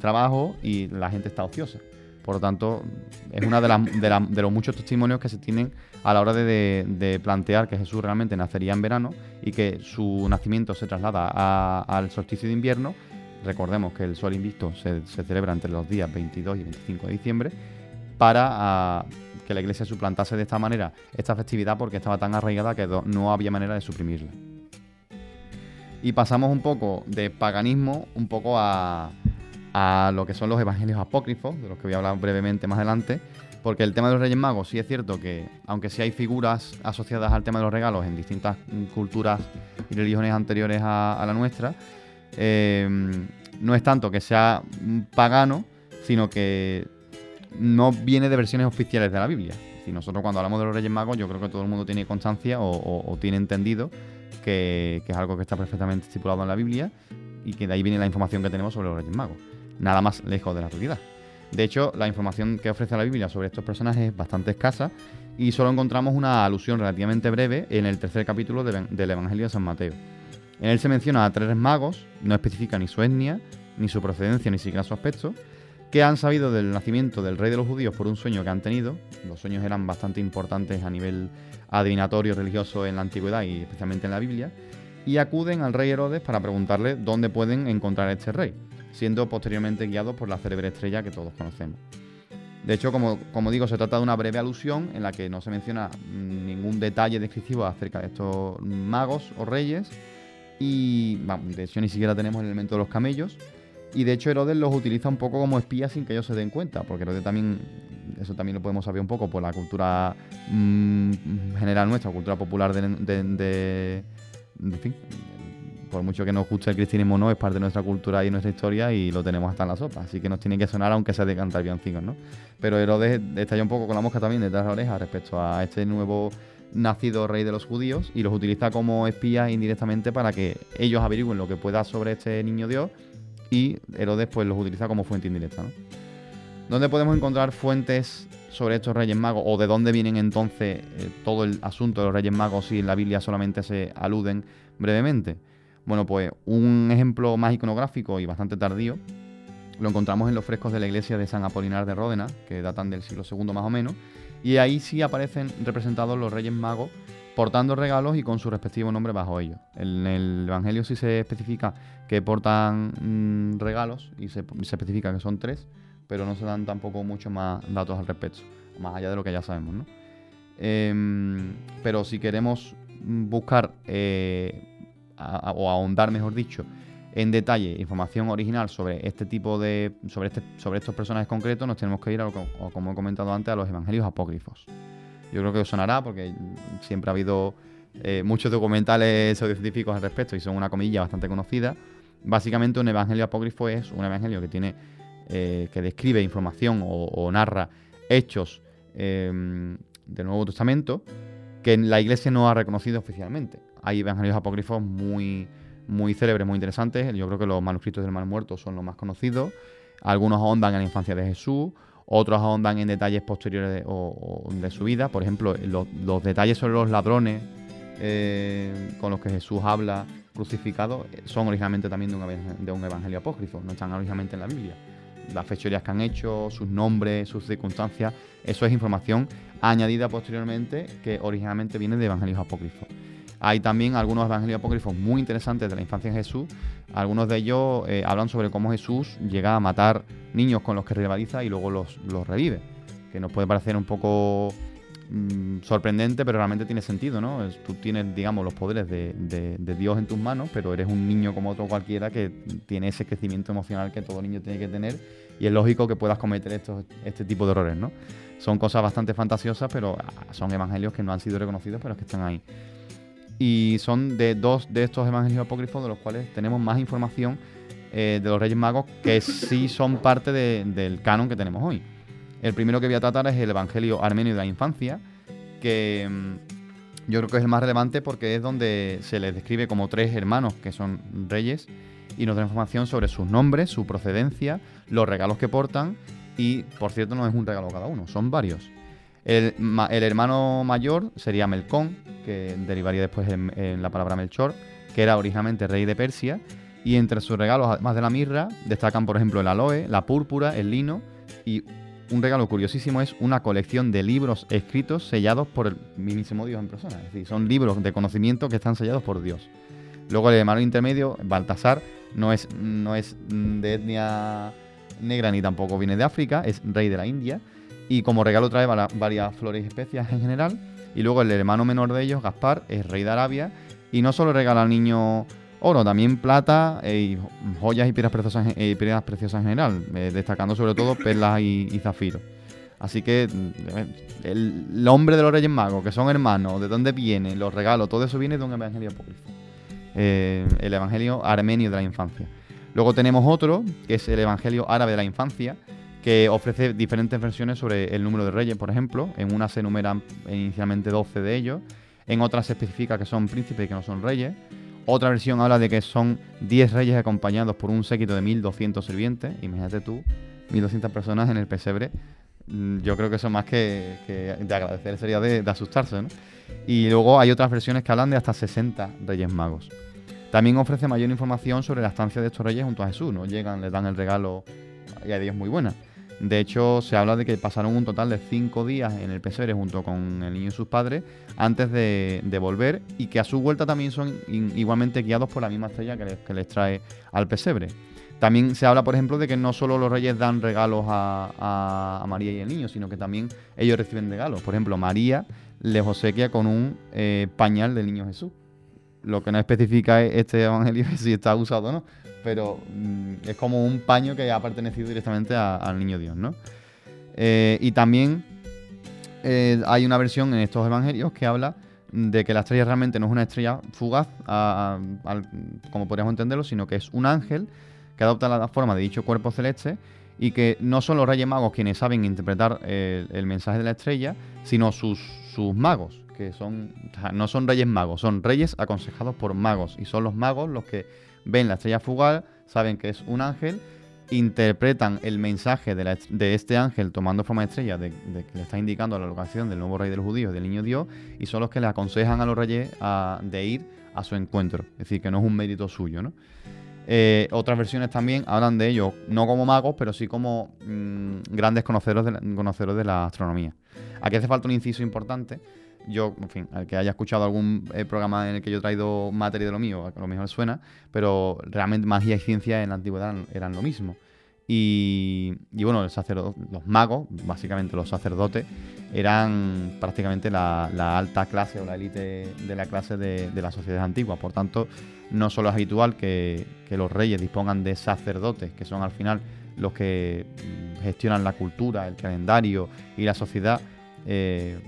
trabajo y la gente está ociosa. Por lo tanto, es uno de, los muchos testimonios que se tienen a la hora de, plantear que Jesús realmente nacería en verano y que su nacimiento se traslada al solsticio de invierno. Recordemos que el sol invicto se, se celebra entre los días 22 y 25 de diciembre para que la iglesia suplantase de esta manera esta festividad porque estaba tan arraigada que no había manera de suprimirla. Y pasamos un poco de paganismo un poco a, a lo que son los evangelios apócrifos, de los que voy a hablar brevemente más adelante, porque el tema de los Reyes Magos sí es cierto que, aunque sí hay figuras asociadas al tema de los regalos en distintas culturas y religiones anteriores a, la nuestra, eh, no es tanto que sea pagano, sino que no viene de versiones oficiales de la Biblia. Si nosotros cuando hablamos de los Reyes Magos, yo creo que todo el mundo tiene constancia o, tiene entendido que, es algo que está perfectamente estipulado en la Biblia y que de ahí viene la información que tenemos sobre los Reyes Magos. Nada más lejos de la realidad. De hecho, la información que ofrece la Biblia sobre estos personajes es bastante escasa y solo encontramos una alusión relativamente breve en el tercer capítulo de- del Evangelio de San Mateo. En él se menciona a tres magos, no especifica ni su etnia, ni su procedencia, ni siquiera su aspecto, que han sabido del nacimiento del rey de los judíos por un sueño que han tenido. Los sueños eran bastante importantes a nivel adivinatorio religioso en la antigüedad y especialmente en la Biblia. Y acuden al rey Herodes para preguntarle dónde pueden encontrar a este rey, siendo posteriormente guiados por la célebre estrella que todos conocemos. De hecho, como, como digo, se trata de una breve alusión en la que no se menciona mm, ningún detalle descriptivo acerca de estos magos o reyes. Y vamos, de hecho ni siquiera tenemos el elemento de los camellos. Y de hecho Herodes los utiliza un poco como espías sin que ellos se den cuenta, porque Herodes también, eso también lo podemos saber un poco por la cultura mm, general nuestra, cultura popular de, en fin, por mucho que nos guste el cristianismo no, es parte de nuestra cultura y nuestra historia y lo tenemos hasta en la sopa, así que nos tiene que sonar aunque sea de cantar villancicos, ¿no? Pero Herodes está ya un poco con la mosca también detrás de la oreja respecto a este nuevo nacido rey de los judíos y los utiliza como espías indirectamente para que ellos averigüen lo que pueda sobre este niño Dios y Herodes pues los utiliza como fuente indirecta. ¿no? ¿Dónde podemos encontrar fuentes sobre estos reyes magos o de dónde vienen entonces eh, todo el asunto de los reyes magos si en la Biblia solamente se aluden brevemente? Bueno, pues un ejemplo más iconográfico y bastante tardío lo encontramos en los frescos de la iglesia de San Apolinar de Ródena, que datan del siglo II más o menos, y ahí sí aparecen representados los reyes magos portando regalos y con su respectivo nombre bajo ellos. En el Evangelio sí se especifica que portan mm, regalos y se, especifica que son tres, pero no se dan tampoco muchos más datos al respecto, más allá de lo que ya sabemos, ¿no? Em, pero si queremos buscar eh, o ahondar, mejor dicho, en detalle información original sobre este tipo de sobre este sobre estos personajes concretos, nos tenemos que ir a lo que- como he comentado antes a los evangelios apócrifos. Yo creo que sonará porque siempre ha habido eh, muchos documentales pseudocientíficos al respecto y son una comilla bastante conocida. Básicamente un evangelio apócrifo es un evangelio que tiene eh, que describe información o, o narra hechos eh, del Nuevo Testamento que la Iglesia no ha reconocido oficialmente. Hay evangelios apócrifos muy, muy célebres, muy interesantes. Yo creo que los manuscritos del Mar Muerto son los más conocidos. Algunos ahondan en la infancia de Jesús, otros ahondan en detalles posteriores de, su vida. Por ejemplo, los, detalles sobre los ladrones eh, con los que Jesús habla crucificado son originalmente también de un evangelio apócrifo, no están originalmente en la Biblia. Las fechorías que han hecho, sus nombres, sus circunstancias, eso es información añadida posteriormente que originalmente viene de evangelios apócrifos. Hay también algunos evangelios apócrifos muy interesantes de la infancia de Jesús. Algunos de ellos eh, hablan sobre cómo Jesús llega a matar niños con los que rivaliza y luego los, los revive. Que nos puede parecer un poco mm, sorprendente, pero realmente tiene sentido, ¿no? Es- tú tienes, digamos, los poderes de, Dios en tus manos, pero eres un niño como otro cualquiera que tiene ese crecimiento emocional que todo niño tiene que tener y es lógico que puedas cometer estos, este tipo de errores, ¿no? Son cosas bastante fantasiosas, pero son evangelios que no han sido reconocidos, pero que están ahí. Y son de dos de estos evangelios apócrifos de los cuales tenemos más información eh, de los Reyes Magos que sí son parte de- del canon que tenemos hoy. El primero que voy a tratar es el Evangelio Armenio de la Infancia, que mm, yo creo que es el más relevante porque es donde se les describe como tres hermanos que son reyes y nos da información sobre sus nombres, su procedencia, los regalos que portan y, por cierto, no es un regalo cada uno, son varios. El, ma- el hermano mayor sería Melcón, que derivaría después en, la palabra Melchor, que era originalmente rey de Persia, y entre sus regalos, además de la mirra, destacan, por ejemplo, el aloe, la púrpura, el lino, y un regalo curiosísimo es una colección de libros escritos sellados por el mismísimo Dios en persona. Es decir, son libros de conocimiento que están sellados por Dios. Luego el hermano intermedio, Baltasar, no es, no es de etnia negra ni tampoco viene de África, es rey de la India. Y como regalo trae varias flores y especias en general. Y luego el hermano menor de ellos, Gaspar, es rey de Arabia. Y no solo regala al niño oro, también plata eh, joyas y piedras preciosas, eh, piedras preciosas en general, eh, destacando sobre todo perlas y, y zafiros. Así que el, hombre de los Reyes Magos, que son hermanos, de dónde vienen, los regalos, todo eso viene de un evangelio apócrifo. El evangelio armenio de la infancia. Luego tenemos otro, que es el evangelio árabe de la infancia, que ofrece diferentes versiones sobre el número de reyes, por ejemplo. En una se enumeran inicialmente 12 de ellos, en otra se especifica que son príncipes y que no son reyes. Otra versión habla de que son 10 reyes acompañados por un séquito de 1200 sirvientes. Imagínate tú, 1200 personas en el pesebre. Mm, Yo creo que eso más que, de agradecer sería de, de asustarse, ¿no? Y luego hay otras versiones que hablan de hasta 60 reyes magos. También ofrece mayor información sobre la estancia de estos reyes junto a Jesús, ¿no? Llegan, les dan el regalo y a Dios muy buena. De hecho, se habla de que pasaron un total de cinco días en el pesebre junto con el niño y sus padres antes de, volver y que a su vuelta también son igualmente guiados por la misma estrella que les, trae al pesebre. También se habla, por ejemplo, de que no solo los reyes dan regalos a, María y el niño, sino que también ellos reciben regalos. Por ejemplo, María les obsequia con un eh, pañal del niño Jesús. Lo que no especifica este evangelio es [laughs] si está usado o no, pero mm, es como un paño que ha pertenecido directamente al niño Dios, ¿no? Eh, y también eh, hay una versión en estos evangelios que habla de que la estrella realmente no es una estrella fugaz, como podríamos entenderlo, sino que es un ángel que adopta la forma de dicho cuerpo celeste y que no son los reyes magos quienes saben interpretar el, mensaje de la estrella, sino sus, sus magos, que son no son reyes magos, son reyes aconsejados por magos y son los magos los que ven la estrella fugaz, saben que es un ángel, interpretan el mensaje de, este ángel tomando forma de estrella, de, que le está indicando la locación del nuevo rey de los judíos, del niño Dios, y son los que le aconsejan a los reyes de ir a su encuentro. Es decir, que no es un mérito suyo. Eh, otras versiones también hablan de ellos, no como magos, pero sí como mm, grandes conocedores conocedores de la astronomía. Aquí hace falta un inciso importante. Yo, en fin, al que haya escuchado algún eh, programa en el que yo he traído materia de lo mío, a lo mejor suena, pero realmente magia y ciencia en la antigüedad eran, lo mismo. Y, y bueno, el los magos, básicamente los sacerdotes, eran prácticamente la, alta clase o la élite de la clase de, las sociedades antiguas. Por tanto, no solo es habitual que, que los reyes dispongan de sacerdotes, que son al final los que mm, gestionan la cultura, el calendario y la sociedad, eh,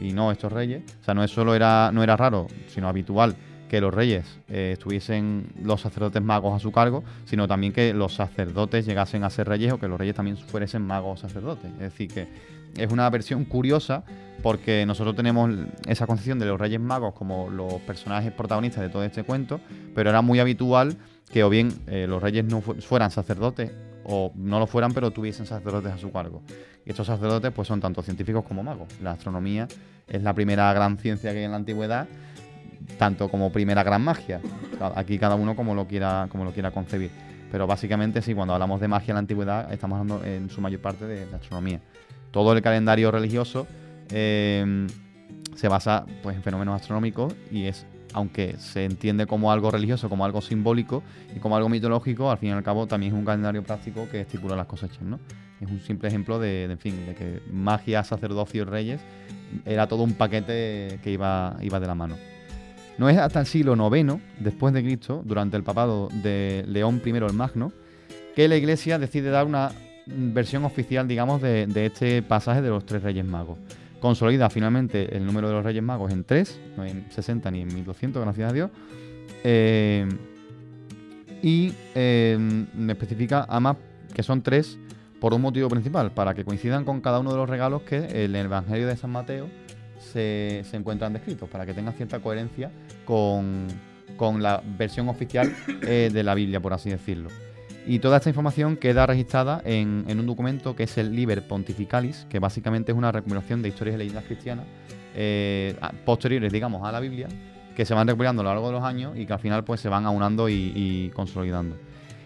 y no estos reyes. O sea, no es solo era, no era raro, sino habitual que los reyes eh, estuviesen los sacerdotes magos a su cargo, sino también que los sacerdotes llegasen a ser reyes o que los reyes también fuesen magos o sacerdotes. Es decir, que es una versión curiosa porque nosotros tenemos esa concepción de los reyes magos como los personajes protagonistas de todo este cuento, pero era muy habitual que o bien eh, los reyes no fu- fueran sacerdotes o no lo fueran, pero tuviesen sacerdotes a su cargo. Y estos sacerdotes pues son tanto científicos como magos. La astronomía es la primera gran ciencia que hay en la antigüedad, tanto como primera gran magia. Aquí cada uno como lo quiera, como lo quiera concebir. Pero básicamente sí, cuando hablamos de magia en la antigüedad, estamos hablando en su mayor parte de, de astronomía. Todo el calendario religioso eh, se basa pues, en fenómenos astronómicos y es, aunque se entiende como algo religioso, como algo simbólico y como algo mitológico, al fin y al cabo también es un calendario práctico que estipula las cosechas. Es un simple ejemplo de, de, fin, de que magia, sacerdocio y reyes era todo un paquete que iba, iba de la mano. No es hasta el siglo IX después de Cristo, durante el papado de León I el Magno, que la Iglesia decide dar una versión oficial, digamos, de, de este pasaje de los tres Reyes Magos. Consolida finalmente el número de los Reyes Magos en tres, no en 60 ni en 1200, gracias a Dios. Eh, y eh, especifica además que son tres por un motivo principal, para que coincidan con cada uno de los regalos que en el Evangelio de San Mateo se, se encuentran descritos, para que tengan cierta coherencia con, con la versión oficial eh, de la Biblia, por así decirlo. Y toda esta información queda registrada en, un documento que es el Liber Pontificalis, que básicamente es una recopilación de historias y leyendas cristianas eh, posteriores, digamos, a la Biblia, que se van recopilando a lo largo de los años y que al final pues se van aunando y, consolidando.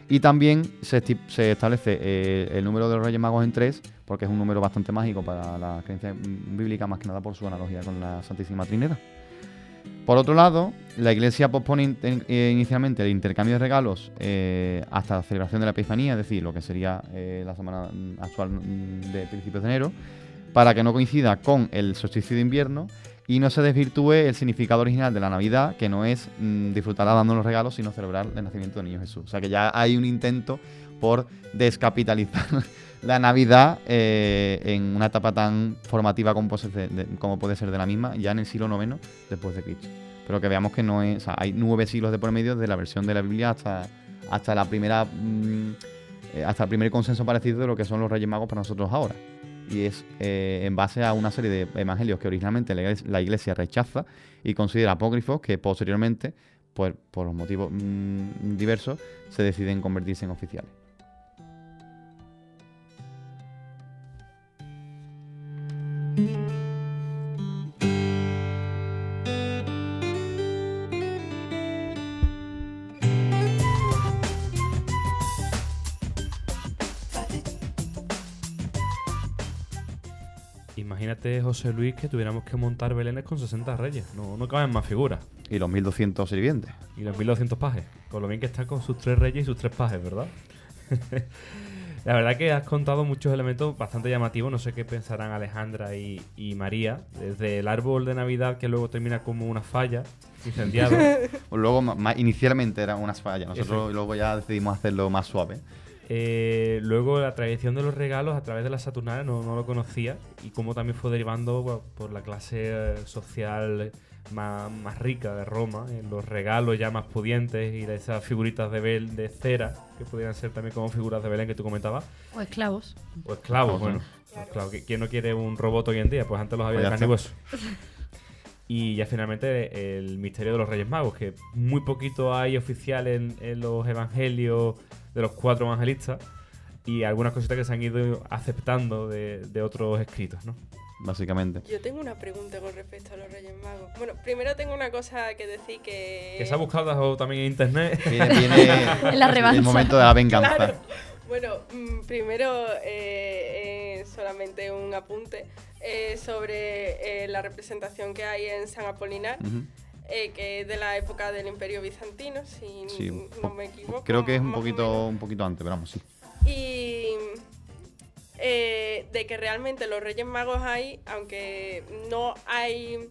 Y también se establece eh, el número de los Reyes Magos en tres, porque es un número bastante mágico para la creencia mm, bíblica, más que nada por su analogía con la Santísima Trinidad. Por otro lado, la Iglesia pospone eh, inicialmente el intercambio de regalos eh, hasta la celebración de la Epifanía, es decir, lo que sería eh, la semana actual de principios de enero, para que no coincida con el solsticio de invierno y no se desvirtúe el significado original de la Navidad, que no es mm, disfrutar dando los regalos, sino celebrar el nacimiento del niño Jesús. O sea que ya hay un intento por descapitalizar la Navidad eh, en una etapa tan formativa como puede, ser de, la misma, ya en el siglo IX después de Cristo. Pero que veamos que no es, o sea, hay nueve siglos de por medio de la versión de la Biblia hasta, hasta la primera mm, eh, hasta el primer consenso parecido de lo que son los Reyes Magos para nosotros ahora. Y es eh, en base a una serie de evangelios que originalmente la iglesia, rechaza y considera apócrifos que posteriormente, pues, por motivos mm, diversos, se deciden convertirse en oficiales. José Luis, que tuviéramos que montar belenes con 60 reyes. No, no caben más figuras. Y los 1200 sirvientes. Y los 1200 pajes. Con lo bien que está con sus tres reyes y sus tres pajes, ¿verdad? [laughs] La verdad que has contado muchos elementos bastante llamativos. No sé qué pensarán Alejandra y, y María. Desde el árbol de Navidad que luego termina como una falla, incendiado. [laughs] Luego, inicialmente eran unas fallas. Nosotros luego ya decidimos hacerlo más suave. Eh, luego la tradición de los regalos a través de la Saturnalia no, no lo conocía y cómo también fue derivando bueno, por la clase eh, social más, más rica de Roma, en los regalos ya más pudientes y de esas figuritas de, bel, de cera que pudieran ser también como figuras de Belén que tú comentabas, O esclavos. o esclavos, bueno. Claro, ¿quién no quiere un robot hoy en día? Pues antes los había Pues de carne y hueso. Y ya finalmente el misterio de los Reyes Magos, que muy poquito hay oficial en, en los evangelios de los cuatro evangelistas y algunas cositas que se han ido aceptando de, de otros escritos, ¿no? Básicamente. Yo tengo una pregunta con respecto a los Reyes Magos. Bueno, primero tengo una cosa que decir que... Que se ha buscado también en internet. Viene, viene [laughs] En la revancha. el momento de la venganza. Claro. Bueno, mm, primero eh, eh, solamente un apunte eh, sobre eh, la representación que hay en San Apolinar. Eh, que es de la época del Imperio Bizantino, si Sí, no me equivoco. Creo que es un poquito, un poquito antes, pero vamos, sí. Y eh, de que realmente los Reyes Magos hay, aunque no hay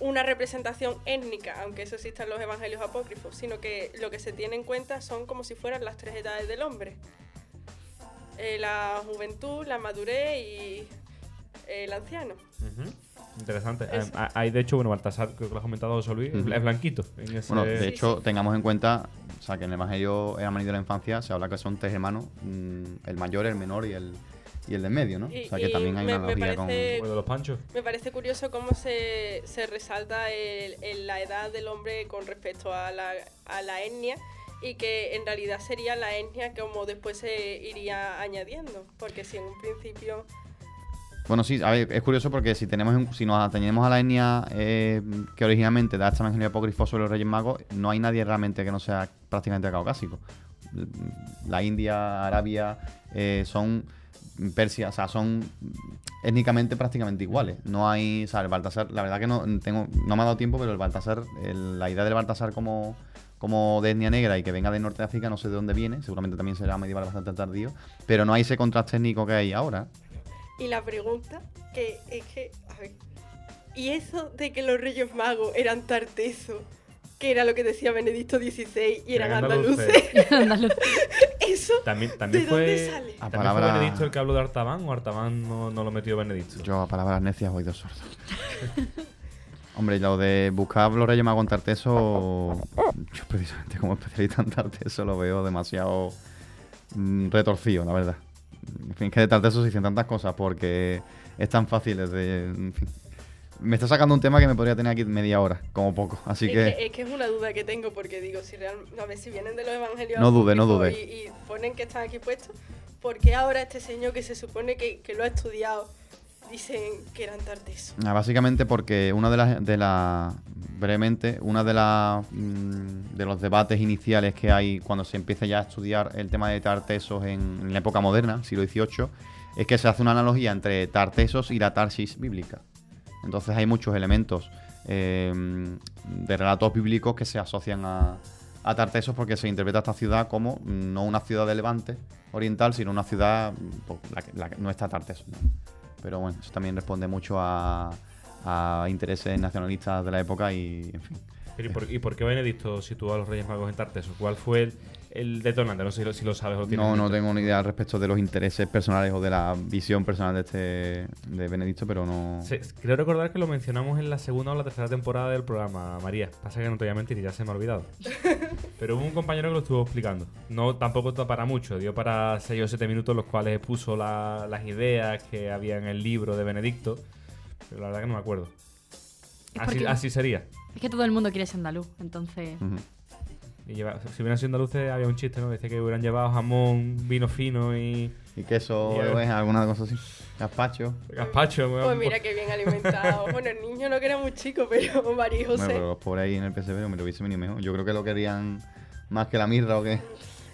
una representación étnica, aunque eso exista en los evangelios apócrifos, sino que lo que se tiene en cuenta son como si fueran las tres edades del hombre. Eh, la juventud, la madurez y el anciano. Ujú. Interesante. Hay, de hecho, bueno, Baltasar, creo que lo has comentado José Luis, Ujú. es blanquito. En ese... Bueno, de Sí, hecho, sí. tengamos en cuenta, o sea, que en el Evangelio en Amarillo de la Infancia se habla que son tres hermanos, mm, el mayor, el menor y el, y el de en medio, ¿no? Y- o sea, que también hay me- una me analogía con... de los panchos. Me parece curioso cómo se, se resalta el- el- la edad del hombre con respecto a la, a la etnia y que en realidad sería la etnia como después se iría añadiendo, porque si en un principio... Bueno, sí, a ver, es curioso porque si tenemos en- si nos atenemos a la etnia eh, que originalmente da este evangelio apócrifo sobre los Reyes Magos, no hay nadie realmente que no sea prácticamente caucásico. La India, Arabia, eh, son Persia, o sea, son étnicamente prácticamente iguales. No hay, o sea, el Baltasar, la verdad que no tengo, no me ha dado tiempo, pero el Baltasar, la idea del Baltasar como como de etnia negra y que venga del norte de África, no sé de dónde viene, seguramente también será medieval bastante tardío, pero no hay ese contraste étnico que hay ahora. Y la pregunta que es que... A ver, ¿y eso de que los Reyes Magos eran tartesos? Que era lo que decía Benedicto XVI y eran andaluces. Andaluz. [laughs] Eso... También, también ¿De fue, dónde sale? A ¿también palabra- fue Benedicto el que habló de Artaban o Artaban no, no lo metió Benedicto? Yo a palabras necias oído sordo. [laughs] Hombre, lo de buscar los Reyes Magos en Tarteso, yo precisamente como especialista en Tarteso lo veo demasiado mm, retorcido, la verdad. En fin, que de Tarteso se dicen tantas cosas porque es tan fácil de... En fin. Me está sacando un tema que me podría tener aquí media hora, como poco. Así es, que... que, es que es una duda que tengo porque digo, si real, a ver si vienen de los evangelios No dude, no dude. Y, y ponen que están aquí puestos, ¿por qué ahora este señor que se supone que, que lo ha estudiado dicen que eran tartesos? Ah, Básicamente porque una de las, de la, brevemente, una de las mm, de los debates iniciales que hay cuando se empieza ya a estudiar el tema de tartesos en, la época moderna, siglo XVIII, es que se hace una analogía entre tartesos y la tarsis bíblica. Entonces hay muchos elementos eh, de relatos bíblicos que se asocian a, a Tartesos porque se interpreta esta ciudad como no una ciudad de Levante oriental, sino una ciudad, pues, la no está Tartesos. Pero bueno, eso también responde mucho a, intereses nacionalistas de la época y, en fin. ¿y, por, y por qué Benedicto situó a los Reyes Magos en Tartesos? ¿Cuál fue el detonante? No sé si lo, si lo sabes o lo tienes No, no tengo ni idea respecto de los intereses personales o de la visión personal de este de Benedicto, pero no. Creo recordar que lo mencionamos en la segunda o la tercera temporada del programa, María. Pasa que no te voy a mentir y ya se me ha olvidado. [laughs] Pero hubo un compañero que lo estuvo explicando. No, tampoco para mucho. Dio para 6 o 7 minutos, los cuales puso la- las ideas que había en el libro de Benedicto. Pero la verdad que no me acuerdo. Así, porque- así sería. Es que todo el mundo quiere ser andaluz, entonces... Y lleva- si hubieran sido andaluces, había un chiste, ¿no? Decía que hubieran llevado jamón, vino fino y Y queso. ¿ves? alguna cosa así. Gazpacho. gazpacho. Pues mira qué bien alimentado. [laughs] bueno, el niño no que era muy chico, pero [laughs] María y José. Bueno, pero los pobres ahí en el PSV me lo hubiese venido mejor. Yo creo que lo querían más que la mirra o qué.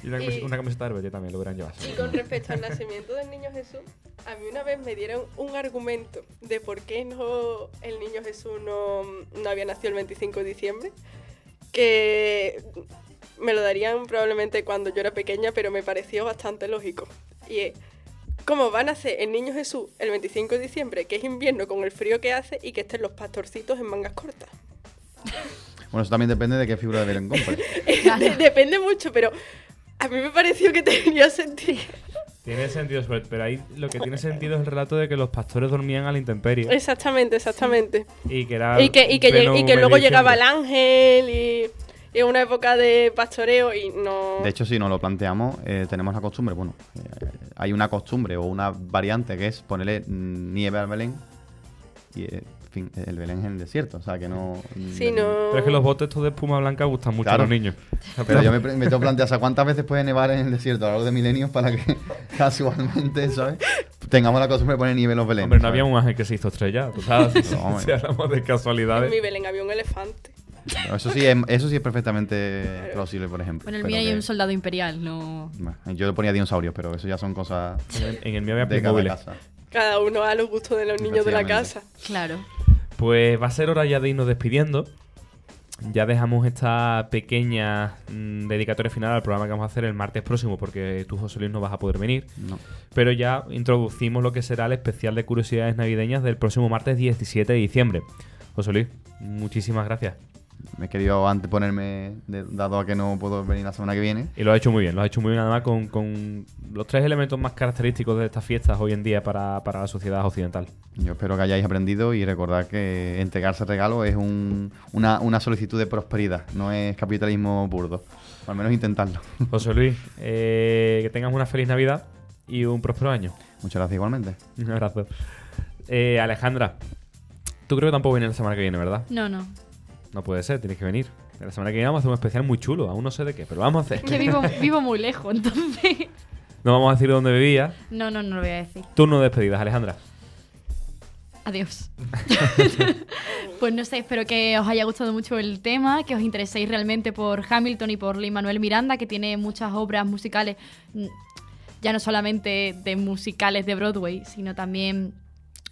Y una, camiseta- Y- una camiseta de Herbete también lo hubieran llevado. Y con respecto al nacimiento del niño Jesús, a mí una vez me dieron un argumento de por qué no el niño Jesús no, no había nacido el 25 de diciembre, que me lo darían probablemente cuando yo era pequeña, pero me pareció bastante lógico. Y es, ¿cómo va a nacer el niño Jesús el 25 de diciembre, que es invierno con el frío que hace y que estén los pastorcitos en mangas cortas? Bueno, eso también depende de qué figura de Belén compre. [laughs] De- Depende mucho, pero a mí me pareció que tenía sentido. Tiene sentido, pero ahí lo que tiene sentido es el relato de que los pastores dormían a la intemperie. Exactamente, exactamente. Y que era. Y que, y que, pleno lleg- y que mes luego llegaba el ángel y, y una época de pastoreo y no... De hecho, si nos lo planteamos, eh, tenemos la costumbre, bueno, eh, hay una costumbre o una variante que es ponerle nieve al Belén y, eh, fin, el Belén es en el desierto, o sea que no... Sí, no... Pero es que los botes estos de espuma blanca gustan mucho Claro. a los niños. [laughs] Pero yo me, me tengo que plantear, o sea, ¿cuántas veces puede nevar en el desierto a lo largo de milenios para que [laughs] casualmente, ¿sabes? Tengamos la costumbre de poner nieve en los Belén. Hombre, no había un ángel que se hizo estrella. Tú sabes, si, [laughs] No, hombre. si hablamos de En casualidades. mi Belén había un elefante. Eso sí, es, eso sí es perfectamente plausible, por ejemplo. Bueno, el pero mío hay que- un soldado imperial, no... Bueno, yo le ponía dinosaurios, pero eso ya son cosas En, en el mío había de cada casa. Cada uno a los gustos de los niños de la casa. Claro. Pues va a ser hora ya de irnos despidiendo. Ya dejamos esta pequeña mm, dedicatoria final al programa que vamos a hacer el martes próximo, porque tú, José Luis, no vas a poder venir. No. Pero ya introducimos lo que será el especial de curiosidades navideñas del próximo martes 17 de diciembre. José Luis, muchísimas gracias. Me he querido anteponerme, de- dado a que no puedo venir la semana que viene. Y lo has hecho muy bien, lo has hecho muy bien además con, con los tres elementos más característicos de estas fiestas hoy en día para, para la sociedad occidental. Yo espero que hayáis aprendido y recordad que entregarse regalo es un- una, una solicitud de prosperidad, no es capitalismo burdo. Al menos intentarlo. [laughs] José Luis, eh, que tengas una feliz Navidad y un próspero año. Muchas gracias igualmente. Un abrazo. Eh, Alejandra, tú creo que tampoco vienes la semana que viene, ¿verdad? No, no. No puede ser, tienes que venir. La semana que viene vamos a hacer un especial muy chulo, aún no sé de qué, pero vamos a hacer. Que vivo, [laughs] vivo muy lejos, entonces... No vamos a decir dónde vivía. No, no, no lo voy a decir. Turno de despedidas, Alejandra. Adiós. [laughs] pues no sé, espero que os haya gustado mucho el tema, que os intereséis realmente por Hamilton y por Lin Manuel Miranda, que tiene muchas obras musicales, mm, ya no solamente de musicales de Broadway, sino también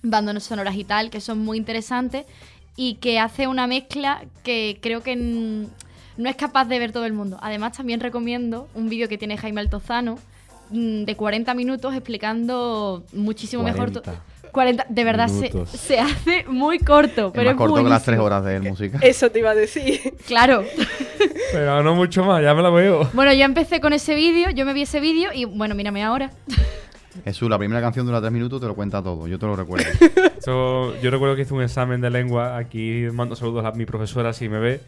bandas sonoras y tal, que son muy interesantes y que hace una mezcla que creo que no es capaz de ver todo el mundo. Además, también recomiendo un vídeo que tiene Jaime Altozano mm, de 40 minutos explicando muchísimo mejor. to- 40 40, de verdad se, se hace muy corto, pero es más corto que las tres horas de música. [laughs] Eso te iba a decir. Claro. [laughs] Pero no mucho más, ya me la veo. Bueno, yo empecé con ese vídeo, yo me vi ese vídeo y bueno, mírame ahora. Jesús, la primera canción dura tres minutos, te lo cuenta todo, yo te lo recuerdo. [laughs] Yo recuerdo que hice un examen de lengua, aquí mando saludos a mi profesora si me ve,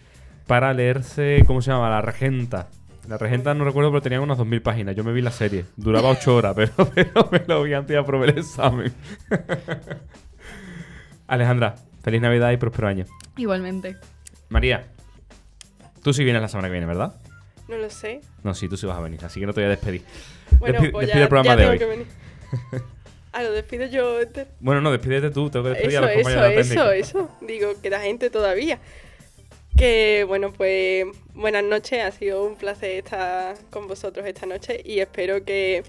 para leerse, ¿cómo se llama? La Regenta. La Regenta no recuerdo, pero tenía unas 2.000 páginas. Yo me vi la serie. Duraba 8 horas, [laughs] pero, pero me lo vi antes de aprobar el examen. [laughs] Alejandra, Feliz Navidad y próspero año. Igualmente. María, tú sí vienes la semana que viene, ¿verdad? No lo sé. No, sí, tú sí vas a venir, así que no te voy a despedir. Bueno, Despi- pues despide ya, el programa ya de tengo hoy. que venir. [laughs] Ah, lo despido yo. este- Bueno, no, despídete tú, tengo que despedir a Eso, los eso, la eso, eso. Digo, queda gente todavía. Que bueno, pues buenas noches. Ha sido un placer estar con vosotros esta noche y espero que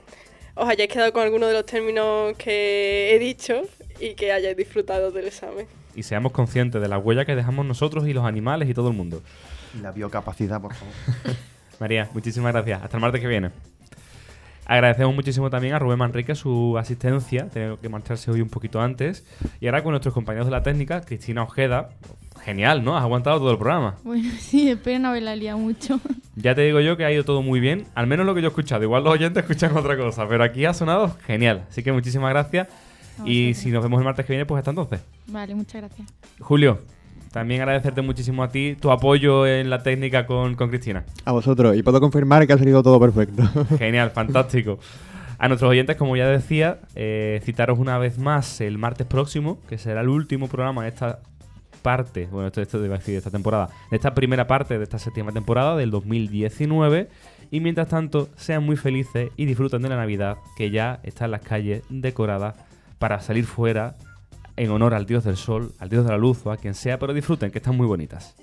os hayáis quedado con alguno de los términos que he dicho y que hayáis disfrutado del examen. Y seamos conscientes de la huella que dejamos nosotros y los animales y todo el mundo. Y la biocapacidad, por favor. [laughs] María, muchísimas gracias. Hasta el martes que viene. Agradecemos muchísimo también a Rubén Manrique su asistencia. Tengo que marcharse hoy un poquito antes. Y ahora con nuestros compañeros de la técnica, Cristina Ojeda. Genial, ¿no? Has aguantado todo el programa. Bueno, [laughs] sí, espero no haberla liado mucho. Ya te digo yo que ha ido todo muy bien. Al menos lo que yo he escuchado. Igual los oyentes escuchan otra cosa. Pero aquí ha sonado genial. Así que muchísimas gracias. Y si nos vemos el martes que viene, pues hasta entonces. Vale, muchas gracias. Julio, también agradecerte muchísimo a ti tu apoyo en la técnica con, con Cristina. A vosotros. Y puedo confirmar que ha salido todo perfecto. [laughs] Genial, fantástico. A nuestros oyentes, como ya decía, eh, citaros una vez más el martes próximo, que será el último programa de esta parte, bueno, esto, esto a decir de esta temporada, de esta primera parte de esta séptima temporada del 2019. Y mientras tanto, sean muy felices y disfruten de la Navidad, que ya está en las calles decorada para salir fuera en honor al dios del sol, al dios de la luz o a quien sea, pero disfruten, que están muy bonitas.